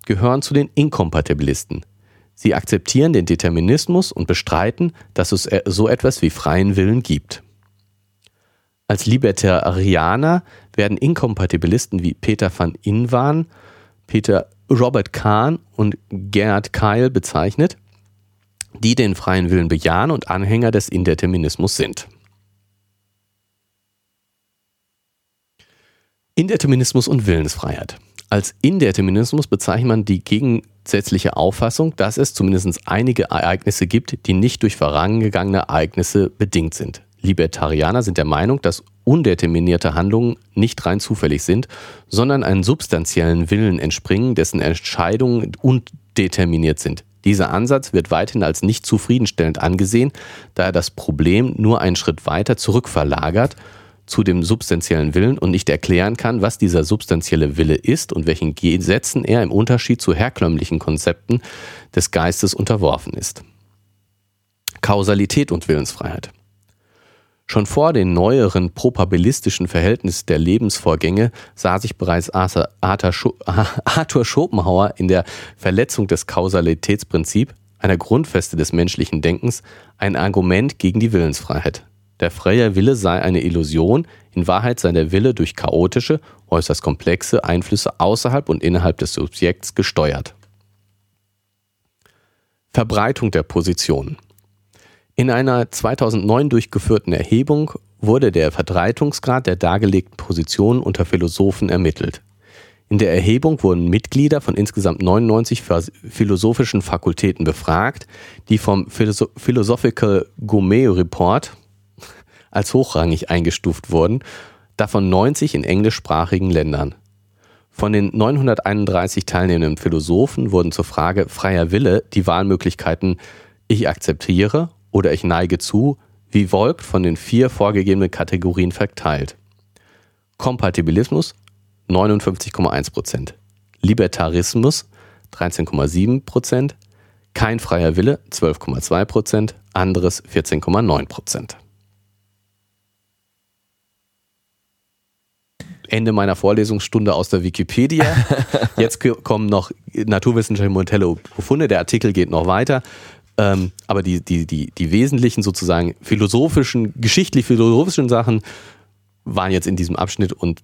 gehören zu den Inkompatibilisten. Sie akzeptieren den Determinismus und bestreiten, dass es so etwas wie freien Willen gibt. Als Libertarianer werden Inkompatibilisten wie Peter van Inwan, Peter Robert Kahn und Gerhard Keil bezeichnet, die den freien Willen bejahen und Anhänger des Indeterminismus sind. Indeterminismus und Willensfreiheit. Als Indeterminismus bezeichnet man die gegensätzliche Auffassung, dass es zumindest einige Ereignisse gibt, die nicht durch vorangegangene Ereignisse bedingt sind. Libertarianer sind der Meinung, dass undeterminierte Handlungen nicht rein zufällig sind, sondern einen substanziellen Willen entspringen, dessen Entscheidungen undeterminiert sind. Dieser Ansatz wird weiterhin als nicht zufriedenstellend angesehen, da er das Problem nur einen Schritt weiter zurückverlagert zu dem substanziellen Willen und nicht erklären kann, was dieser substanzielle Wille ist und welchen Gesetzen er im Unterschied zu herkömmlichen Konzepten des Geistes unterworfen ist. Kausalität und Willensfreiheit. Schon vor den neueren probabilistischen Verhältnissen der Lebensvorgänge sah sich bereits Arthur Schopenhauer in der Verletzung des Kausalitätsprinzips, einer Grundfeste des menschlichen Denkens, ein Argument gegen die Willensfreiheit. Der freie Wille sei eine Illusion, in Wahrheit sei der Wille durch chaotische, äußerst komplexe Einflüsse außerhalb und innerhalb des Subjekts gesteuert. Verbreitung der Positionen. In einer 2009 durchgeführten Erhebung wurde der Verbreitungsgrad der dargelegten Positionen unter Philosophen ermittelt. In der Erhebung wurden Mitglieder von insgesamt 99 philosophischen Fakultäten befragt, die vom Philosophical Gourmet Report als hochrangig eingestuft wurden, davon 90 in englischsprachigen Ländern. Von den 931 teilnehmenden Philosophen wurden zur Frage freier Wille die Wahlmöglichkeiten ich akzeptiere oder ich neige zu, wie folgt von den vier vorgegebenen Kategorien verteilt. Kompatibilismus 59,1%, Libertarismus 13,7%, kein freier Wille 12,2%, anderes 14,9%. Ende meiner Vorlesungsstunde aus der Wikipedia. Jetzt kommen noch naturwissenschaftliche Modelle Befunde. Der Artikel geht noch weiter. Ähm, aber die, die, die, die wesentlichen sozusagen philosophischen, geschichtlich-philosophischen Sachen waren jetzt in diesem Abschnitt und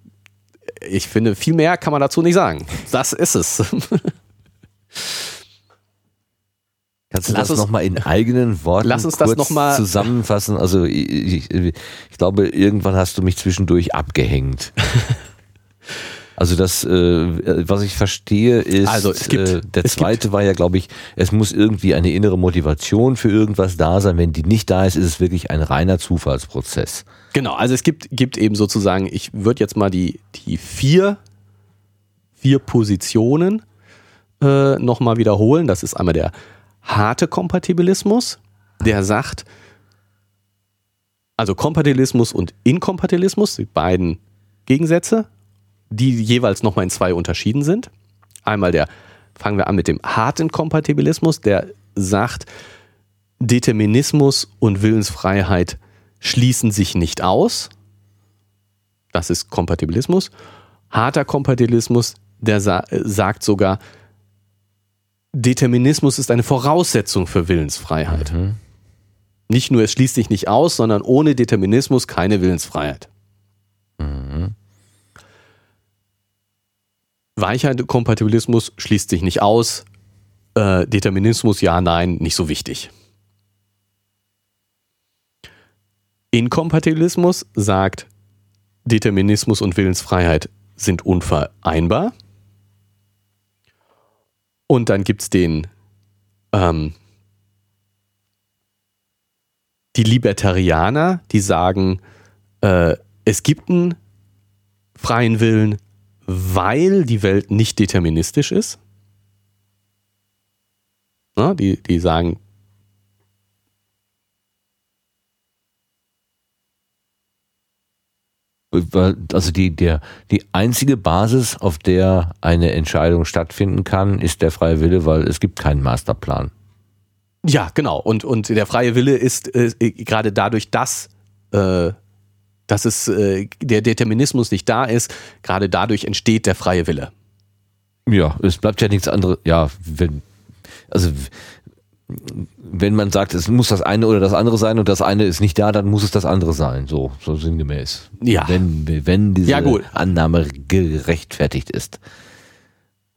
ich finde, viel mehr kann man dazu nicht sagen. Das ist es. Kannst du lass das nochmal in eigenen Worten lass uns kurz das noch mal zusammenfassen? Also ich, ich, ich glaube, irgendwann hast du mich zwischendurch abgehängt. Also das, äh, was ich verstehe, ist, also es gibt, äh, der zweite war ja, glaube ich, es muss irgendwie eine innere Motivation für irgendwas da sein. Wenn die nicht da ist, ist es wirklich ein reiner Zufallsprozess. Genau, also es gibt, gibt eben sozusagen, ich würde jetzt mal die, die vier, vier Positionen äh, nochmal wiederholen. Das ist einmal der harte Kompatibilismus, der sagt, also Kompatibilismus und Inkompatibilismus, die beiden Gegensätze, die jeweils nochmal in zwei unterschieden sind. Einmal der, fangen wir an mit dem harten Kompatibilismus, der sagt, Determinismus und Willensfreiheit schließen sich nicht aus. Das ist Kompatibilismus. Harter Kompatibilismus, der sa sagt sogar, Determinismus ist eine Voraussetzung für Willensfreiheit. Mhm. Nicht nur es schließt sich nicht aus, sondern ohne Determinismus keine Willensfreiheit. Mhm. Weichheit-Kompatibilismus schließt sich nicht aus. Äh, Determinismus, ja, nein, nicht so wichtig. Inkompatibilismus sagt, Determinismus und Willensfreiheit sind unvereinbar. Und dann gibt es den, ähm, die Libertarianer, die sagen, äh, es gibt einen freien Willen, weil die Welt nicht deterministisch ist. Na, die, die sagen, Also die, der, die einzige Basis, auf der eine Entscheidung stattfinden kann, ist der freie Wille, weil es gibt keinen Masterplan. Ja, genau. Und, und der freie Wille ist äh, gerade dadurch, dass, äh, dass es, äh, der Determinismus nicht da ist, gerade dadurch entsteht der freie Wille. Ja, es bleibt ja nichts anderes. Ja, wenn, also wenn man sagt, es muss das eine oder das andere sein und das eine ist nicht da, dann muss es das andere sein. So, so sinngemäß. Ja. Wenn, wenn diese Ja. Annahme gerechtfertigt ist.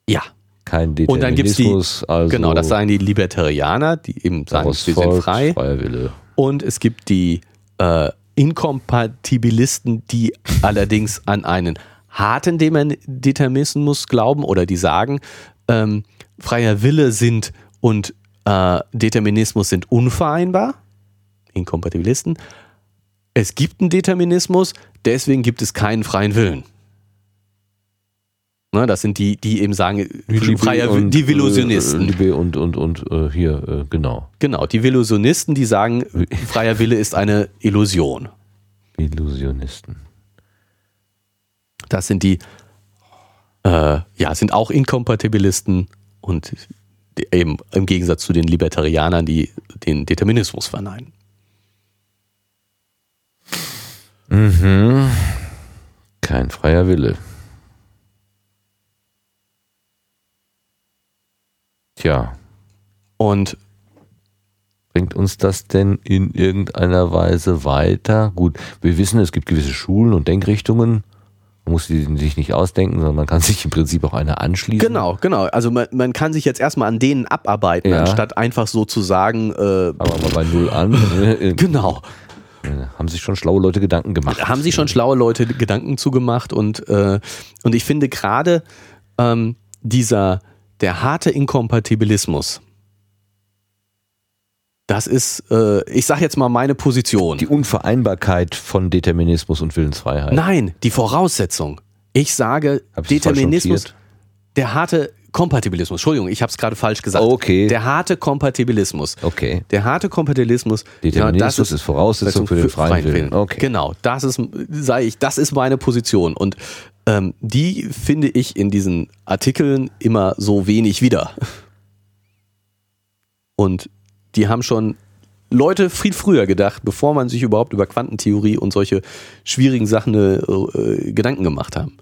Ja. Kein Und dann gibt's die, Determinismus. also genau, das sagen die Libertarianer, die eben sagen, wir sind frei. Freier Wille. Und es gibt die äh, Inkompatibilisten, die allerdings an einen harten Determinismus glauben oder die sagen, ähm, freier Wille sind und äh, Determinismus sind unvereinbar. Inkompatibilisten. Es gibt einen Determinismus, deswegen gibt es keinen freien Willen. Ne, das sind die, die eben sagen, freier Will- die Illusionisten. Äh, und, und, und äh, hier, äh, genau. Genau, die Illusionisten, die sagen, freier Wille ist eine Illusion. Illusionisten. Das sind die, äh, ja, sind auch Inkompatibilisten und die, eben im Gegensatz zu den Libertarianern, die den Determinismus verneinen. Mhm. Kein freier Wille. Tja, Und bringt uns das denn in irgendeiner Weise weiter? Gut, wir wissen, es gibt gewisse Schulen und Denkrichtungen. Man muss die sich nicht ausdenken, sondern man kann sich im Prinzip auch einer anschließen. genau, genau. Also man, man kann sich jetzt erstmal an denen abarbeiten, Ja. anstatt einfach so zu sagen, äh, Aber mal bei Null an. äh, genau. haben sich schon schlaue Leute Gedanken gemacht. haben sich schon schlaue Leute Gedanken zugemacht und, äh, und ich finde gerade ähm, dieser, der harte Inkompatibilismus, das ist, äh, ich sag jetzt mal meine Position. Die Unvereinbarkeit von Determinismus und Willensfreiheit. Nein, die Voraussetzung. Ich sage Hab ich's falsch Determinismus, der harte Kompatibilismus. Entschuldigung, ich habe es gerade falsch gesagt. Okay. Der harte Kompatibilismus. Okay. Der harte Kompatibilismus. Determinismus ja, ist Voraussetzung für den freien Willen. Okay. Genau, das ist, sage ich, das ist meine Position. Und ähm, die finde ich in diesen Artikeln immer so wenig wieder. Und die haben schon Leute viel früher gedacht, bevor man sich überhaupt über Quantentheorie und solche schwierigen Sachen äh, äh, Gedanken gemacht haben.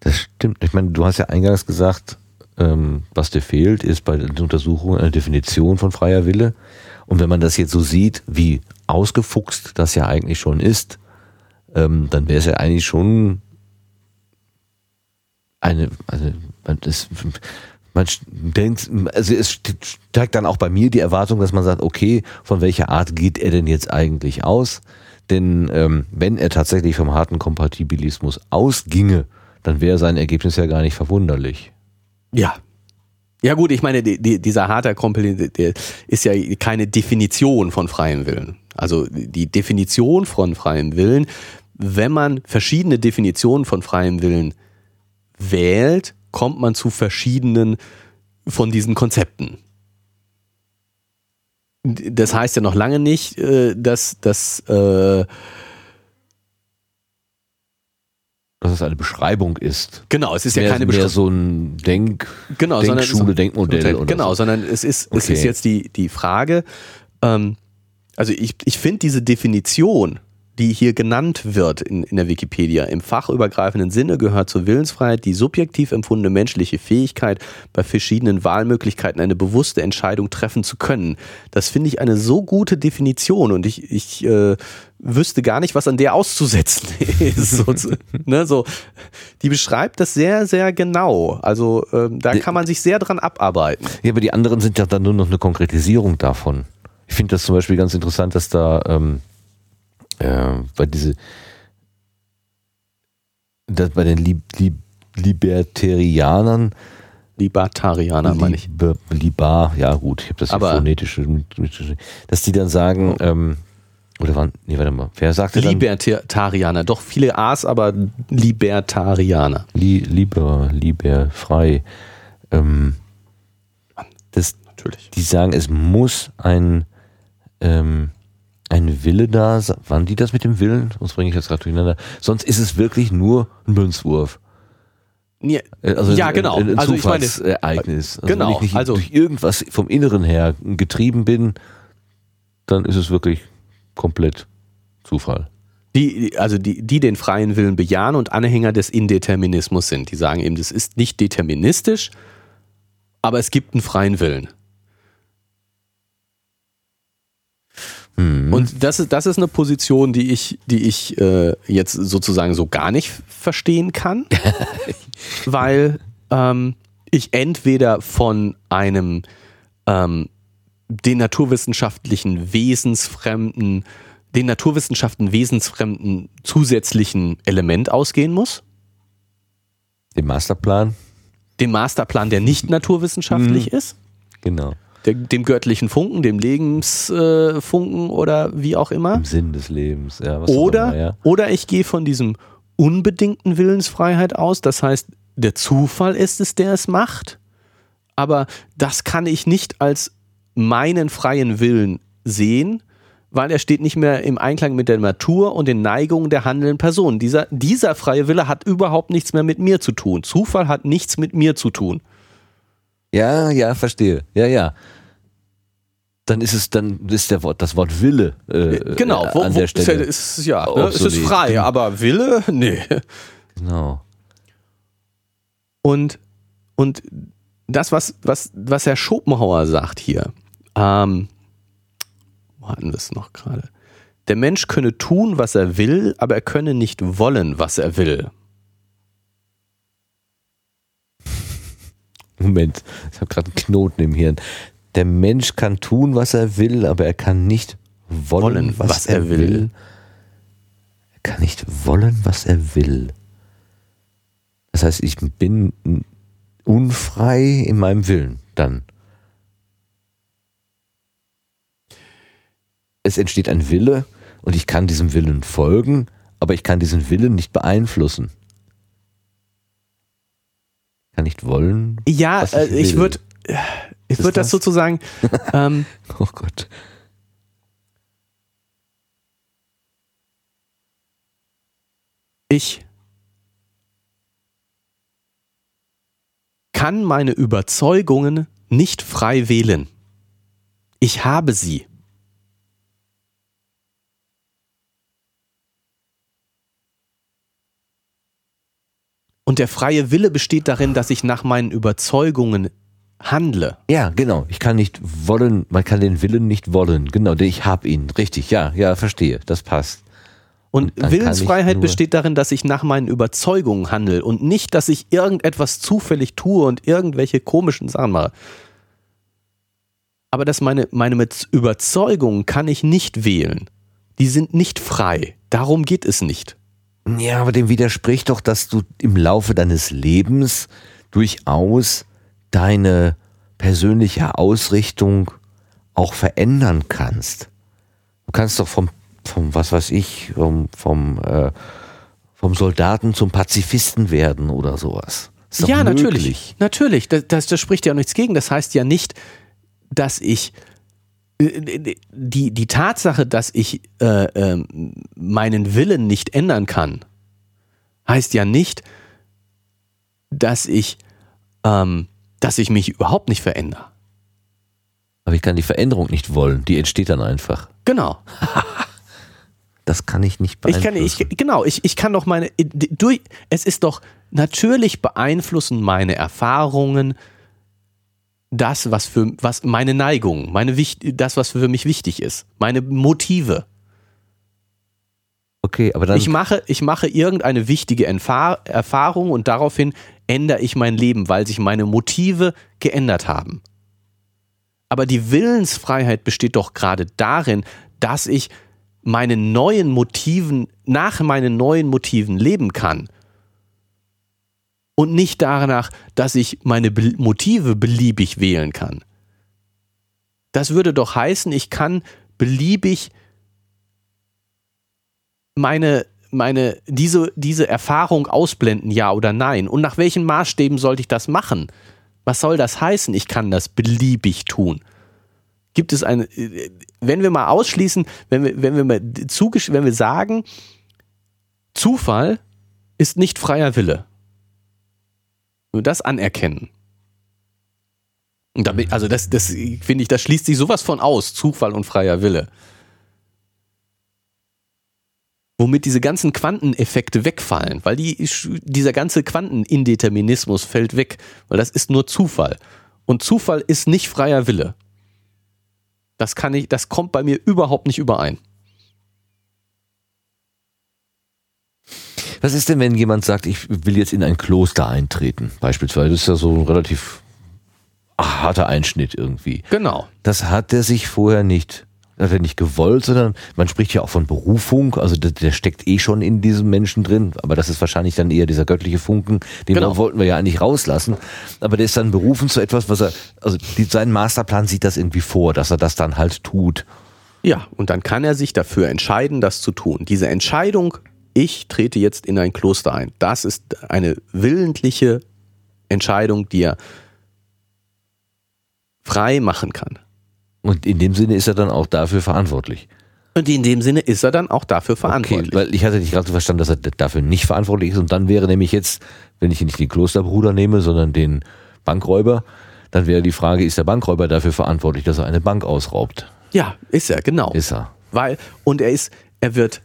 Das stimmt. Ich meine, du hast ja eingangs gesagt, ähm, was dir fehlt, ist bei den Untersuchungen eine Definition von freier Wille. Und wenn man das jetzt so sieht, wie ausgefuchst das ja eigentlich schon ist, ähm, dann wäre es ja eigentlich schon eine, also man, das, man denkt, also es steigt dann auch bei mir die Erwartung, dass man sagt, okay, von welcher Art geht er denn jetzt eigentlich aus? Denn ähm, wenn er tatsächlich vom harten Kompatibilismus ausginge, dann wäre sein Ergebnis ja gar nicht verwunderlich. Ja. Ja gut, ich meine, die, die, dieser harte der ist ja keine Definition von freiem Willen. Also die Definition von freiem Willen, wenn man verschiedene Definitionen von freiem Willen wählt, kommt man zu verschiedenen von diesen Konzepten. Das heißt ja noch lange nicht, äh, dass, dass äh, Dass es eine Beschreibung ist. genau, es ist ja mehr, keine mehr Beschreibung. so ein Denk, genau, Denkschule, sondern, Denkmodell oder Genau, so. sondern es ist, es Okay. ist jetzt die, die Frage, ähm, also ich, ich finde diese Definition, die hier genannt wird in, in der Wikipedia, im fachübergreifenden Sinne gehört zur Willensfreiheit die subjektiv empfundene menschliche Fähigkeit, bei verschiedenen Wahlmöglichkeiten eine bewusste Entscheidung treffen zu können. Das finde ich eine so gute Definition und ich, ich äh, wüsste gar nicht, was an der auszusetzen ist. so, ne, so, die beschreibt das sehr, sehr genau. Also ähm, da kann man sich sehr dran abarbeiten. Ja, aber die anderen sind ja dann nur noch eine Konkretisierung davon. Ich finde das zum Beispiel ganz interessant, dass da, ähm, äh, weil diese, das bei den Lib Lib Libertarianern Libertarianer, meine ich. Liber, Libar, ja gut, ich habe das Aber- phonetisch, dass die dann sagen, ähm, oder wann, nee, warte mal, wer sagte? Libertarianer, doch viele A's, aber Libertarianer. Li, lieber, lieber, frei. Ähm, das, Natürlich. die sagen, es muss ein, ähm, ein Wille da. Waren die das mit dem Willen? Sonst bringe ich das gerade durcheinander. Sonst ist es wirklich nur ein Münzwurf. Ja, Äh, Also ja genau. Ein, ein also ich meine, Zufallsereignis. Also genau, Wenn ich nicht also- durch irgendwas vom Inneren her getrieben bin, dann ist es wirklich komplett Zufall. die, also die, die den freien Willen bejahen und Anhänger des Indeterminismus sind. Die sagen eben, das ist nicht deterministisch, aber es gibt einen freien Willen. Hm. Und das ist, das ist eine Position, die ich, die ich äh, jetzt sozusagen so gar nicht verstehen kann, weil ähm, ich entweder von einem ähm, den naturwissenschaftlichen wesensfremden, den Naturwissenschaften wesensfremden zusätzlichen Element ausgehen muss, Den Masterplan? dem Masterplan, der nicht naturwissenschaftlich ist, Genau. Dem göttlichen Funken, dem Lebensfunken äh, oder wie auch immer. Im Sinn des Lebens. Ja, Oder, immer, ja. oder ich gehe von diesem unbedingten Willensfreiheit aus. Das heißt, der Zufall ist es, der es macht. Aber das kann ich nicht als meinen freien Willen sehen, weil er steht nicht mehr im Einklang mit der Natur und den Neigungen der handelnden Person. Dieser, dieser freie Wille hat überhaupt nichts mehr mit mir zu tun. Zufall hat nichts mit mir zu tun. Ja, ja, verstehe. Ja, ja. Dann ist es, dann ist der Wort, das Wort Wille äh, Genau, äh, wo, an der Stelle. Ist, ist, ja, ne, es ist frei, aber Wille, nee. Genau. Und, und das, was, was, was Herr Schopenhauer sagt hier, ähm, wo hatten wir es noch gerade? Der Mensch könne tun, was er will, aber er könne nicht wollen, was er will. Moment, ich habe gerade einen Knoten im Hirn. Der Mensch kann tun, was er will, aber er kann nicht wollen, Wollen, was, was er, will. will. Er kann nicht wollen, was er will. Das heißt, ich bin unfrei in meinem Willen dann. Es entsteht ein Wille und ich kann diesem Willen folgen, aber ich kann diesen Willen nicht beeinflussen. Ich kann nicht wollen. Ja, Was äh, ich ich würde ich würd das das? sozusagen, ähm, Oh Gott. ich kann meine Überzeugungen nicht frei wählen. Ich habe sie. Und der freie Wille besteht darin, dass ich nach meinen Überzeugungen handle. Ja, genau. Ich kann nicht wollen, man kann den Willen nicht wollen. Genau, ich habe ihn. Richtig, ja, ja, verstehe. Das passt. Und Und Willensfreiheit besteht darin, dass ich nach meinen Überzeugungen handle und nicht, dass ich irgendetwas zufällig tue und irgendwelche komischen Sachen mache. Aber dass meine, meine Überzeugungen kann ich nicht wählen. Die sind nicht frei. Darum geht es nicht. Ja, aber dem widerspricht doch, dass du im Laufe deines Lebens durchaus deine persönliche Ausrichtung auch verändern kannst. Du kannst doch vom, vom was weiß ich, vom, vom, äh, vom Soldaten zum Pazifisten werden oder sowas. Ja, möglich. natürlich. Natürlich. Das, das, das spricht ja auch nichts gegen. Das heißt ja nicht, dass ich die, die Tatsache, dass ich äh, ähm, meinen Willen nicht ändern kann, heißt ja nicht, dass ich, ähm, dass ich mich überhaupt nicht verändere. Aber ich kann die Veränderung nicht wollen. Die entsteht dann einfach. Genau. Das kann ich nicht Ich kann, beeinflussen. ich, genau, ich, ich kann doch meine, durch, es ist doch, natürlich beeinflussen meine Erfahrungen das, was für, was meine Neigung, meine, das, was für mich wichtig ist, meine Motive. okay, aber dann Ich mache, ich mache irgendeine wichtige Entfahr Erfahrung und daraufhin ändere ich mein Leben, weil sich meine Motive geändert haben. Aber die Willensfreiheit besteht doch gerade darin, dass ich meine neuen Motiven, nach meinen neuen Motiven leben kann und nicht danach, dass ich meine Be Motive beliebig wählen kann. Das würde doch heißen, ich kann beliebig meine, meine, diese, diese Erfahrung ausblenden, ja oder nein. Und nach welchen Maßstäben sollte ich das machen? Was soll das heißen? Ich kann das beliebig tun. Gibt es eine, wenn wir mal ausschließen, wenn wir, wenn wir mal wenn wir sagen, Zufall ist nicht freier Wille. Nur das anerkennen. Damit, also das, das finde ich, das schließt sich sowas von aus, Zufall und freier Wille. Womit diese ganzen Quanteneffekte wegfallen, weil die, dieser ganze Quantenindeterminismus fällt weg, weil das ist nur Zufall. Und Zufall ist nicht freier Wille. Das kann ich, das kommt bei mir überhaupt nicht überein. Was ist denn, wenn jemand sagt, ich will jetzt in ein Kloster eintreten, beispielsweise? Das ist ja so ein relativ harter Einschnitt irgendwie. Genau. Das hat er sich vorher nicht, hat er nicht gewollt, sondern man spricht ja auch von Berufung, also der, der steckt eh schon in diesem Menschen drin, aber das ist wahrscheinlich dann eher dieser göttliche Funken, den genau. wollten wir ja eigentlich rauslassen, aber der ist dann berufen zu etwas, was er, also die, sein Masterplan sieht das irgendwie vor, dass er das dann halt tut. Ja, und dann kann er sich dafür entscheiden, das zu tun. Diese Entscheidung, ich trete jetzt in ein Kloster ein, das ist eine willentliche Entscheidung, die er frei machen kann. Und in dem Sinne ist er dann auch dafür verantwortlich. Und in dem Sinne ist er dann auch dafür verantwortlich. Okay, weil ich hatte nicht gerade verstanden, dass er dafür nicht verantwortlich ist. Und dann wäre nämlich jetzt, wenn ich nicht den Klosterbruder nehme, sondern den Bankräuber, dann wäre die Frage, ist der Bankräuber dafür verantwortlich, dass er eine Bank ausraubt? Ja, ist er, genau. Ist er. Weil, und er ist, er wird.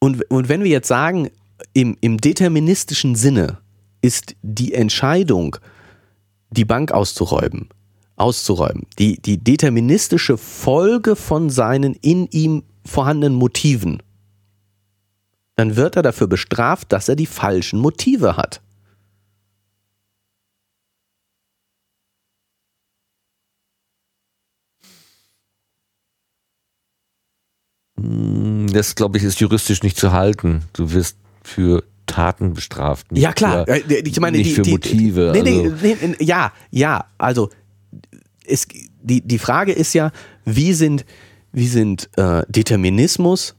Und, und wenn wir jetzt sagen, im, im deterministischen Sinne, ist die Entscheidung, die Bank auszuräumen, auszuräumen, die, die deterministische Folge von seinen in ihm vorhandenen Motiven, dann wird er dafür bestraft, dass er die falschen Motive hat. Hm, das, glaube ich, ist juristisch nicht zu halten. Du wirst für Taten bestraft. Ja, klar. Für, äh, ich meine, nicht die, für die, Motive. Nee, also. nee, nee, ja, ja. Also es, die, die Frage ist ja, wie sind, wie sind äh, Determinismus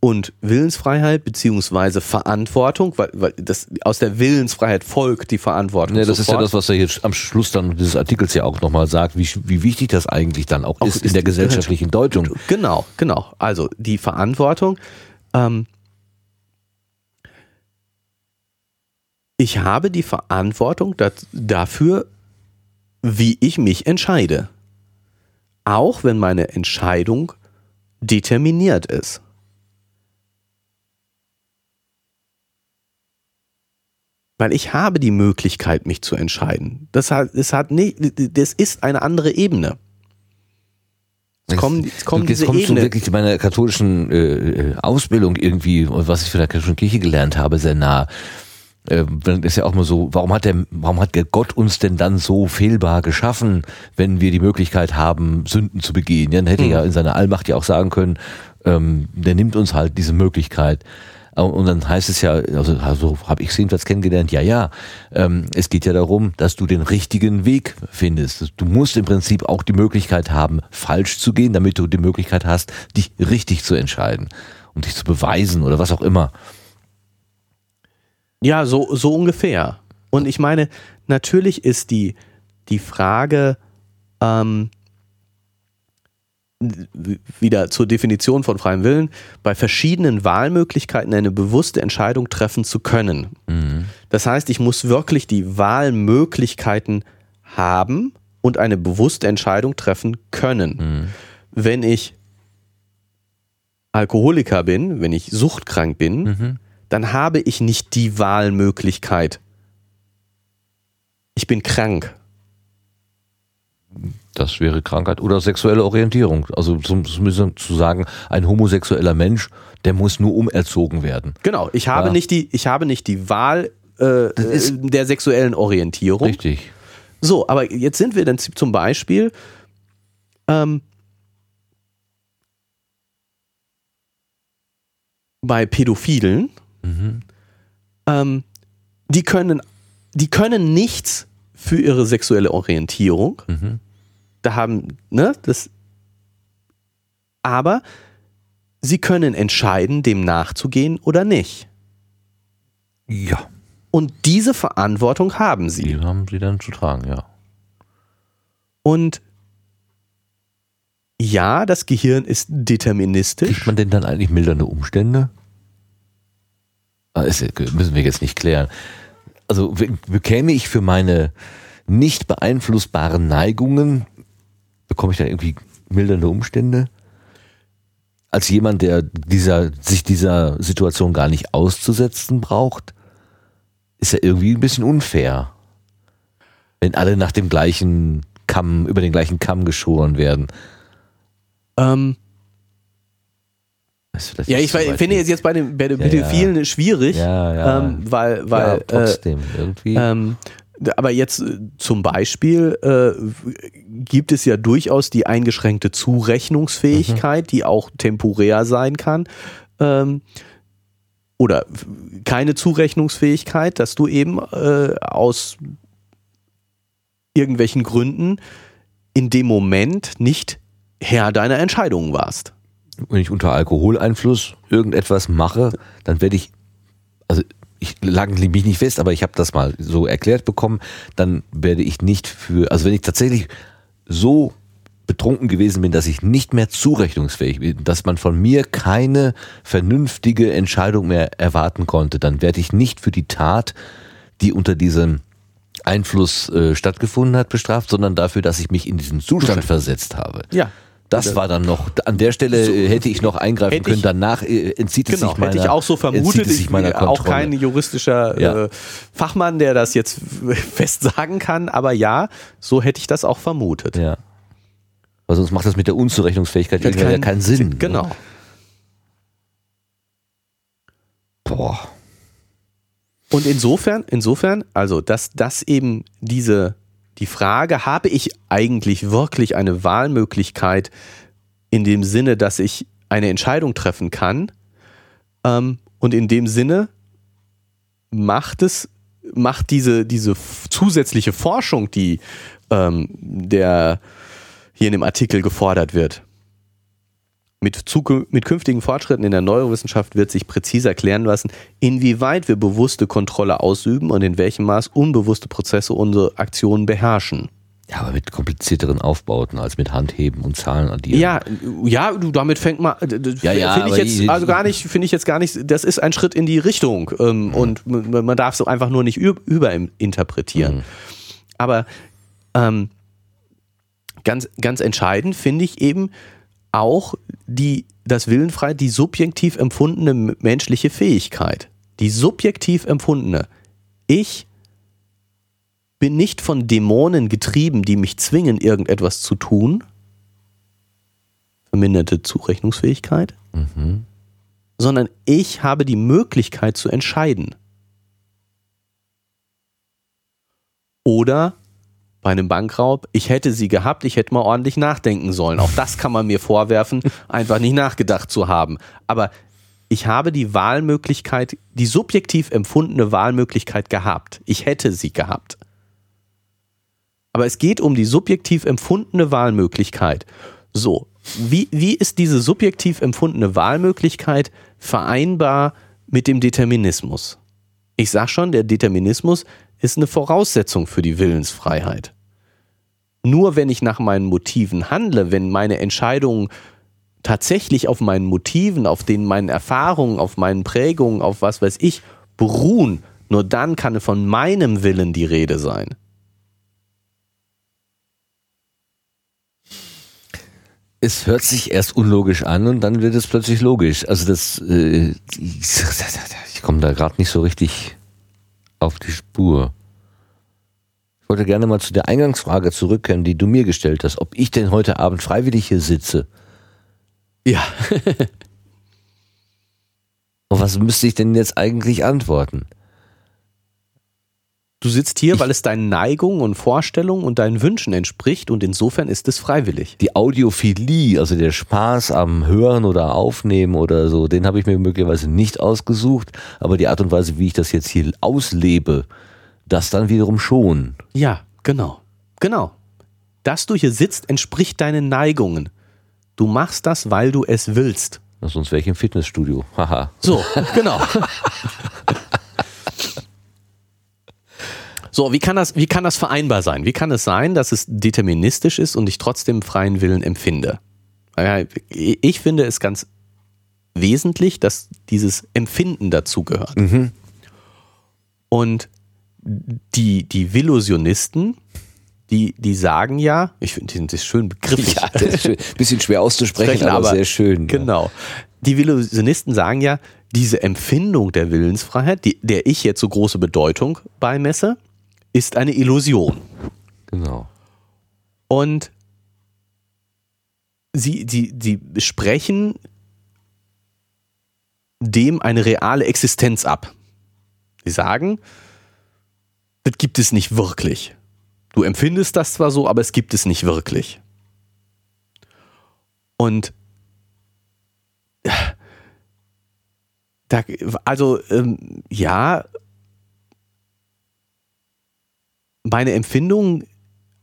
und Willensfreiheit beziehungsweise Verantwortung, weil, weil das aus der Willensfreiheit folgt die Verantwortung. Ja, das sofort. ist ja das, was er jetzt am Schluss dann dieses Artikels ja auch nochmal sagt, wie, wie wichtig das eigentlich dann auch, auch ist, ist in der gesellschaftlichen Deutung. Genau, genau. Also die Verantwortung. Ähm, ich habe die Verantwortung dafür, wie ich mich entscheide. Auch wenn meine Entscheidung determiniert ist. Weil ich habe die Möglichkeit, mich zu entscheiden. Das, hat, das, hat nicht, das ist eine andere Ebene. Jetzt kommen, jetzt kommen jetzt kommst Ebene. du wirklich meiner katholischen äh, Ausbildung irgendwie, was ich von der katholischen Kirche gelernt habe, sehr nah äh, ist ja auch mal so, warum hat der, warum hat Gott uns denn dann so fehlbar geschaffen, wenn wir die Möglichkeit haben, Sünden zu begehen? Ja, dann hätte er ja mhm. in seiner Allmacht ja auch sagen können, ähm, der nimmt uns halt diese Möglichkeit. Und dann heißt es ja, also, also habe ich jedenfalls kennengelernt, ja, ja, ähm, es geht ja darum, dass du den richtigen Weg findest. Du musst im Prinzip auch die Möglichkeit haben, falsch zu gehen, damit du die Möglichkeit hast, dich richtig zu entscheiden und dich zu beweisen oder was auch immer. Ja, so, so ungefähr. Und ich meine, natürlich ist die, die Frage, ähm, wieder zur Definition von freiem Willen, bei verschiedenen Wahlmöglichkeiten eine bewusste Entscheidung treffen zu können. Mhm. Das heißt, ich muss wirklich die Wahlmöglichkeiten haben und eine bewusste Entscheidung treffen können. Mhm. Wenn ich Alkoholiker bin, wenn ich suchtkrank bin, mhm dann habe ich nicht die Wahlmöglichkeit. Ich bin krank. Das wäre Krankheit oder sexuelle Orientierung. Also zumindest zu sagen, ein homosexueller Mensch, der muss nur umerzogen werden. Genau, ich habe, ja. nicht, die, ich habe nicht die Wahl äh, der sexuellen Orientierung. Richtig. So, aber jetzt sind wir dann zum Beispiel ähm, bei Pädophilen, Mhm. ähm, die können, die können nichts für ihre sexuelle Orientierung. Mhm. Da haben, ne, das, aber sie können entscheiden, dem nachzugehen oder nicht. Ja, Und diese Verantwortung haben sie. die haben sie dann zu tragen, ja. Und ja, das Gehirn ist deterministisch. Kriegt man denn dann eigentlich mildernde Umstände? Ah, ist, müssen wir jetzt nicht klären. Also be- bekäme ich für meine nicht beeinflussbaren Neigungen, bekomme ich da irgendwie mildernde Umstände? Als jemand, der dieser, sich dieser Situation gar nicht auszusetzen braucht, ist ja irgendwie ein bisschen unfair. Wenn alle nach dem gleichen Kamm, über den gleichen Kamm geschoren werden. Ähm, ja, ich weiß- finde jetzt jetzt bei den, bei den Ja, Pädophilen schwierig, Ja, ja. Ähm, weil, weil ja, äh, trotzdem, irgendwie. Ähm, aber jetzt äh, zum Beispiel äh, gibt es ja durchaus die eingeschränkte Zurechnungsfähigkeit, die auch temporär sein kann. Ähm, oder keine Zurechnungsfähigkeit, dass du eben äh, aus irgendwelchen Gründen in dem Moment nicht Herr deiner Entscheidungen warst. wenn ich unter Alkoholeinfluss irgendetwas mache, dann werde ich, also ich lag mich nicht fest, aber ich habe das mal so erklärt bekommen, dann werde ich nicht für, also wenn ich tatsächlich so betrunken gewesen bin, dass ich nicht mehr zurechnungsfähig bin, dass man von mir keine vernünftige Entscheidung mehr erwarten konnte, dann werde ich nicht für die Tat, die unter diesem Einfluss äh, stattgefunden hat, bestraft, sondern dafür, dass ich mich in diesen Zustand versetzt habe. Ja. Das war dann noch, an der Stelle So. äh, hätte ich noch eingreifen Hätte können, ich- danach äh, entzieht es Genau, sich meiner, hätte ich auch so vermutet. Ich bin auch kein juristischer Ja. äh, Fachmann, der das jetzt fest sagen kann, aber ja, so hätte ich das auch vermutet. Ja. Weil sonst macht das mit der Unzurechnungsfähigkeit irgendwann ja keinen Sinn. ne? Genau. Boah. Und insofern, insofern, also, dass das eben diese, die Frage, habe ich eigentlich wirklich eine Wahlmöglichkeit in dem Sinne, dass ich eine Entscheidung treffen kann? Ähm, und in dem Sinne macht es, macht diese, diese zusätzliche Forschung, die ähm, der hier in dem Artikel gefordert wird, mit, mit künftigen Fortschritten in der Neurowissenschaft wird sich präziser klären lassen, inwieweit wir bewusste Kontrolle ausüben und in welchem Maß unbewusste Prozesse unsere Aktionen beherrschen. Ja, aber mit komplizierteren Aufbauten als mit Handheben und Zahlen addieren. Ja, ja, du damit fängt d- Ja, ja, finde ich jetzt also gar nicht, finde ich jetzt gar nicht. Das ist ein Schritt in die Richtung ähm, und man man darf so einfach nur nicht überinterpretieren. Mhm. Aber ähm, ganz, ganz entscheidend finde ich eben auch die, das Willenfreiheit, die subjektiv empfundene menschliche Fähigkeit. Die subjektiv empfundene. Ich bin nicht von Dämonen getrieben, die mich zwingen, irgendetwas zu tun. Verminderte Zurechnungsfähigkeit. Mhm. Sondern ich habe die Möglichkeit zu entscheiden. Oder bei einem Bankraub, ich hätte sie gehabt, ich hätte mal ordentlich nachdenken sollen. Auch das kann man mir vorwerfen, einfach nicht nachgedacht zu haben. Aber ich habe die Wahlmöglichkeit, die subjektiv empfundene Wahlmöglichkeit gehabt. Ich hätte sie gehabt. Aber es geht um die subjektiv empfundene Wahlmöglichkeit. So, wie, wie ist diese subjektiv empfundene Wahlmöglichkeit vereinbar mit dem Determinismus? Ich sag schon, der Determinismus ist eine Voraussetzung für die Willensfreiheit. Nur wenn ich nach meinen Motiven handle, wenn meine Entscheidungen tatsächlich auf meinen Motiven, auf den meinen Erfahrungen, auf meinen Prägungen, auf was weiß ich, beruhen, nur dann kann von meinem Willen die Rede sein. Es hört sich erst unlogisch an und dann wird es plötzlich logisch. Also das, äh, ich, ich komme da gerade nicht so richtig auf die Spur. Ich wollte gerne mal zu der Eingangsfrage zurückkehren, die du mir gestellt hast, ob ich denn heute Abend freiwillig hier sitze. Ja. Und was müsste ich denn jetzt eigentlich antworten? Du sitzt hier, weil es deinen Neigungen und Vorstellungen und deinen Wünschen entspricht und insofern ist es freiwillig. Die Audiophilie, also der Spaß am Hören oder Aufnehmen oder so, den habe ich mir möglicherweise nicht ausgesucht, aber die Art und Weise, wie ich das jetzt hier auslebe, das dann wiederum schon. Ja, genau. Genau. Dass du hier sitzt, entspricht deinen Neigungen. Du machst das, weil du es willst. Sonst wäre ich im Fitnessstudio. Haha. So, genau. So, wie kann, das, wie kann das vereinbar sein? Wie kann es sein, dass es deterministisch ist und ich trotzdem freien Willen empfinde? Ich finde es ganz wesentlich, dass dieses Empfinden dazu gehört. Mhm. Und die, die Villusionisten, die, die sagen ja, ich finde das schön begrifflich. Ja, das ist schön. Bisschen schwer auszusprechen, aber, aber, sehr schön. Genau. Die Villusionisten sagen ja, diese Empfindung der Willensfreiheit, die, der ich jetzt so große Bedeutung beimesse, ist eine Illusion. Genau. Und sie, sie, sie sprechen dem eine reale Existenz ab. Sie sagen, das gibt es nicht wirklich. Du empfindest das zwar so, aber es gibt es nicht wirklich. Und da, also ähm, ja, meine Empfindungen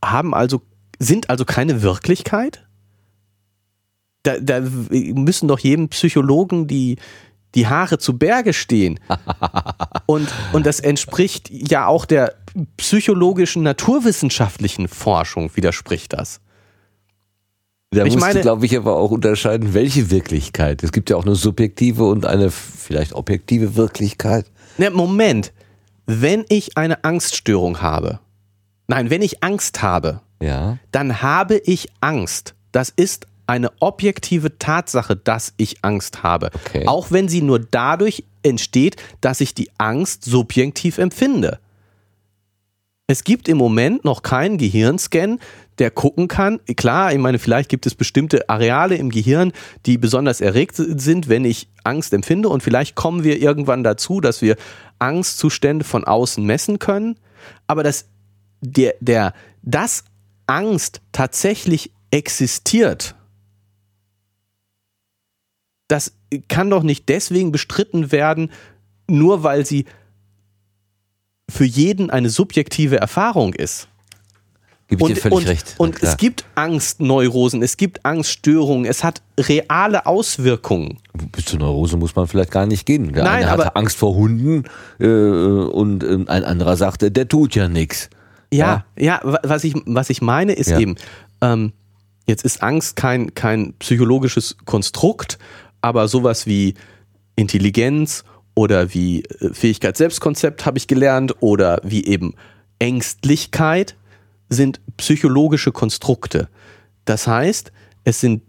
haben also, sind also keine Wirklichkeit? Da, da müssen doch jedem Psychologen die, die Haare zu Berge stehen. Und, und das entspricht ja auch der psychologischen, naturwissenschaftlichen Forschung, widerspricht das. Da ich musst du, glaube ich, aber auch unterscheiden, welche Wirklichkeit. Es gibt ja auch eine subjektive und eine vielleicht objektive Wirklichkeit. Ne, Moment. Wenn ich eine Angststörung habe, Nein, wenn ich Angst habe, ja. dann habe ich Angst. Das ist eine objektive Tatsache, dass ich Angst habe. Okay. Auch wenn sie nur dadurch entsteht, dass ich die Angst subjektiv empfinde. Es gibt im Moment noch keinen Gehirnscan, der gucken kann. Klar, ich meine, vielleicht gibt es bestimmte Areale im Gehirn, die besonders erregt sind, wenn ich Angst empfinde. Und vielleicht kommen wir irgendwann dazu, dass wir Angstzustände von außen messen können. Aber das der, der, dass Angst tatsächlich existiert, das kann doch nicht deswegen bestritten werden, nur weil sie für jeden eine subjektive Erfahrung ist. Gib ich und, dir völlig und, recht. Und es gibt Angstneurosen, es gibt Angststörungen, es hat reale Auswirkungen. Bis zur Neurose muss man vielleicht gar nicht gehen. Der Nein, eine hatte Angst vor Hunden äh, und äh, ein anderer sagte, der tut ja nichts. Ja, ja, was ich, was ich meine ist ja. eben, ähm, jetzt ist Angst kein, kein psychologisches Konstrukt, aber sowas wie Intelligenz oder wie äh, Fähigkeit Selbstkonzept habe ich gelernt oder wie eben Ängstlichkeit sind psychologische Konstrukte. Das heißt, es sind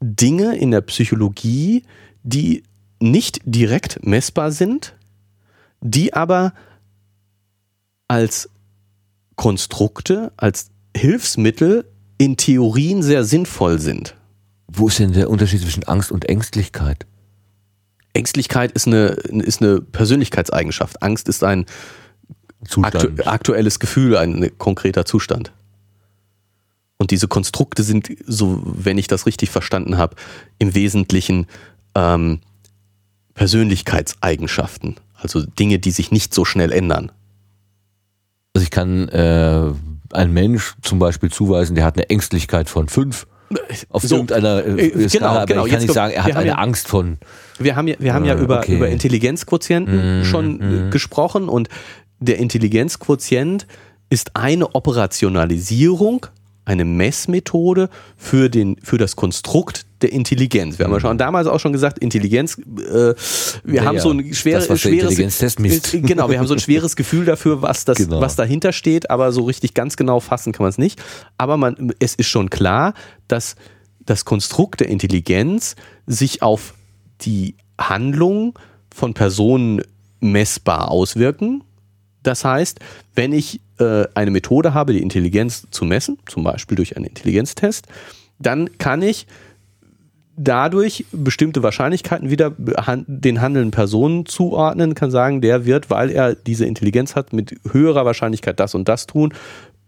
Dinge in der Psychologie, die nicht direkt messbar sind, die aber als Konstrukte als Hilfsmittel in Theorien sehr sinnvoll sind. Wo ist denn der Unterschied zwischen Angst und Ängstlichkeit? Ängstlichkeit ist eine, ist eine Persönlichkeitseigenschaft. Angst ist ein aktu aktuelles Gefühl, ein konkreter Zustand. Und diese Konstrukte sind, so wenn ich das richtig verstanden habe, im Wesentlichen ähm, Persönlichkeitseigenschaften. Also Dinge, die sich nicht so schnell ändern. Also ich kann äh, ein Mensch zum Beispiel zuweisen, der hat eine Ängstlichkeit von fünf auf so, irgendeiner äh, äh Skala, genau, aber genau. ich kann nicht sagen, er hat eine ja, Angst von. Wir haben ja, wir haben ja äh, über, okay. über Intelligenzquotienten mm, schon mm. gesprochen und der Intelligenzquotient ist eine Operationalisierung eine Messmethode für, den, für das Konstrukt der Intelligenz. Wir haben ja schon mhm. damals auch schon gesagt, Intelligenz, äh, wir ja, haben so ein schwer, das, schweres. Äh, genau, wir haben so ein schweres Gefühl dafür, was das, genau. was dahinter steht, aber so richtig ganz genau fassen kann man es nicht. Aber man, es ist schon klar, dass das Konstrukt der Intelligenz sich auf die Handlung von Personen messbar auswirken. Das heißt, wenn ich äh, eine Methode habe, die Intelligenz zu messen, zum Beispiel durch einen Intelligenztest, dann kann ich dadurch bestimmte Wahrscheinlichkeiten wieder den handelnden Personen zuordnen, kann sagen, der wird, weil er diese Intelligenz hat, mit höherer Wahrscheinlichkeit das und das tun,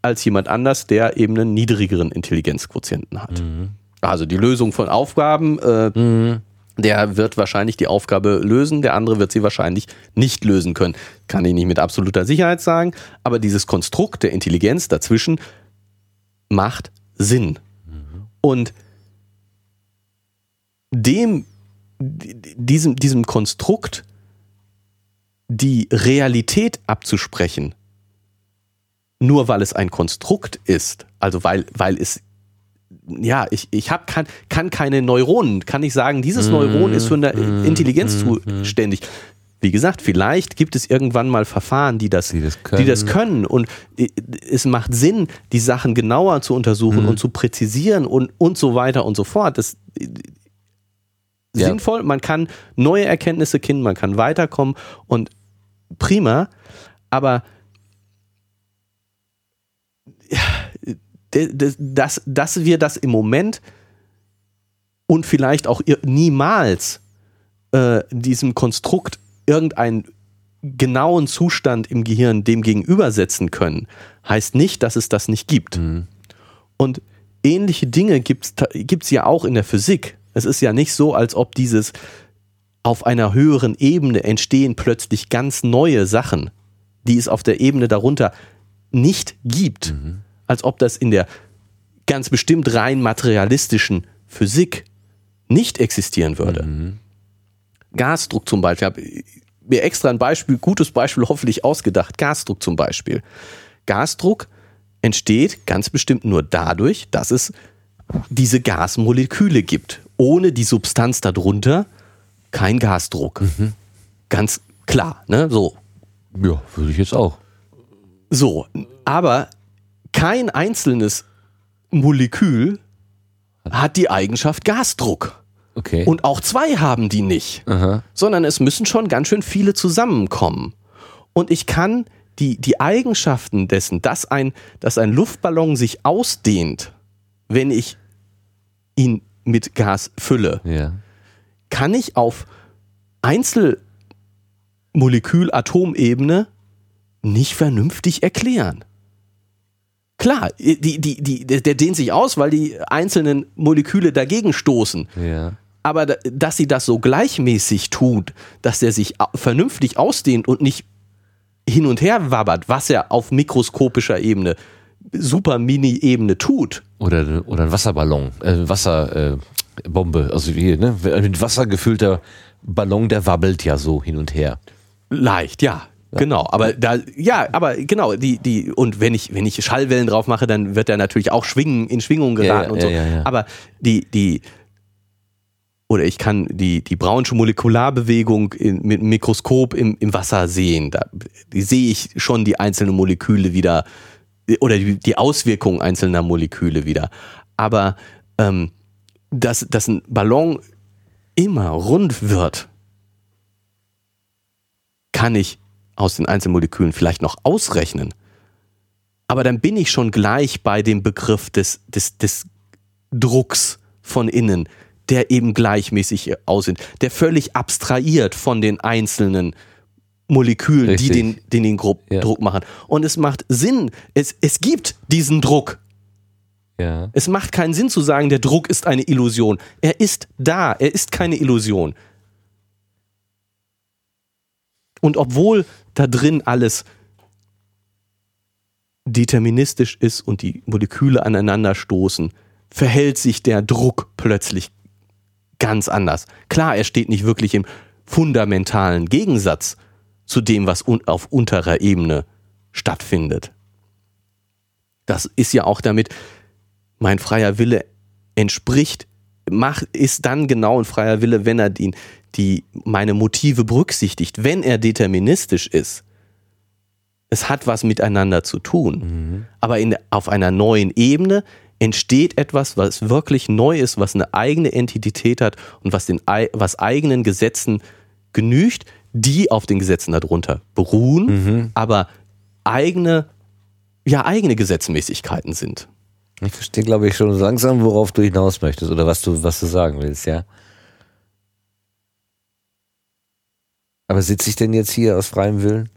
als jemand anders, der eben einen niedrigeren Intelligenzquotienten hat. Mhm. Also die Lösung von Aufgaben, äh, mhm. der wird wahrscheinlich die Aufgabe lösen, der andere wird sie wahrscheinlich nicht lösen können. Kann ich nicht mit absoluter Sicherheit sagen, aber dieses Konstrukt der Intelligenz dazwischen macht Sinn. Mhm. Und dem, diesem, diesem Konstrukt die Realität abzusprechen, nur weil es ein Konstrukt ist, also weil, weil es ja, ich, ich hab, kann, kann keine Neuronen, kann ich sagen, dieses Neuron ist für eine mm, Intelligenz mm, zuständig. Wie gesagt, vielleicht gibt es irgendwann mal Verfahren, die das, die das, können. Die das können. Und es macht Sinn, die Sachen genauer zu untersuchen mm. und zu präzisieren und, und so weiter und so fort. Das ja. sinnvoll. Man kann neue Erkenntnisse kennen, man kann weiterkommen und prima. Aber dass, dass wir das im Moment und vielleicht auch niemals äh, diesem Konstrukt irgendeinen genauen Zustand im Gehirn dem gegenübersetzen können, heißt nicht, dass es das nicht gibt. Mhm. Und ähnliche Dinge gibt es ja auch in der Physik. Es ist ja nicht so, als ob dieses auf einer höheren Ebene entstehen plötzlich ganz neue Sachen, die es auf der Ebene darunter nicht gibt. Mhm. Als ob das in der ganz bestimmt rein materialistischen Physik nicht existieren würde. Mhm. Gasdruck zum Beispiel, ich habe mir extra ein Beispiel, gutes Beispiel hoffentlich ausgedacht. Gasdruck zum Beispiel. Gasdruck entsteht ganz bestimmt nur dadurch, dass es diese Gasmoleküle gibt ohne die Substanz darunter kein Gasdruck. Mhm. Ganz klar, ne? So. Ja, würde ich jetzt auch. So, aber kein einzelnes Molekül hat die Eigenschaft Gasdruck. Okay. Und auch zwei haben die nicht, Aha. sondern es müssen schon ganz schön viele zusammenkommen. Und ich kann die, die Eigenschaften dessen, dass ein, dass ein Luftballon sich ausdehnt, wenn ich ihn mit Gas fülle, ja. kann ich auf Einzelmolekül-Atomebene nicht vernünftig erklären. Klar, die, die, die, der dehnt sich aus, weil die einzelnen Moleküle dagegen stoßen. Ja. Aber dass sie das so gleichmäßig tut, dass der sich vernünftig ausdehnt und nicht hin und her wabbert, was er auf mikroskopischer Ebene super Mini-Ebene tut. Oder, oder ein Wasserballon, äh, Wasserbombe, äh, also wie, ne? Mit Wasser gefüllter Ballon, der wabbelt ja so hin und her. Leicht, ja. Ja. Genau, aber da, ja, aber genau, die, die, und wenn ich, wenn ich Schallwellen drauf mache, dann wird er natürlich auch schwingen, in Schwingung geraten ja, ja, und so. Aber die, die, oder ich kann die, die Brownsche Molekularbewegung in, mit einem Mikroskop im, im Wasser sehen. Da sehe ich schon die einzelnen Moleküle wieder oder die, die Auswirkungen einzelner Moleküle wieder. Aber ähm, dass, dass ein Ballon immer rund wird, kann ich aus den einzelnen Molekülen vielleicht noch ausrechnen. Aber dann bin ich schon gleich bei dem Begriff des, des, des Drucks von innen, der eben gleichmäßig aussieht, der völlig abstrahiert von den einzelnen Molekülen, Richtig. die den, den, den Druck ja. machen. Und es macht Sinn, es, es gibt diesen Druck. Ja. Es macht keinen Sinn zu sagen, der Druck ist eine Illusion. Er ist da, er ist keine Illusion. Und obwohl da drin alles deterministisch ist und die Moleküle aneinander stoßen, verhält sich der Druck plötzlich ganz anders. Klar, er steht nicht wirklich im fundamentalen Gegensatz zu dem, was un auf unterer Ebene stattfindet. Das ist ja auch damit, mein freier Wille entspricht, macht, ist dann genau ein freier Wille, wenn er die, die, meine Motive berücksichtigt, wenn er deterministisch ist. Es hat was miteinander zu tun. Mhm. Aber in, auf einer neuen Ebene entsteht etwas, was wirklich neu ist, was eine eigene Entität hat und was, den, was eigenen Gesetzen genügt, die auf den Gesetzen darunter beruhen, mhm. aber eigene, ja, eigene Gesetzmäßigkeiten sind. Ich verstehe, glaube ich, schon langsam, worauf du hinaus möchtest oder was du, was du sagen willst, ja. Aber sitze ich denn jetzt hier aus freiem Willen?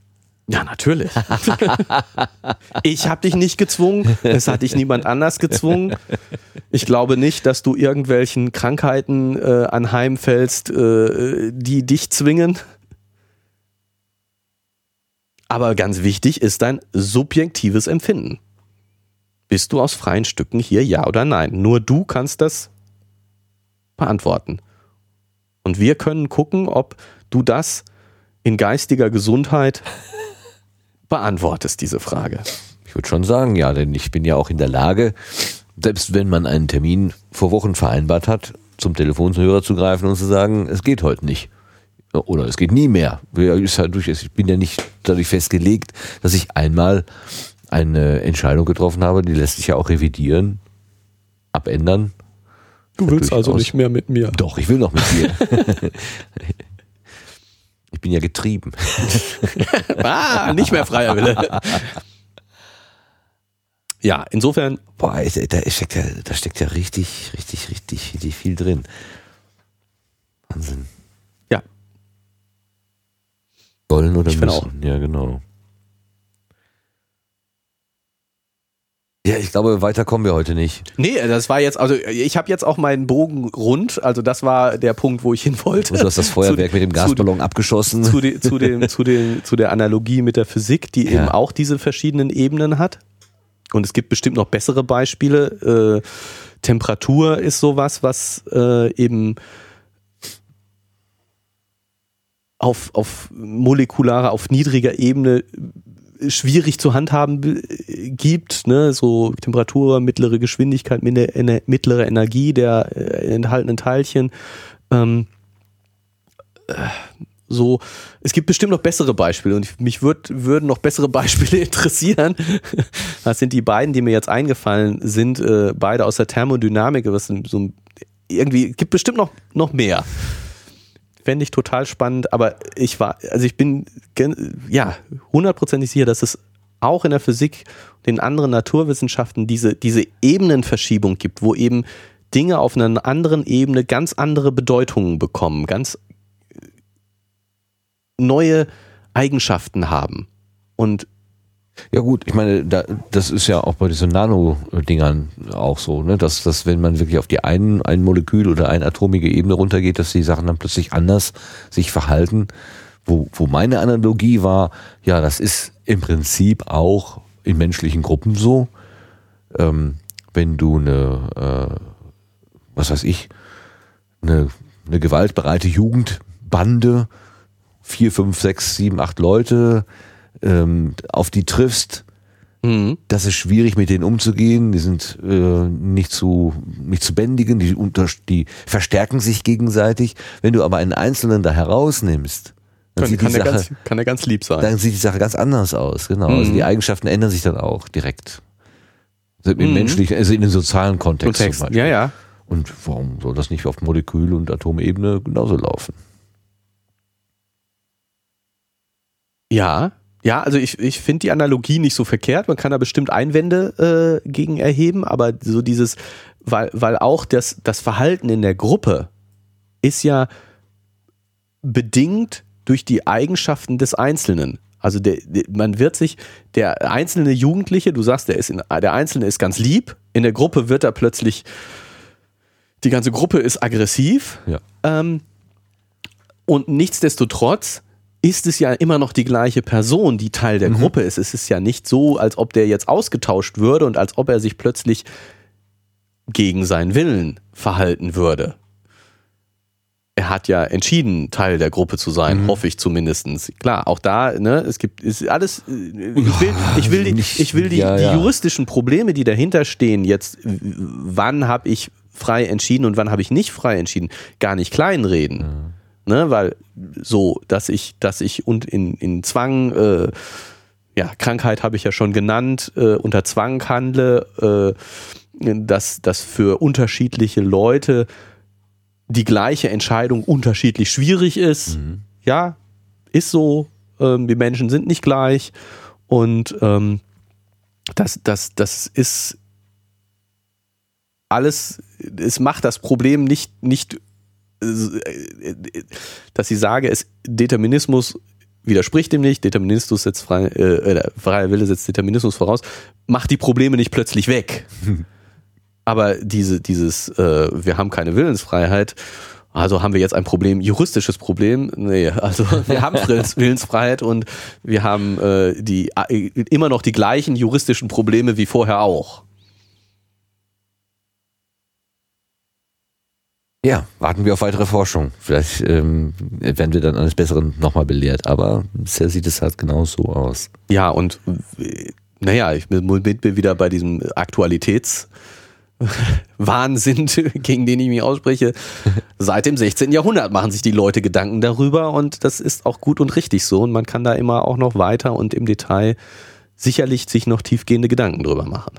Ja, natürlich. ich habe dich nicht gezwungen, es hat dich niemand anders gezwungen. Ich glaube nicht, dass du irgendwelchen Krankheiten äh, anheimfällst, äh, die dich zwingen. Aber ganz wichtig ist dein subjektives Empfinden. Bist du aus freien Stücken hier, ja oder nein? Nur du kannst das beantworten. Und wir können gucken, ob du das in geistiger Gesundheit beantwortest, diese Frage. Ich würde schon sagen, ja, denn ich bin ja auch in der Lage, selbst wenn man einen Termin vor Wochen vereinbart hat, zum Telefonhörer zu greifen und zu sagen, es geht heute nicht. Oder es geht nie mehr. Ich bin ja nicht dadurch festgelegt, dass ich einmal eine Entscheidung getroffen habe, die lässt sich ja auch revidieren, abändern. Du willst also nicht mehr mit mir. Doch, ich will noch mit dir. Ich bin ja getrieben. ah, nicht mehr freier Wille. Ja, insofern. Boah, da steckt ja, da steckt ja richtig, richtig, richtig, richtig viel drin. Wahnsinn. Ja. Wollen oder ich müssen. Auch. Ja, genau. Ja, ich glaube, weiter kommen wir heute nicht. Nee, das war jetzt, also ich habe jetzt auch meinen Bogen rund, also das war der Punkt, wo ich hin wollte. Und du hast das Feuerwerk zu, mit dem Gasballon zu, abgeschossen. Zu, de, zu, dem, zu, den, zu der Analogie mit der Physik, die ja. eben auch diese verschiedenen Ebenen hat. Und es gibt bestimmt noch bessere Beispiele. Äh, Temperatur ist sowas, was äh, eben auf, auf molekularer, auf niedriger Ebene schwierig zu handhaben gibt, ne? so Temperatur, mittlere Geschwindigkeit, mittlere Energie der äh, enthaltenen Teilchen. Ähm, äh, so, es gibt bestimmt noch bessere Beispiele und mich würd, würden noch bessere Beispiele interessieren. Das sind die beiden, die mir jetzt eingefallen sind, äh, beide aus der Thermodynamik, was so irgendwie, gibt bestimmt noch, noch mehr fände ich total spannend, aber ich war, also ich bin ja hundertprozentig sicher, dass es auch in der Physik, den anderen Naturwissenschaften diese, diese Ebenenverschiebung gibt, wo eben Dinge auf einer anderen Ebene ganz andere Bedeutungen bekommen, ganz neue Eigenschaften haben. Und ja gut, ich meine, da, das ist ja auch bei diesen Nano-Dingern auch so, ne? dass, dass wenn man wirklich auf die ein, ein Molekül oder eine atomige Ebene runtergeht, dass die Sachen dann plötzlich anders sich verhalten. Wo, wo meine Analogie war, ja, das ist im Prinzip auch in menschlichen Gruppen so. Ähm, wenn du eine, äh, was weiß ich, eine, eine gewaltbereite Jugendbande, vier, fünf, sechs, sieben, acht Leute, ähm, auf die triffst, mhm. das ist schwierig, mit denen umzugehen. Die sind äh, nicht zu nicht zu bändigen, die, unter, die verstärken sich gegenseitig. Wenn du aber einen Einzelnen da herausnimmst, dann kann, sieht kann, die Sache, ganz, kann er ganz lieb sein. Dann sieht die Sache ganz anders aus, genau. Mhm. Also die Eigenschaften ändern sich dann auch direkt. Also Im mhm. menschlichen, also in den sozialen Kontext, Kontext. zum Beispiel. Ja, ja. Und warum soll das nicht auf Molekül- und Atomebene genauso laufen? Ja, ja, also ich, ich finde die Analogie nicht so verkehrt. Man kann da bestimmt Einwände äh, gegen erheben, aber so dieses, weil, weil auch das, das Verhalten in der Gruppe ist ja bedingt durch die Eigenschaften des Einzelnen. Also der, der, man wird sich, der einzelne Jugendliche, du sagst, der ist in, der Einzelne ist ganz lieb, in der Gruppe wird er plötzlich, die ganze Gruppe ist aggressiv. Ja. Ähm, und nichtsdestotrotz ist es ja immer noch die gleiche Person, die Teil der mhm. Gruppe ist. Es ist ja nicht so, als ob der jetzt ausgetauscht würde und als ob er sich plötzlich gegen seinen Willen verhalten würde. Er hat ja entschieden, Teil der Gruppe zu sein, mhm. hoffe ich zumindestens. Klar, auch da, ne, es gibt, ist alles, äh, ich will, ich will die, ich will die, ja, ja. die juristischen Probleme, die dahinter stehen, jetzt, wann habe ich frei entschieden und wann habe ich nicht frei entschieden, gar nicht kleinreden. Mhm ne, weil so, dass ich, dass ich und in, in Zwang, äh, ja, Krankheit habe ich ja schon genannt, äh, unter Zwang handle, äh, dass, dass für unterschiedliche Leute die gleiche Entscheidung unterschiedlich schwierig ist. Mhm. Ja, ist so. Ähm, die Menschen sind nicht gleich und ähm, das, das, das ist alles, es macht das Problem nicht, nicht, dass ich sage, es Determinismus widerspricht dem nicht, Determinismus setzt frei, äh, freier Wille setzt Determinismus voraus, macht die Probleme nicht plötzlich weg. Aber diese, dieses, äh, wir haben keine Willensfreiheit, also haben wir jetzt ein Problem, juristisches Problem? Nee, also wir haben Willensfreiheit und wir haben äh, die, äh, immer noch die gleichen juristischen Probleme wie vorher auch. Ja, warten wir auf weitere Forschung. Vielleicht ähm, werden wir dann eines Besseren nochmal belehrt, aber bisher sieht es halt genau so aus. Ja, und naja, ich bin wieder bei diesem Aktualitäts- Wahnsinn, gegen den ich mich ausspreche. Seit dem 16. Jahrhundert machen sich die Leute Gedanken darüber und das ist auch gut und richtig so und man kann da immer auch noch weiter und im Detail sicherlich sich noch tiefgehende Gedanken drüber machen.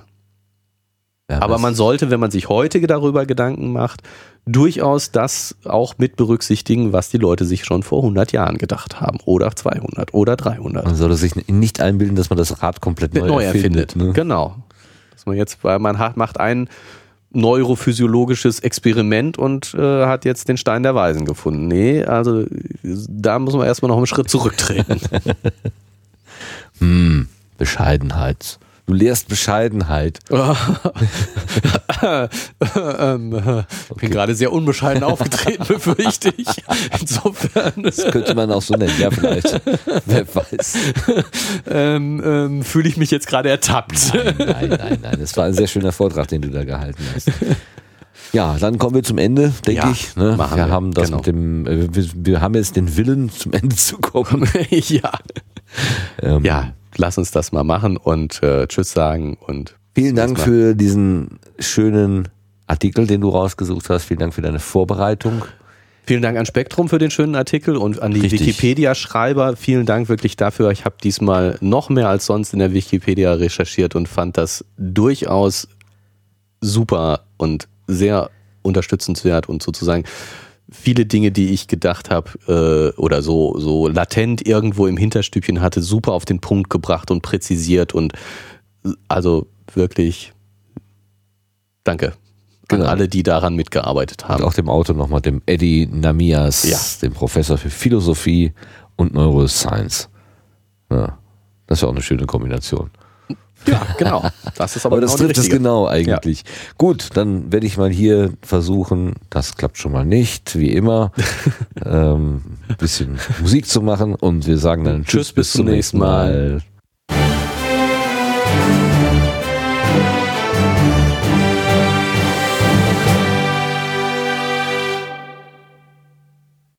Ja, Aber man sollte, wenn man sich heute darüber Gedanken macht, durchaus das auch mit berücksichtigen, was die Leute sich schon vor 100 Jahren gedacht haben oder 200 oder 300. Man sollte sich nicht einbilden, dass man das Rad komplett neu, neu erfindet. erfindet ne? Genau. Dass man jetzt, weil man hat, macht ein neurophysiologisches Experiment und äh, hat jetzt den Stein der Weisen gefunden. Nee, also da muss man erstmal noch einen Schritt zurücktreten. hm, Bescheidenheit. Du lehrst Bescheidenheit. ähm, äh, okay. Bin gerade sehr unbescheiden aufgetreten, befürchte ich. Insofern. Das könnte man auch so nennen, ja, vielleicht. Wer weiß. Ähm, ähm, Fühle ich mich jetzt gerade ertappt. Nein, nein, nein, nein. Das war ein sehr schöner Vortrag, den du da gehalten hast. Ja, dann kommen wir zum Ende, denke ja, ich. Ne? Wir, wir, haben das genau. mit dem, äh, wir, wir, haben jetzt den Willen, zum Ende zu kommen. ja. Ähm, ja, lass uns das mal machen und äh, Tschüss sagen und vielen Dank für diesen schönen Artikel, den du rausgesucht hast. Vielen Dank für deine Vorbereitung. Vielen Dank an Spektrum für den schönen Artikel und an die Wikipedia-Schreiber. Vielen Dank wirklich dafür. Ich habe diesmal noch mehr als sonst in der Wikipedia recherchiert und fand das durchaus super und sehr unterstützenswert und sozusagen viele Dinge, die ich gedacht habe äh, oder so, so latent irgendwo im Hinterstübchen hatte, super auf den Punkt gebracht und präzisiert und also wirklich danke genau. an alle, die daran mitgearbeitet haben. Und auch dem Autor nochmal, dem Eddie Namias, ja. dem Professor für Philosophie und Neuroscience. Ja, das ist ja auch eine schöne Kombination. Ja, genau. Das ist aber, aber das genau trifft es genau eigentlich. Ja. Gut, dann werde ich mal hier versuchen, das klappt schon mal nicht, wie immer, ähm, bisschen Musik zu machen und wir sagen dann Tschüss, bis, bis zum nächsten Mal. mal.